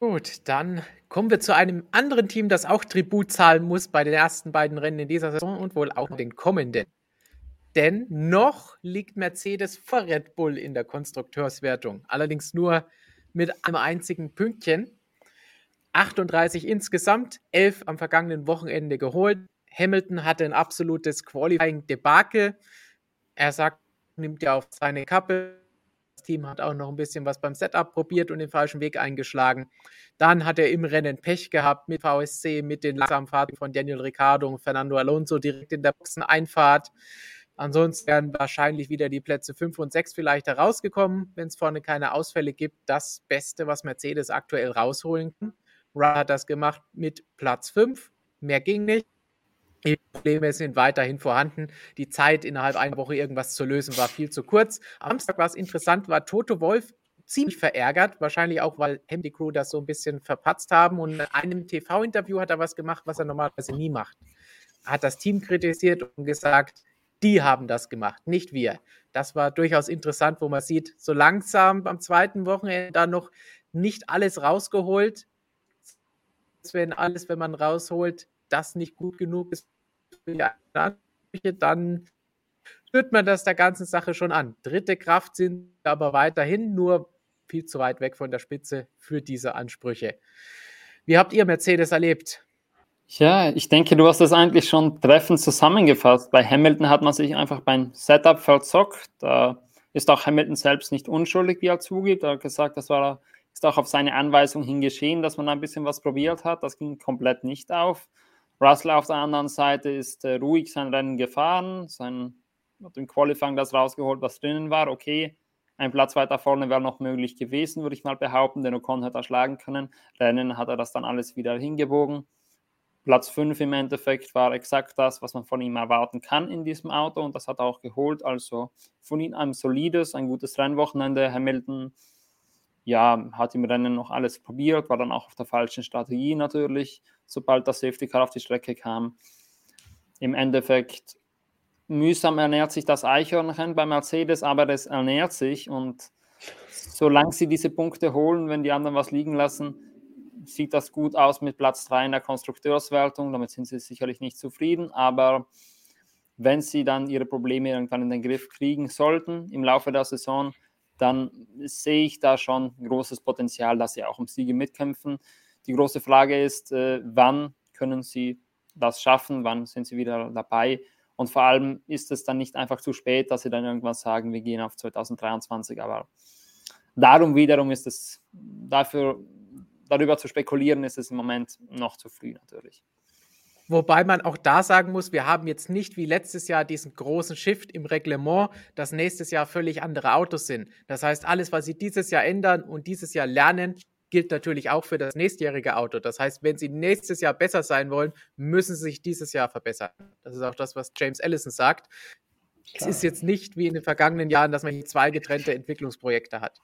Gut, dann kommen wir zu einem anderen Team, das auch Tribut zahlen muss bei den ersten beiden Rennen in dieser Saison und wohl auch den kommenden. Denn noch liegt Mercedes vor Red Bull in der Konstrukteurswertung. Allerdings nur mit einem einzigen Pünktchen. 38 insgesamt, 11 am vergangenen Wochenende geholt. Hamilton hatte ein absolutes Qualifying-Debakel. Er sagt, nimmt ja auf seine Kappe. Team hat auch noch ein bisschen was beim Setup probiert und den falschen Weg eingeschlagen. Dann hat er im Rennen Pech gehabt mit VSC, mit den langsamen Fahrten von Daniel Ricciardo und Fernando Alonso direkt in der Boxeneinfahrt. Ansonsten wären wahrscheinlich wieder die Plätze 5 und 6 vielleicht herausgekommen, wenn es vorne keine Ausfälle gibt. Das Beste, was Mercedes aktuell rausholen kann. Rudd hat das gemacht mit Platz 5. Mehr ging nicht. Die Probleme sind weiterhin vorhanden. Die Zeit, innerhalb einer Woche irgendwas zu lösen, war viel zu kurz. Am Samstag war es interessant, war Toto Wolf ziemlich verärgert, wahrscheinlich auch, weil Handy Crew das so ein bisschen verpatzt haben. Und in einem TV-Interview hat er was gemacht, was er normalerweise nie macht. Er hat das Team kritisiert und gesagt, die haben das gemacht, nicht wir. Das war durchaus interessant, wo man sieht, so langsam am zweiten Wochenende da noch nicht alles rausgeholt. Wenn alles, wenn man rausholt, das nicht gut genug ist für die Ansprüche, dann spürt man das der ganzen Sache schon an. Dritte Kraft sind aber weiterhin nur viel zu weit weg von der Spitze für diese Ansprüche. Wie habt ihr Mercedes erlebt? Ja, ich denke, du hast das eigentlich schon treffend zusammengefasst. Bei Hamilton hat man sich einfach beim Setup verzockt. Da ist auch Hamilton selbst nicht unschuldig, wie er zugibt. Er hat gesagt, das war, ist auch auf seine Anweisung hin geschehen, dass man ein bisschen was probiert hat. Das ging komplett nicht auf. Russell auf der anderen Seite ist äh, ruhig sein Rennen gefahren, sein, hat im Qualifying das rausgeholt, was drinnen war. Okay, ein Platz weiter vorne wäre noch möglich gewesen, würde ich mal behaupten. Den Ocon hätte er schlagen können. Rennen hat er das dann alles wieder hingebogen. Platz 5 im Endeffekt war exakt das, was man von ihm erwarten kann in diesem Auto und das hat er auch geholt. Also von ihm ein solides, ein gutes Rennwochenende. Hamilton ja, hat im Rennen noch alles probiert, war dann auch auf der falschen Strategie natürlich, sobald das Safety Car auf die Strecke kam. Im Endeffekt mühsam ernährt sich das Eichhörnchen bei Mercedes, aber es ernährt sich und solange sie diese Punkte holen, wenn die anderen was liegen lassen, sieht das gut aus mit Platz 3 in der Konstrukteurswertung. Damit sind sie sicherlich nicht zufrieden, aber wenn sie dann ihre Probleme irgendwann in den Griff kriegen sollten im Laufe der Saison, dann sehe ich da schon großes Potenzial, dass sie auch um Siege mitkämpfen. Die große Frage ist, äh, wann können sie das schaffen, wann sind sie wieder dabei und vor allem ist es dann nicht einfach zu spät, dass sie dann irgendwann sagen, wir gehen auf 2023, aber darum wiederum ist es dafür darüber zu spekulieren, ist es im Moment noch zu früh natürlich. Wobei man auch da sagen muss, wir haben jetzt nicht wie letztes Jahr diesen großen Shift im Reglement, dass nächstes Jahr völlig andere Autos sind. Das heißt, alles, was sie dieses Jahr ändern und dieses Jahr lernen, gilt natürlich auch für das nächstjährige Auto. Das heißt, wenn sie nächstes Jahr besser sein wollen, müssen sie sich dieses Jahr verbessern. Das ist auch das, was James Ellison sagt. Klar. Es ist jetzt nicht wie in den vergangenen Jahren, dass man zwei getrennte Entwicklungsprojekte hat.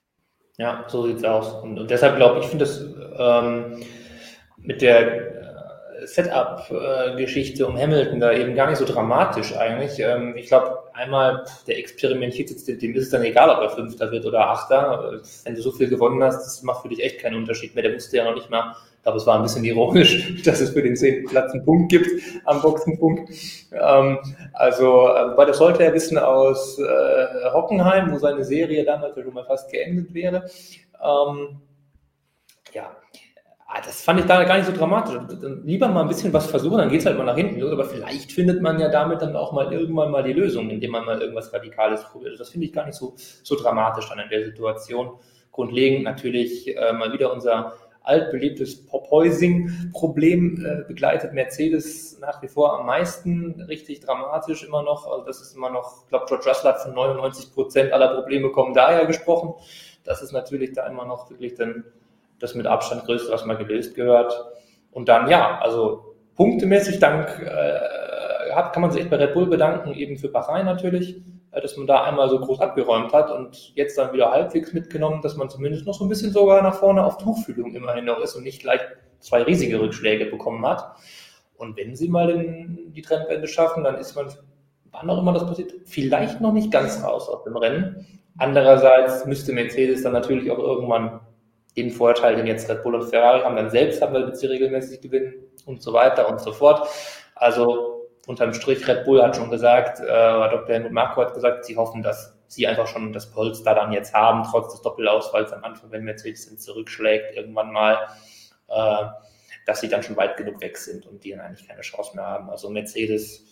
Ja, so sieht es aus. Und, und deshalb glaube ich, finde das, ähm, mit der Setup-Geschichte um Hamilton da eben gar nicht so dramatisch eigentlich. Ähm, ich glaube, einmal, der experimentiert jetzt, dem ist es dann egal, ob er Fünfter wird oder Achter. Wenn du so viel gewonnen hast, das macht für dich echt keinen Unterschied mehr. Der wusste ja noch nicht mal, ich glaube, es war ein bisschen ironisch, dass es für den zehnten Platz einen Punkt gibt am Boxenpunkt. Ähm, also, äh, weil das sollte er wissen aus äh, Hockenheim, wo seine Serie damals schon mal fast geendet wäre. Ähm, ja, das fand ich da gar nicht so dramatisch. Lieber mal ein bisschen was versuchen, dann geht es halt mal nach hinten los. Aber vielleicht findet man ja damit dann auch mal irgendwann mal die Lösung, indem man mal irgendwas Radikales probiert. Das finde ich gar nicht so, so dramatisch dann in der Situation. Grundlegend natürlich äh, mal wieder unser altbelebtes Porpoising-Problem äh, begleitet Mercedes nach wie vor am meisten richtig dramatisch immer noch. Also das ist immer noch, ich glaube, George Russell hat von 99 Prozent aller Probleme kommen daher gesprochen. Das ist natürlich da immer noch wirklich dann das mit Abstand größte, was mal gelöst gehört. Und dann, ja, also punktemäßig dank, äh, hat, kann man sich echt bei Red Bull bedanken, eben für Bahrain natürlich, äh, dass man da einmal so groß abgeräumt hat und jetzt dann wieder halbwegs mitgenommen, dass man zumindest noch so ein bisschen sogar nach vorne auf Tuchfühlung immerhin noch ist und nicht gleich zwei riesige Rückschläge bekommen hat. Und wenn sie mal den, die Trendwende schaffen, dann ist man, wann auch immer das passiert, vielleicht noch nicht ganz raus aus dem Rennen. Andererseits müsste Mercedes dann natürlich auch irgendwann den Vorteil, den jetzt Red Bull und Ferrari haben, dann selbst haben, weil sie regelmäßig gewinnen und so weiter und so fort. Also unterm Strich, Red Bull hat schon gesagt, äh, Dr. Helmut Marko hat gesagt, sie hoffen, dass sie einfach schon das Polster dann jetzt haben, trotz des Doppelausfalls am Anfang, wenn Mercedes dann zurückschlägt, irgendwann mal, äh, dass sie dann schon weit genug weg sind und die dann eigentlich keine Chance mehr haben. Also Mercedes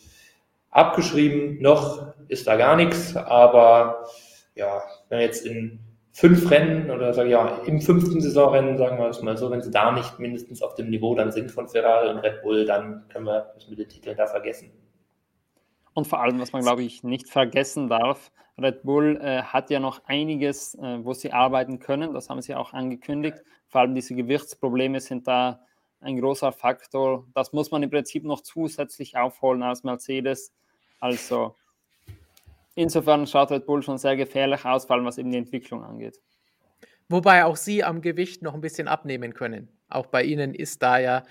abgeschrieben, noch ist da gar nichts, aber ja, wenn jetzt in fünf Rennen oder sage ja im fünften Saisonrennen, sagen wir es mal so, wenn sie da nicht mindestens auf dem Niveau dann sind von Ferrari und Red Bull, dann können wir das mit den Titeln da vergessen. Und vor allem, was man glaube ich nicht vergessen darf, Red Bull äh, hat ja noch einiges, äh, wo sie arbeiten können. Das haben sie auch angekündigt. Vor allem diese Gewichtsprobleme sind da ein großer Faktor. Das muss man im Prinzip noch zusätzlich aufholen als Mercedes. Also insofern schaut Red Bull schon sehr gefährlich aus, vor allem was eben die Entwicklung angeht. Wobei auch sie am Gewicht noch ein bisschen abnehmen können. Auch bei ihnen ist da ja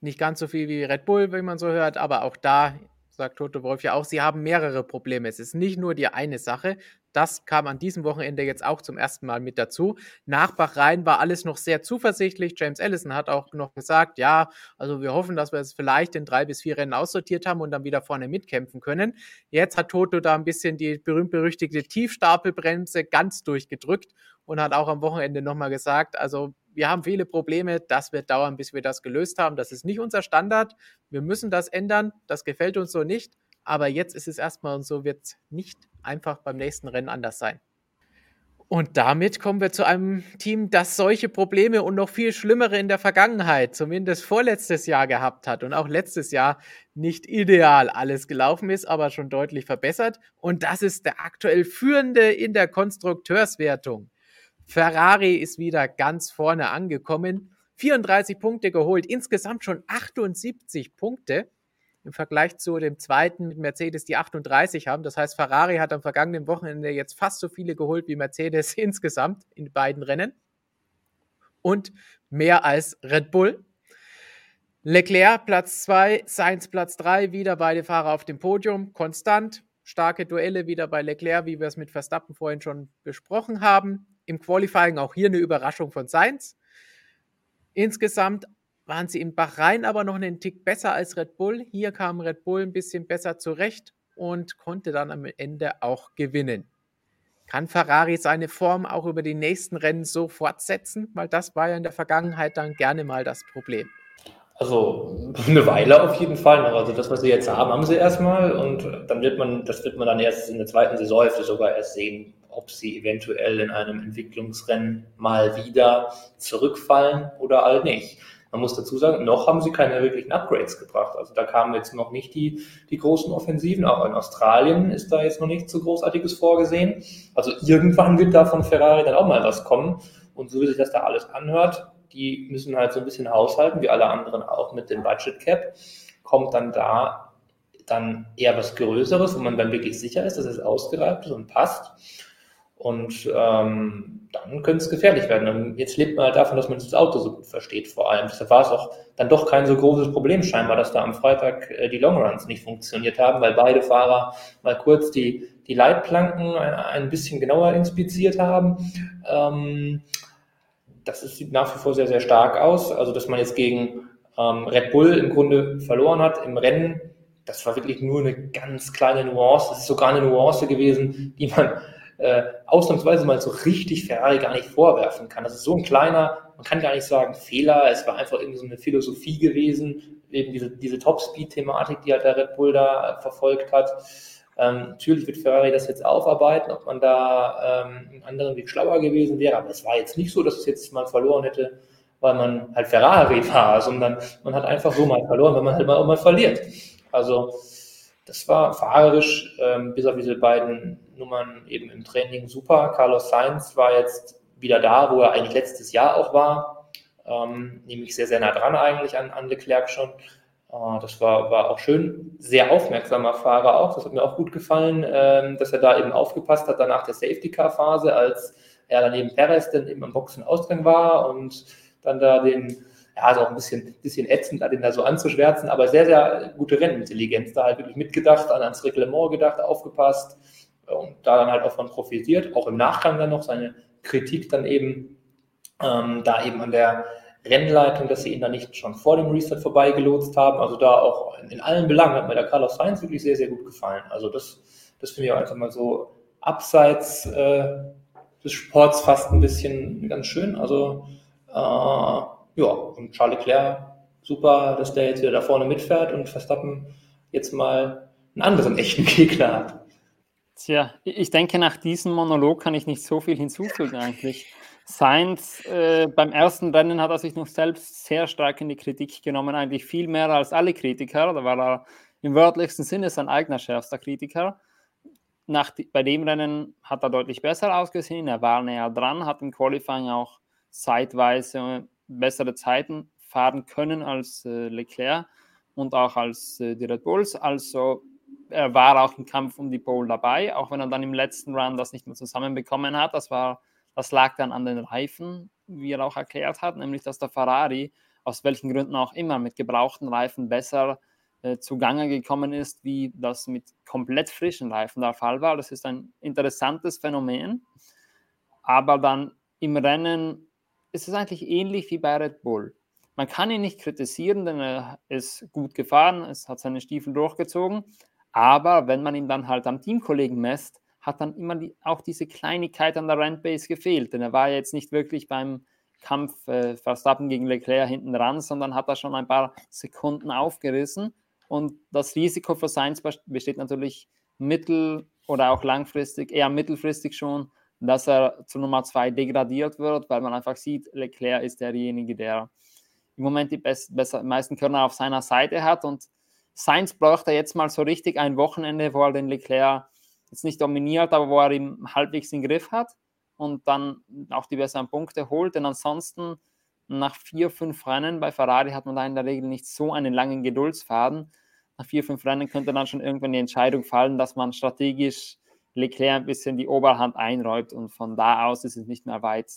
nicht ganz so viel wie Red Bull, wie man so hört, aber auch da sagt Toto Wolf ja auch, sie haben mehrere Probleme. Es ist nicht nur die eine Sache. Das kam an diesem Wochenende jetzt auch zum ersten Mal mit dazu. Nach Bahrain war alles noch sehr zuversichtlich. James Allison hat auch noch gesagt, ja, also wir hoffen, dass wir es vielleicht in drei bis vier Rennen aussortiert haben und dann wieder vorne mitkämpfen können. Jetzt hat Toto da ein bisschen die berühmt-berüchtigte Tiefstapelbremse ganz durchgedrückt und hat auch am Wochenende nochmal gesagt, also wir haben viele Probleme, das wird dauern, bis wir das gelöst haben. Das ist nicht unser Standard. Wir müssen das ändern. Das gefällt uns so nicht. Aber jetzt ist es erstmal und so wird es nicht einfach beim nächsten Rennen anders sein. Und damit kommen wir zu einem Team, das solche Probleme und noch viel schlimmere in der Vergangenheit, zumindest vorletztes Jahr gehabt hat und auch letztes Jahr nicht ideal alles gelaufen ist, aber schon deutlich verbessert. Und das ist der aktuell führende in der Konstrukteurswertung. Ferrari ist wieder ganz vorne angekommen. 34 Punkte geholt, insgesamt schon 78 Punkte im Vergleich zu dem zweiten mit Mercedes, die 38 haben. Das heißt, Ferrari hat am vergangenen Wochenende jetzt fast so viele geholt wie Mercedes insgesamt in beiden Rennen. Und mehr als Red Bull. Leclerc Platz 2, Sainz Platz 3, wieder beide Fahrer auf dem Podium, konstant. Starke Duelle wieder bei Leclerc, wie wir es mit Verstappen vorhin schon besprochen haben im Qualifying auch hier eine Überraschung von Sainz. Insgesamt waren sie im Bahrain aber noch einen Tick besser als Red Bull. Hier kam Red Bull ein bisschen besser zurecht und konnte dann am Ende auch gewinnen. Kann Ferrari seine Form auch über die nächsten Rennen so fortsetzen? Weil das war ja in der Vergangenheit dann gerne mal das Problem. Also eine Weile auf jeden Fall. Also das, was sie jetzt haben, haben sie erstmal und dann wird man, das wird man dann erst in der zweiten Saisonhälfte sogar erst sehen, ob sie eventuell in einem Entwicklungsrennen mal wieder zurückfallen oder halt nicht. Man muss dazu sagen, noch haben sie keine wirklichen Upgrades gebracht. Also da kamen jetzt noch nicht die, die großen Offensiven. Auch in Australien ist da jetzt noch nichts so Großartiges vorgesehen. Also irgendwann wird da von Ferrari dann auch mal was kommen. Und so wie sich das da alles anhört, die müssen halt so ein bisschen haushalten, wie alle anderen auch mit dem Budget Cap. Kommt dann da dann eher was Größeres, wo man dann wirklich sicher ist, dass es ausgereift ist und passt. Und ähm, dann könnte es gefährlich werden. Und jetzt lebt man halt davon, dass man das Auto so gut versteht, vor allem. Deshalb war es auch dann doch kein so großes Problem scheinbar, dass da am Freitag äh, die Longruns nicht funktioniert haben, weil beide Fahrer mal kurz die, die Leitplanken ein, ein bisschen genauer inspiziert haben. Ähm, das sieht nach wie vor sehr, sehr stark aus. Also, dass man jetzt gegen ähm, Red Bull im Grunde verloren hat im Rennen, das war wirklich nur eine ganz kleine Nuance. Das ist sogar eine Nuance gewesen, die man äh, ausnahmsweise mal so richtig Ferrari gar nicht vorwerfen kann. Das ist so ein kleiner, man kann gar nicht sagen Fehler, es war einfach irgendwie so eine Philosophie gewesen, eben diese, diese Top-Speed-Thematik, die halt der Red Bull da verfolgt hat. Ähm, natürlich wird Ferrari das jetzt aufarbeiten, ob man da ähm, einen anderen Weg schlauer gewesen wäre, aber es war jetzt nicht so, dass es jetzt mal verloren hätte, weil man halt Ferrari war, sondern man hat einfach so mal verloren, wenn man halt mal, auch mal verliert. Also das war fahrerisch, ähm, bis auf diese beiden Nummern eben im Training super. Carlos Sainz war jetzt wieder da, wo er eigentlich letztes Jahr auch war, ähm, nämlich sehr, sehr nah dran eigentlich an, an Leclerc schon. Äh, das war, war auch schön. Sehr aufmerksamer Fahrer auch. Das hat mir auch gut gefallen, ähm, dass er da eben aufgepasst hat, danach der Safety-Car-Phase, als er dann neben Perez dann eben am Boxenausgang war und dann da den ja, ist auch ein bisschen, bisschen ätzend, den da so anzuschwärzen, aber sehr, sehr gute Rennintelligenz, da halt wirklich mitgedacht, an ans Reglement gedacht, aufgepasst und da dann halt auch von profitiert, auch im Nachgang dann noch seine Kritik dann eben, ähm, da eben an der Rennleitung, dass sie ihn da nicht schon vor dem Reset vorbeigelotst haben, also da auch in, in allen Belangen hat mir der Carlos Sainz wirklich sehr, sehr gut gefallen, also das, das finde ich auch einfach mal so abseits äh, des Sports fast ein bisschen ganz schön, also äh, ja, und Charles Leclerc, super, dass der jetzt wieder da vorne mitfährt und Verstappen jetzt mal einen anderen echten Gegner hat. Tja, ich denke, nach diesem Monolog kann ich nicht so viel hinzufügen eigentlich. Sainz äh, beim ersten Rennen hat er sich noch selbst sehr stark in die Kritik genommen, eigentlich viel mehr als alle Kritiker. Da war er im wörtlichsten Sinne sein eigener schärfster Kritiker. Nach, bei dem Rennen hat er deutlich besser ausgesehen, er war näher dran, hat im Qualifying auch zeitweise bessere Zeiten fahren können als äh, Leclerc und auch als äh, die Red Bulls. Also er war auch im Kampf um die Pole dabei, auch wenn er dann im letzten Run das nicht mehr zusammenbekommen hat. Das, war, das lag dann an den Reifen, wie er auch erklärt hat, nämlich dass der Ferrari aus welchen Gründen auch immer mit gebrauchten Reifen besser äh, zugange gekommen ist, wie das mit komplett frischen Reifen der Fall war. Das ist ein interessantes Phänomen. Aber dann im Rennen ist es eigentlich ähnlich wie bei Red Bull. Man kann ihn nicht kritisieren, denn er ist gut gefahren, es hat seine Stiefel durchgezogen. Aber wenn man ihn dann halt am Teamkollegen messt, hat dann immer die, auch diese Kleinigkeit an der Randbase gefehlt. Denn er war jetzt nicht wirklich beim Kampf äh, Verstappen gegen Leclerc hinten dran, sondern hat da schon ein paar Sekunden aufgerissen. Und das Risiko für Sainz besteht natürlich mittel- oder auch langfristig, eher mittelfristig schon, dass er zu Nummer zwei degradiert wird, weil man einfach sieht, Leclerc ist derjenige, der im Moment die best, besser, meisten Körner auf seiner Seite hat und Sainz bräuchte jetzt mal so richtig ein Wochenende, wo er den Leclerc jetzt nicht dominiert, aber wo er ihn halbwegs im Griff hat und dann auch die besseren Punkte holt, denn ansonsten nach vier, fünf Rennen bei Ferrari hat man da in der Regel nicht so einen langen Geduldsfaden. Nach vier, fünf Rennen könnte dann schon irgendwann die Entscheidung fallen, dass man strategisch Leclerc ein bisschen die Oberhand einräumt und von da aus ist es nicht mehr weit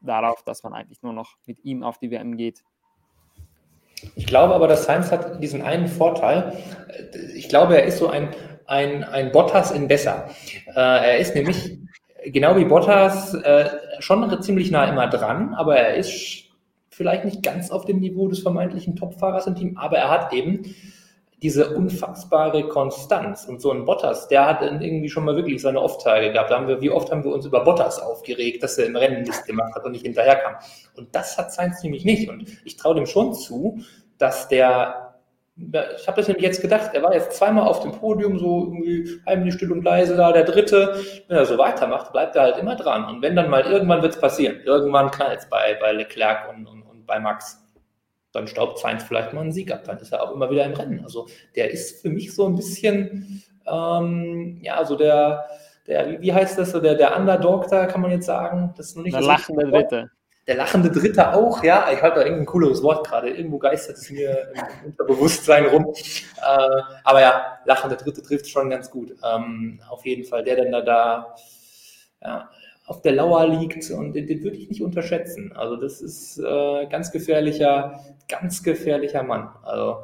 darauf, dass man eigentlich nur noch mit ihm auf die WM geht. Ich glaube aber, dass Sainz hat diesen einen Vorteil. Ich glaube, er ist so ein, ein, ein Bottas in besser. Äh, er ist nämlich genau wie Bottas äh, schon ziemlich nah immer dran, aber er ist vielleicht nicht ganz auf dem Niveau des vermeintlichen Topfahrers im Team, aber er hat eben diese unfassbare Konstanz. Und so ein Bottas, der hat irgendwie schon mal wirklich seine Off-Tage gehabt. Da haben wir, wie oft haben wir uns über Bottas aufgeregt, dass er im Rennen nichts gemacht hat und nicht hinterherkam. Und das hat Sainz nämlich nicht. Und ich traue dem schon zu, dass der, ich habe das nämlich jetzt gedacht, er war jetzt zweimal auf dem Podium, so irgendwie heimlich still und leise da, der dritte. Wenn er so weitermacht, bleibt er halt immer dran. Und wenn dann mal irgendwann wird es passieren, irgendwann knallt es bei, bei Leclerc und, und, und bei Max dann staubt Sainz vielleicht mal einen Sieg ab, dann ist er auch immer wieder im Rennen. Also der ist für mich so ein bisschen, ähm, ja, also der, der, wie heißt das so, der, der Underdog da, kann man jetzt sagen. Das ist noch nicht der lachende Dritte. Der lachende Dritte auch, ja. Ich halte da irgendein cooleres Wort gerade. Irgendwo geistert es mir im Unterbewusstsein rum. Äh, aber ja, lachende Dritte trifft schon ganz gut. Ähm, auf jeden Fall der, der da, da ja, auf der Lauer liegt und den, den würde ich nicht unterschätzen. Also das ist äh, ganz gefährlicher, ganz gefährlicher Mann. Also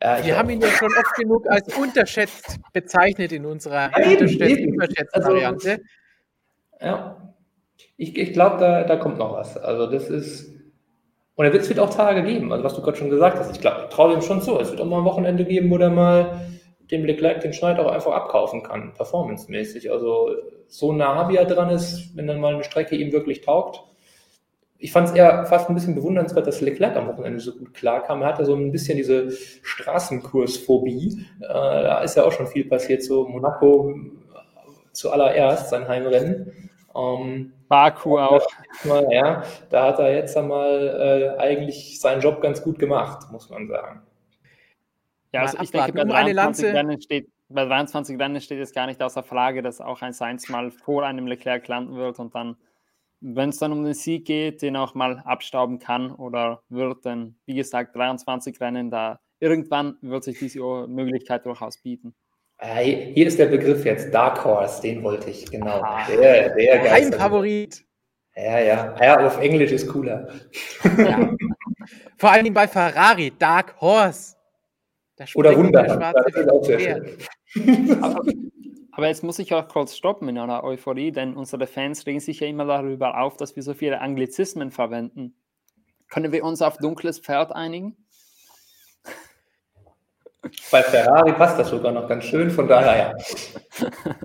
ja, Wir haben ihn ja schon oft genug als unterschätzt bezeichnet in unserer unterschätzt also, Variante. Ja, ich, ich glaube, da, da kommt noch was. Also das ist, und wird, es wird auch Tage geben, also was du gerade schon gesagt hast. Ich glaube, ich traue ihm schon zu. Es wird auch mal ein Wochenende geben, wo der mal dem Leclerc den Schneid auch einfach abkaufen kann, performancemäßig. Also so nah wie er dran ist, wenn dann mal eine Strecke ihm wirklich taugt. Ich fand es eher fast ein bisschen bewundernswert, dass Leclerc am Wochenende so gut klarkam. Er hatte so ein bisschen diese Straßenkursphobie. Äh, da ist ja auch schon viel passiert, so Monaco zuallererst, sein Heimrennen. Ähm, Baku auch. Mal, ja, da hat er jetzt einmal äh, eigentlich seinen Job ganz gut gemacht, muss man sagen. Ja, also ich denke, bei 23, Rennen steht, bei 23 Rennen steht es gar nicht außer Frage, dass auch ein Sainz mal vor einem Leclerc landen wird und dann, wenn es dann um den Sieg geht, den auch mal abstauben kann oder wird, dann, wie gesagt, 23 Rennen, da irgendwann wird sich diese Möglichkeit durchaus bieten. Hier ist der Begriff jetzt, Dark Horse, den wollte ich, genau. Ah, der, der Heimfavorit. Ja, ja. Ja, auf Englisch ist cooler. Ja. Vor allen Dingen bei Ferrari, Dark Horse. Oder Wunderhand, das ist auch sehr schön. aber, aber jetzt muss ich auch kurz stoppen in einer Euphorie, denn unsere Fans regen sich ja immer darüber auf, dass wir so viele Anglizismen verwenden. Können wir uns auf dunkles Pferd einigen? Bei Ferrari passt das sogar noch ganz schön, von daher ja.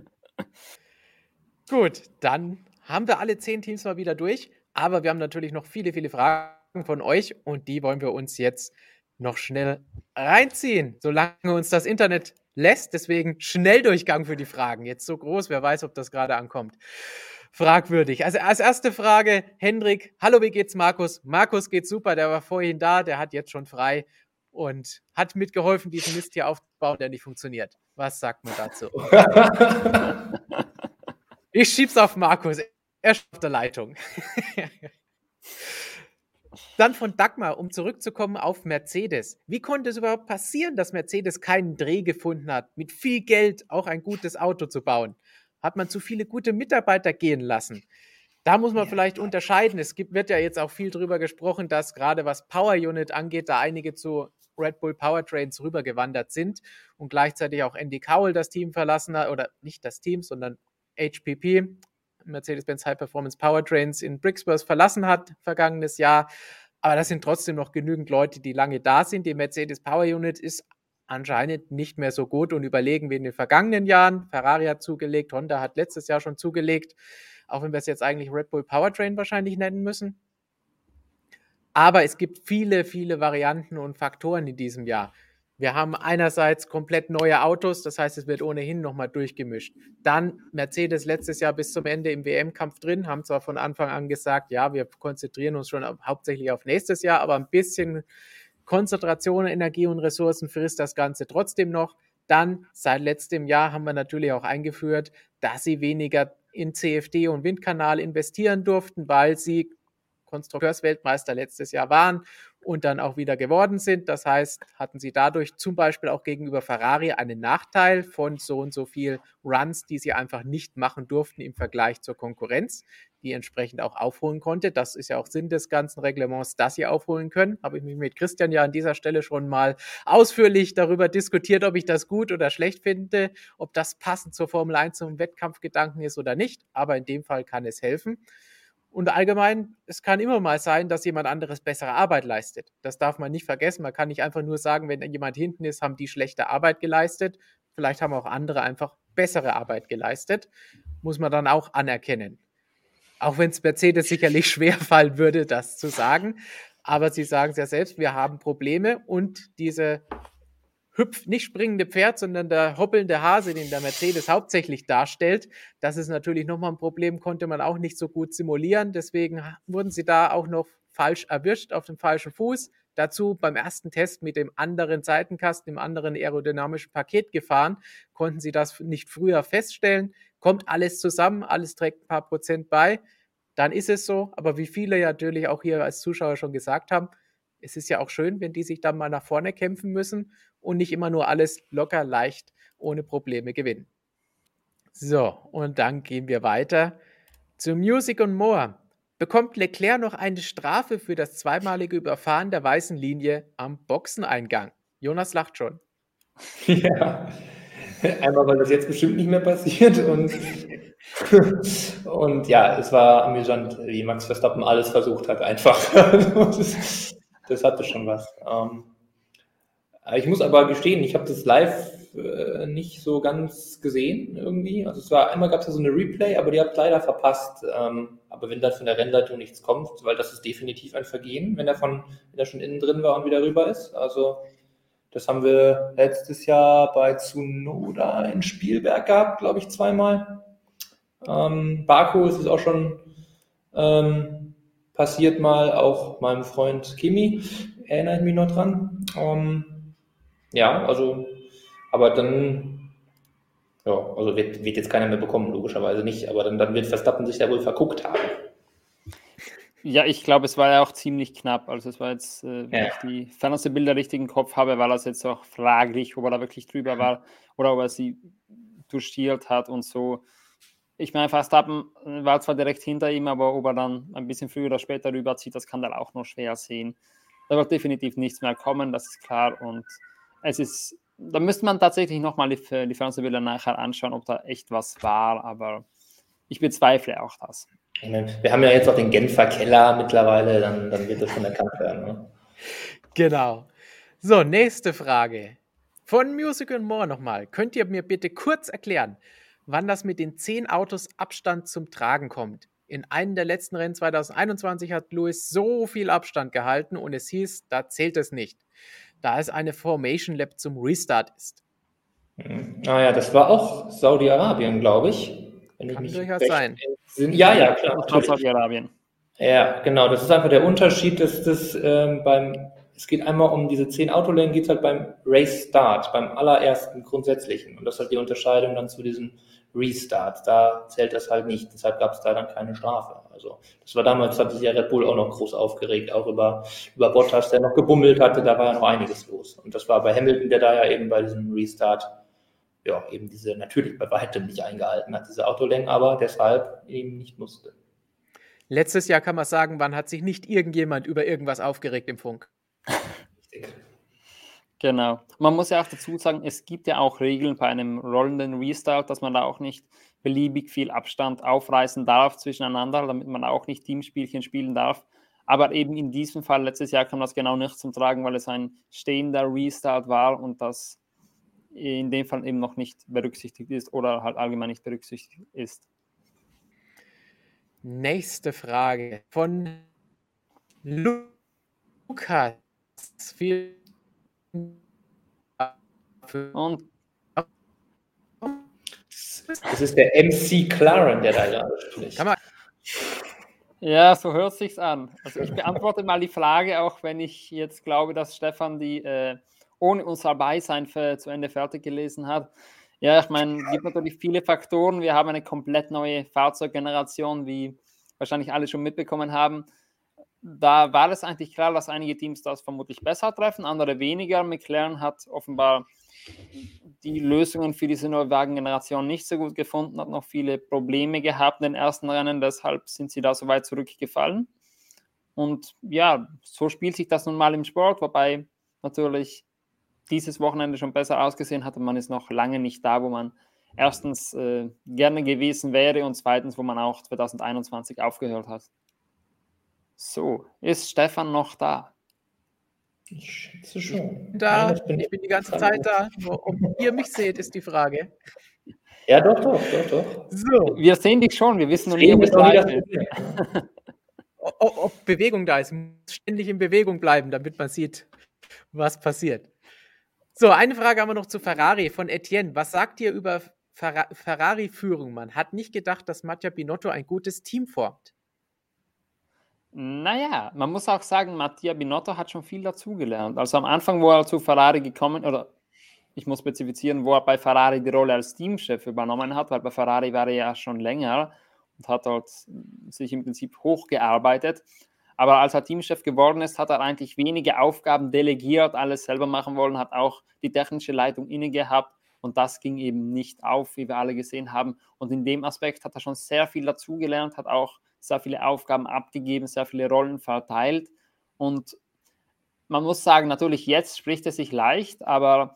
Gut, dann haben wir alle zehn Teams mal wieder durch, aber wir haben natürlich noch viele, viele Fragen von euch und die wollen wir uns jetzt noch schnell reinziehen, solange uns das Internet lässt. Deswegen Schnelldurchgang für die Fragen. Jetzt so groß, wer weiß, ob das gerade ankommt. Fragwürdig. Also als erste Frage, Hendrik, hallo, wie geht's Markus? Markus geht super, der war vorhin da, der hat jetzt schon frei und hat mitgeholfen, diesen Mist hier aufzubauen, der nicht funktioniert. Was sagt man dazu? ich schieb's auf Markus. Er ist auf der Leitung. Dann von Dagmar, um zurückzukommen auf Mercedes. Wie konnte es überhaupt passieren, dass Mercedes keinen Dreh gefunden hat, mit viel Geld auch ein gutes Auto zu bauen? Hat man zu viele gute Mitarbeiter gehen lassen? Da muss man ja. vielleicht unterscheiden. Es gibt, wird ja jetzt auch viel darüber gesprochen, dass gerade was Power Unit angeht, da einige zu Red Bull Powertrains rübergewandert sind und gleichzeitig auch Andy Cowell das Team verlassen hat, oder nicht das Team, sondern HPP, Mercedes-Benz High Performance Powertrains in Brixworth verlassen hat vergangenes Jahr. Aber das sind trotzdem noch genügend Leute, die lange da sind. Die Mercedes Power Unit ist anscheinend nicht mehr so gut und überlegen wie in den vergangenen Jahren. Ferrari hat zugelegt, Honda hat letztes Jahr schon zugelegt, auch wenn wir es jetzt eigentlich Red Bull Powertrain wahrscheinlich nennen müssen. Aber es gibt viele, viele Varianten und Faktoren in diesem Jahr. Wir haben einerseits komplett neue Autos, das heißt, es wird ohnehin nochmal durchgemischt. Dann Mercedes letztes Jahr bis zum Ende im WM-Kampf drin, haben zwar von Anfang an gesagt, ja, wir konzentrieren uns schon hauptsächlich auf nächstes Jahr, aber ein bisschen Konzentration, Energie und Ressourcen frisst das Ganze trotzdem noch. Dann seit letztem Jahr haben wir natürlich auch eingeführt, dass sie weniger in CFD und Windkanal investieren durften, weil sie Konstrukteursweltmeister letztes Jahr waren und dann auch wieder geworden sind. Das heißt, hatten sie dadurch zum Beispiel auch gegenüber Ferrari einen Nachteil von so und so viel Runs, die sie einfach nicht machen durften im Vergleich zur Konkurrenz, die entsprechend auch aufholen konnte. Das ist ja auch Sinn des ganzen Reglements, dass sie aufholen können. Habe ich mich mit Christian ja an dieser Stelle schon mal ausführlich darüber diskutiert, ob ich das gut oder schlecht finde, ob das passend zur Formel 1 zum Wettkampfgedanken ist oder nicht. Aber in dem Fall kann es helfen. Und allgemein, es kann immer mal sein, dass jemand anderes bessere Arbeit leistet. Das darf man nicht vergessen. Man kann nicht einfach nur sagen, wenn jemand hinten ist, haben die schlechte Arbeit geleistet. Vielleicht haben auch andere einfach bessere Arbeit geleistet. Muss man dann auch anerkennen. Auch wenn es Mercedes sicherlich schwer fallen würde, das zu sagen. Aber sie sagen es ja selbst, wir haben Probleme und diese hüpft, nicht springende Pferd, sondern der hoppelnde Hase, den der Mercedes hauptsächlich darstellt. Das ist natürlich nochmal ein Problem, konnte man auch nicht so gut simulieren. Deswegen wurden sie da auch noch falsch erwischt, auf dem falschen Fuß. Dazu beim ersten Test mit dem anderen Seitenkasten, dem anderen aerodynamischen Paket gefahren, konnten sie das nicht früher feststellen. Kommt alles zusammen, alles trägt ein paar Prozent bei, dann ist es so. Aber wie viele ja natürlich auch hier als Zuschauer schon gesagt haben, es ist ja auch schön, wenn die sich dann mal nach vorne kämpfen müssen und nicht immer nur alles locker, leicht, ohne Probleme gewinnen. So, und dann gehen wir weiter zu Music und More. Bekommt Leclerc noch eine Strafe für das zweimalige Überfahren der weißen Linie am Boxeneingang? Jonas lacht schon. Ja, einmal, weil das jetzt bestimmt nicht mehr passiert und, und ja, es war amüsant, wie Max Verstappen alles versucht hat, einfach. das, hatte schon was. Ähm, ich muss aber gestehen, ich habe das live äh, nicht so ganz gesehen irgendwie. Also es war einmal gab es ja so eine Replay, aber die habt leider verpasst. Ähm, aber wenn dann von der Rennleitung nichts kommt, weil das ist definitiv ein Vergehen, wenn er von, wenn er schon innen drin war und wieder rüber ist. Also das haben wir letztes Jahr bei Tsunoda in Spielberg gehabt, glaube ich, zweimal. Ähm, Baku ist es auch schon ähm, passiert mal, auch meinem Freund Kimi, erinnere ich mich noch dran. Ähm, ja, also aber dann, ja, also wird, wird jetzt keiner mehr bekommen, logischerweise nicht, aber dann, dann wird Verstappen sich ja wohl verguckt haben. Ja, ich glaube, es war ja auch ziemlich knapp. Also es war jetzt, äh, wenn ja. ich die Fernsehbilder richtig im Kopf habe, war das jetzt auch fraglich, ob er da wirklich drüber war oder ob er sie touchiert hat und so. Ich meine, Verstappen war zwar direkt hinter ihm, aber ob er dann ein bisschen früher oder später rüberzieht, das kann dann auch noch schwer sehen. Da wird definitiv nichts mehr kommen, das ist klar. Und es ist da müsste man tatsächlich nochmal die, die Fernsehbilder nachher anschauen, ob da echt was war, aber ich bezweifle auch das. Wir haben ja jetzt auch den Genfer Keller mittlerweile, dann, dann wird das schon erkannt werden. Ne? Genau. So, nächste Frage. Von Music and More nochmal. Könnt ihr mir bitte kurz erklären, wann das mit den zehn Autos Abstand zum Tragen kommt? In einem der letzten Rennen 2021 hat Lewis so viel Abstand gehalten und es hieß, da zählt es nicht da es eine Formation Lab zum Restart ist. Naja, ah das war auch Saudi-Arabien, glaube ich. Wenn Kann ich durchaus sein. Ja, ja, klar. Saudi-Arabien. Ja, genau. Das ist einfach der Unterschied, dass das ähm, beim, es geht einmal um diese zehn Autolängen, geht es halt beim Race Start, beim allerersten grundsätzlichen. Und das ist halt die Unterscheidung dann zu diesem Restart. Da zählt das halt nicht. Deshalb gab es da dann keine Strafe. Also das war damals, hat sich ja Red Bull auch noch groß aufgeregt, auch über, über Bottas, der noch gebummelt hatte, da war ja noch einiges los. Und das war bei Hamilton, der da ja eben bei diesem Restart ja, eben diese natürlich bei weitem nicht eingehalten hat, diese Autolängen, aber deshalb eben nicht musste. Letztes Jahr kann man sagen, wann hat sich nicht irgendjemand über irgendwas aufgeregt im Funk? Richtig. Genau. Man muss ja auch dazu sagen, es gibt ja auch Regeln bei einem rollenden Restart, dass man da auch nicht beliebig viel Abstand aufreißen darf zwischeneinander, damit man auch nicht Teamspielchen spielen darf. Aber eben in diesem Fall, letztes Jahr kam das genau nicht zum Tragen, weil es ein stehender Restart war und das in dem Fall eben noch nicht berücksichtigt ist oder halt allgemein nicht berücksichtigt ist. Nächste Frage von Lukas. Vielen und es ist der MC Claren, der da gerade spricht. Ja, so hört sich's an. Also ich beantworte mal die Frage, auch wenn ich jetzt glaube, dass Stefan die äh, ohne unser Beisein für, zu Ende fertig gelesen hat. Ja, ich meine, es gibt natürlich viele Faktoren. Wir haben eine komplett neue Fahrzeuggeneration, wie wahrscheinlich alle schon mitbekommen haben. Da war es eigentlich klar, dass einige Teams das vermutlich besser treffen, andere weniger. McLaren hat offenbar die Lösungen für diese neue Wagengeneration nicht so gut gefunden, hat noch viele Probleme gehabt in den ersten Rennen, deshalb sind sie da so weit zurückgefallen. Und ja, so spielt sich das nun mal im Sport, wobei natürlich dieses Wochenende schon besser ausgesehen hat und man ist noch lange nicht da, wo man erstens äh, gerne gewesen wäre und zweitens, wo man auch 2021 aufgehört hat. So, ist Stefan noch da? Ich schätze schon. Da, ich bin, ich bin die ganze Zeit da. Nur ob ihr mich seht, ist die Frage. Ja, doch, doch, doch, doch. So. Wir sehen dich schon, wir wissen noch nie, ob es ob Bewegung da ist. Muss ständig in Bewegung bleiben, damit man sieht, was passiert. So, eine Frage haben wir noch zu Ferrari von Etienne. Was sagt ihr über Ferrari-Führung? Man hat nicht gedacht, dass Mattia Binotto ein gutes Team formt. Naja, man muss auch sagen, Mattia Binotto hat schon viel dazugelernt. Also am Anfang, wo er zu Ferrari gekommen, oder ich muss spezifizieren, wo er bei Ferrari die Rolle als Teamchef übernommen hat, weil bei Ferrari war er ja schon länger und hat dort sich im Prinzip hochgearbeitet. Aber als er Teamchef geworden ist, hat er eigentlich wenige Aufgaben delegiert, alles selber machen wollen, hat auch die technische Leitung inne gehabt Und das ging eben nicht auf, wie wir alle gesehen haben. Und in dem Aspekt hat er schon sehr viel dazugelernt, hat auch sehr viele Aufgaben abgegeben, sehr viele Rollen verteilt. Und man muss sagen, natürlich jetzt spricht er sich leicht, aber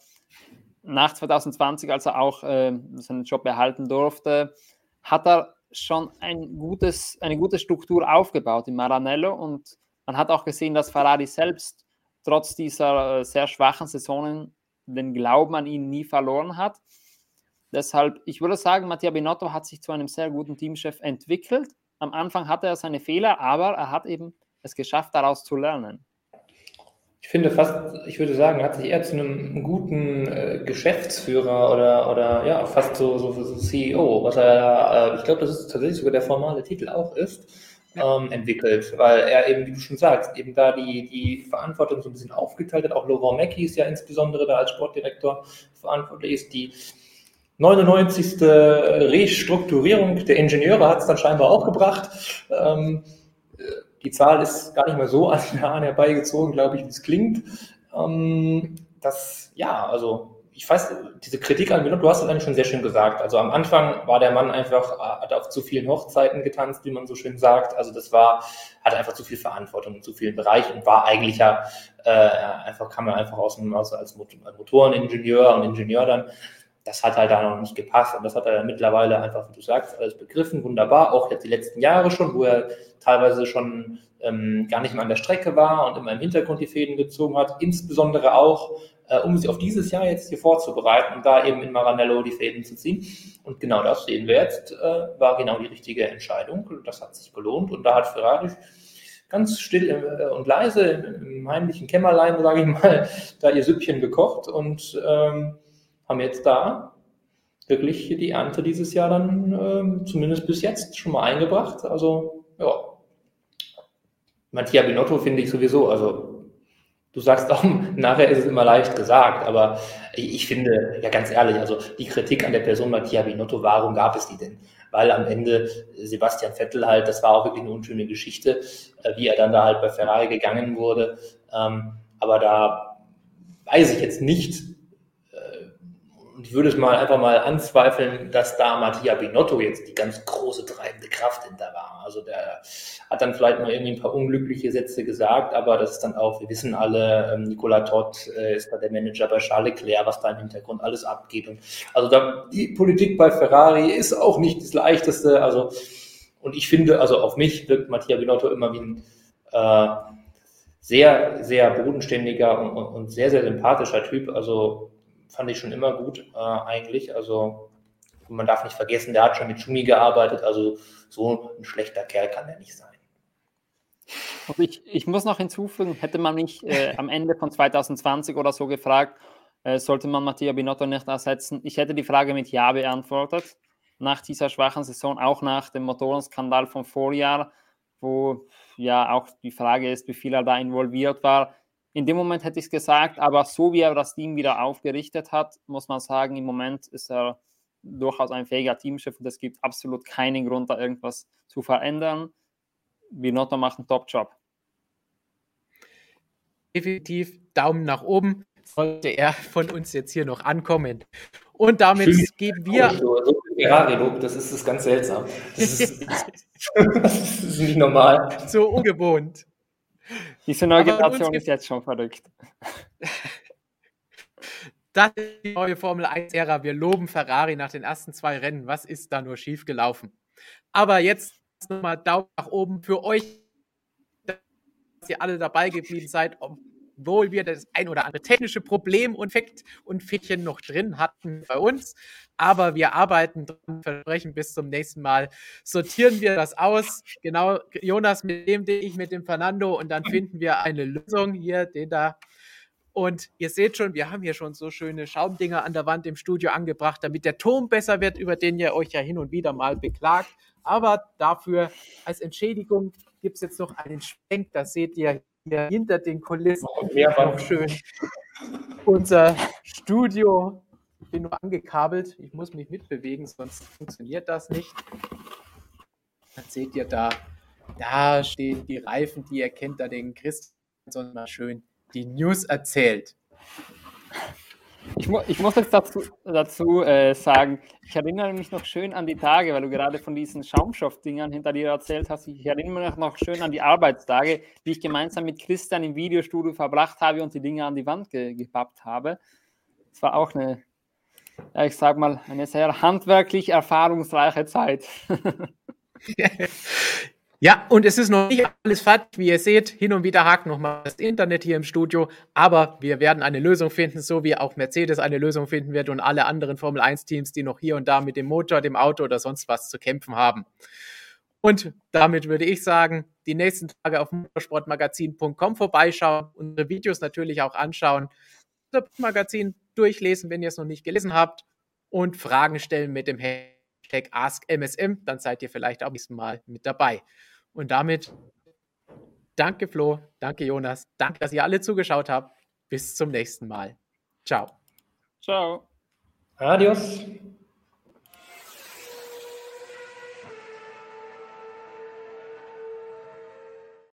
nach 2020, als er auch äh, seinen Job behalten durfte, hat er schon ein gutes, eine gute Struktur aufgebaut in Maranello und man hat auch gesehen, dass Ferrari selbst trotz dieser äh, sehr schwachen Saisonen den Glauben an ihn nie verloren hat. Deshalb, ich würde sagen, Mattia Binotto hat sich zu einem sehr guten Teamchef entwickelt. Am Anfang hatte er seine Fehler, aber er hat eben es geschafft, daraus zu lernen. Ich finde fast, ich würde sagen, er hat sich eher zu einem guten äh, Geschäftsführer oder, oder ja, fast so, so, so CEO, was er, äh, ich glaube, das ist tatsächlich sogar der formale Titel auch ist, ähm, entwickelt, weil er eben, wie du schon sagst, eben da die, die Verantwortung so ein bisschen aufgeteilt hat. Auch Laurent Mackie ist ja insbesondere da als Sportdirektor verantwortlich ist. Die 99. Restrukturierung der Ingenieure hat es dann scheinbar auch gebracht. Ähm, die Zahl ist gar nicht mehr so an den Haaren herbeigezogen, glaube ich, wie es klingt. Ähm, das, ja, also ich weiß, diese Kritik an Minot, du hast es eigentlich schon sehr schön gesagt. Also am Anfang war der Mann einfach, hat auf zu vielen Hochzeiten getanzt, wie man so schön sagt. Also das war, hatte einfach zu viel Verantwortung in zu vielen Bereichen und war eigentlich ja, äh, einfach, kam er einfach aus dem, aus, als Motoreningenieur und Ingenieur dann. Das hat halt da noch nicht gepasst und das hat er mittlerweile einfach, wie du sagst, alles begriffen, wunderbar. Auch jetzt die letzten Jahre schon, wo er teilweise schon ähm, gar nicht mehr an der Strecke war und immer im Hintergrund die Fäden gezogen hat, insbesondere auch, äh, um sich auf dieses Jahr jetzt hier vorzubereiten und da eben in Maranello die Fäden zu ziehen. Und genau das sehen wir jetzt, äh, war genau die richtige Entscheidung. Das hat sich gelohnt und da hat Ferrari ganz still äh, und leise im heimlichen Kämmerlein, sage ich mal, da ihr Süppchen gekocht und ähm, haben jetzt da wirklich die Ernte dieses Jahr dann ähm, zumindest bis jetzt schon mal eingebracht. Also ja, Mattia Binotto finde ich sowieso, also du sagst auch, nachher ist es immer leicht gesagt, aber ich finde, ja ganz ehrlich, also die Kritik an der Person Mattia Binotto, warum gab es die denn? Weil am Ende Sebastian Vettel halt, das war auch wirklich eine unschöne Geschichte, äh, wie er dann da halt bei Ferrari gegangen wurde. Ähm, aber da weiß ich jetzt nicht, und ich würde es mal einfach mal anzweifeln, dass da Mattia Binotto jetzt die ganz große treibende Kraft hinter war. Also der hat dann vielleicht mal irgendwie ein paar unglückliche Sätze gesagt, aber das ist dann auch, wir wissen alle, ähm, Nicola Todd äh, ist da der Manager bei Charles Leclerc, was da im Hintergrund alles abgeht. Und also da, die Politik bei Ferrari ist auch nicht das leichteste. Also, und ich finde, also auf mich wirkt Mattia Binotto immer wie ein äh, sehr, sehr bodenständiger und, und sehr, sehr sympathischer Typ. Also fand ich schon immer gut äh, eigentlich. Also man darf nicht vergessen, der hat schon mit Schumi gearbeitet, also so ein schlechter Kerl kann er nicht sein. Ich, ich, muss noch hinzufügen, hätte man mich äh, am Ende von 2020 oder so gefragt, äh, sollte man Mattia Binotto nicht ersetzen? Ich hätte die Frage mit Ja beantwortet. Nach dieser schwachen Saison, auch nach dem Motorenskandal vom Vorjahr, wo ja auch die Frage ist, wie viel er da involviert war. In dem Moment hätte ich es gesagt, aber so wie er das Team wieder aufgerichtet hat, muss man sagen, im Moment ist er durchaus ein fähiger Teamchef und es gibt absolut keinen Grund, da irgendwas zu verändern. Binotto macht einen Top-Job. Definitiv Daumen nach oben sollte er von uns jetzt hier noch ankommen. Und damit Schön. geben wir. Ferrari-Look, das ist das ganz seltsam. Das ist, das ist nicht normal. So ungewohnt. Diese neue Generation ist jetzt schon verrückt. Das ist die neue Formel 1-Ära. Wir loben Ferrari nach den ersten zwei Rennen. Was ist da nur schief gelaufen? Aber jetzt nochmal Daumen nach oben für euch, dass ihr alle dabei geblieben seid, obwohl wir das ein oder andere technische Problem und Fekt und Fickchen noch drin hatten bei uns. Aber wir arbeiten dran, versprechen bis zum nächsten Mal. Sortieren wir das aus. Genau, Jonas mit dem, ich mit dem Fernando und dann finden wir eine Lösung hier, den da. Und ihr seht schon, wir haben hier schon so schöne Schaumdinger an der Wand im Studio angebracht, damit der Ton besser wird, über den ihr euch ja hin und wieder mal beklagt. Aber dafür als Entschädigung gibt es jetzt noch einen Schwenk. Da seht ihr hier hinter den Kulissen noch schön unser Studio. Ich bin nur angekabelt. Ich muss mich mitbewegen, sonst funktioniert das nicht. Dann seht ihr da, da stehen die Reifen, die ihr kennt, da den Christian mal schön die News erzählt. Ich, mu ich, muss jetzt dazu, dazu äh, sagen, ich erinnere mich noch schön an die Tage, weil du gerade von diesen Schaumstoffdingern hinter dir erzählt hast. Ich erinnere mich noch schön an die Arbeitstage, die ich gemeinsam mit Christian im Videostudio verbracht habe und die Dinge an die Wand ge gepappt habe. Es war auch eine, ja, ich sag mal, eine sehr handwerklich erfahrungsreiche Zeit. Ja, und es ist noch nicht alles fertig, wie ihr seht. Hin und wieder hakt nochmal das Internet hier im Studio. Aber wir werden eine Lösung finden, so wie auch Mercedes eine Lösung finden wird und alle anderen Formel 1-Teams, die noch hier und da mit dem Motor, dem Auto oder sonst was zu kämpfen haben. Und damit würde ich sagen, die nächsten Tage auf motorsportmagazin.com vorbeischauen, unsere Videos natürlich auch anschauen, das Magazin durchlesen, wenn ihr es noch nicht gelesen habt und Fragen stellen mit dem Hashtag AskMSM. Dann seid ihr vielleicht auch nächsten Mal mit dabei. Und damit danke Flo, danke Jonas, danke, dass ihr alle zugeschaut habt. Bis zum nächsten Mal. Ciao. Ciao. Adios.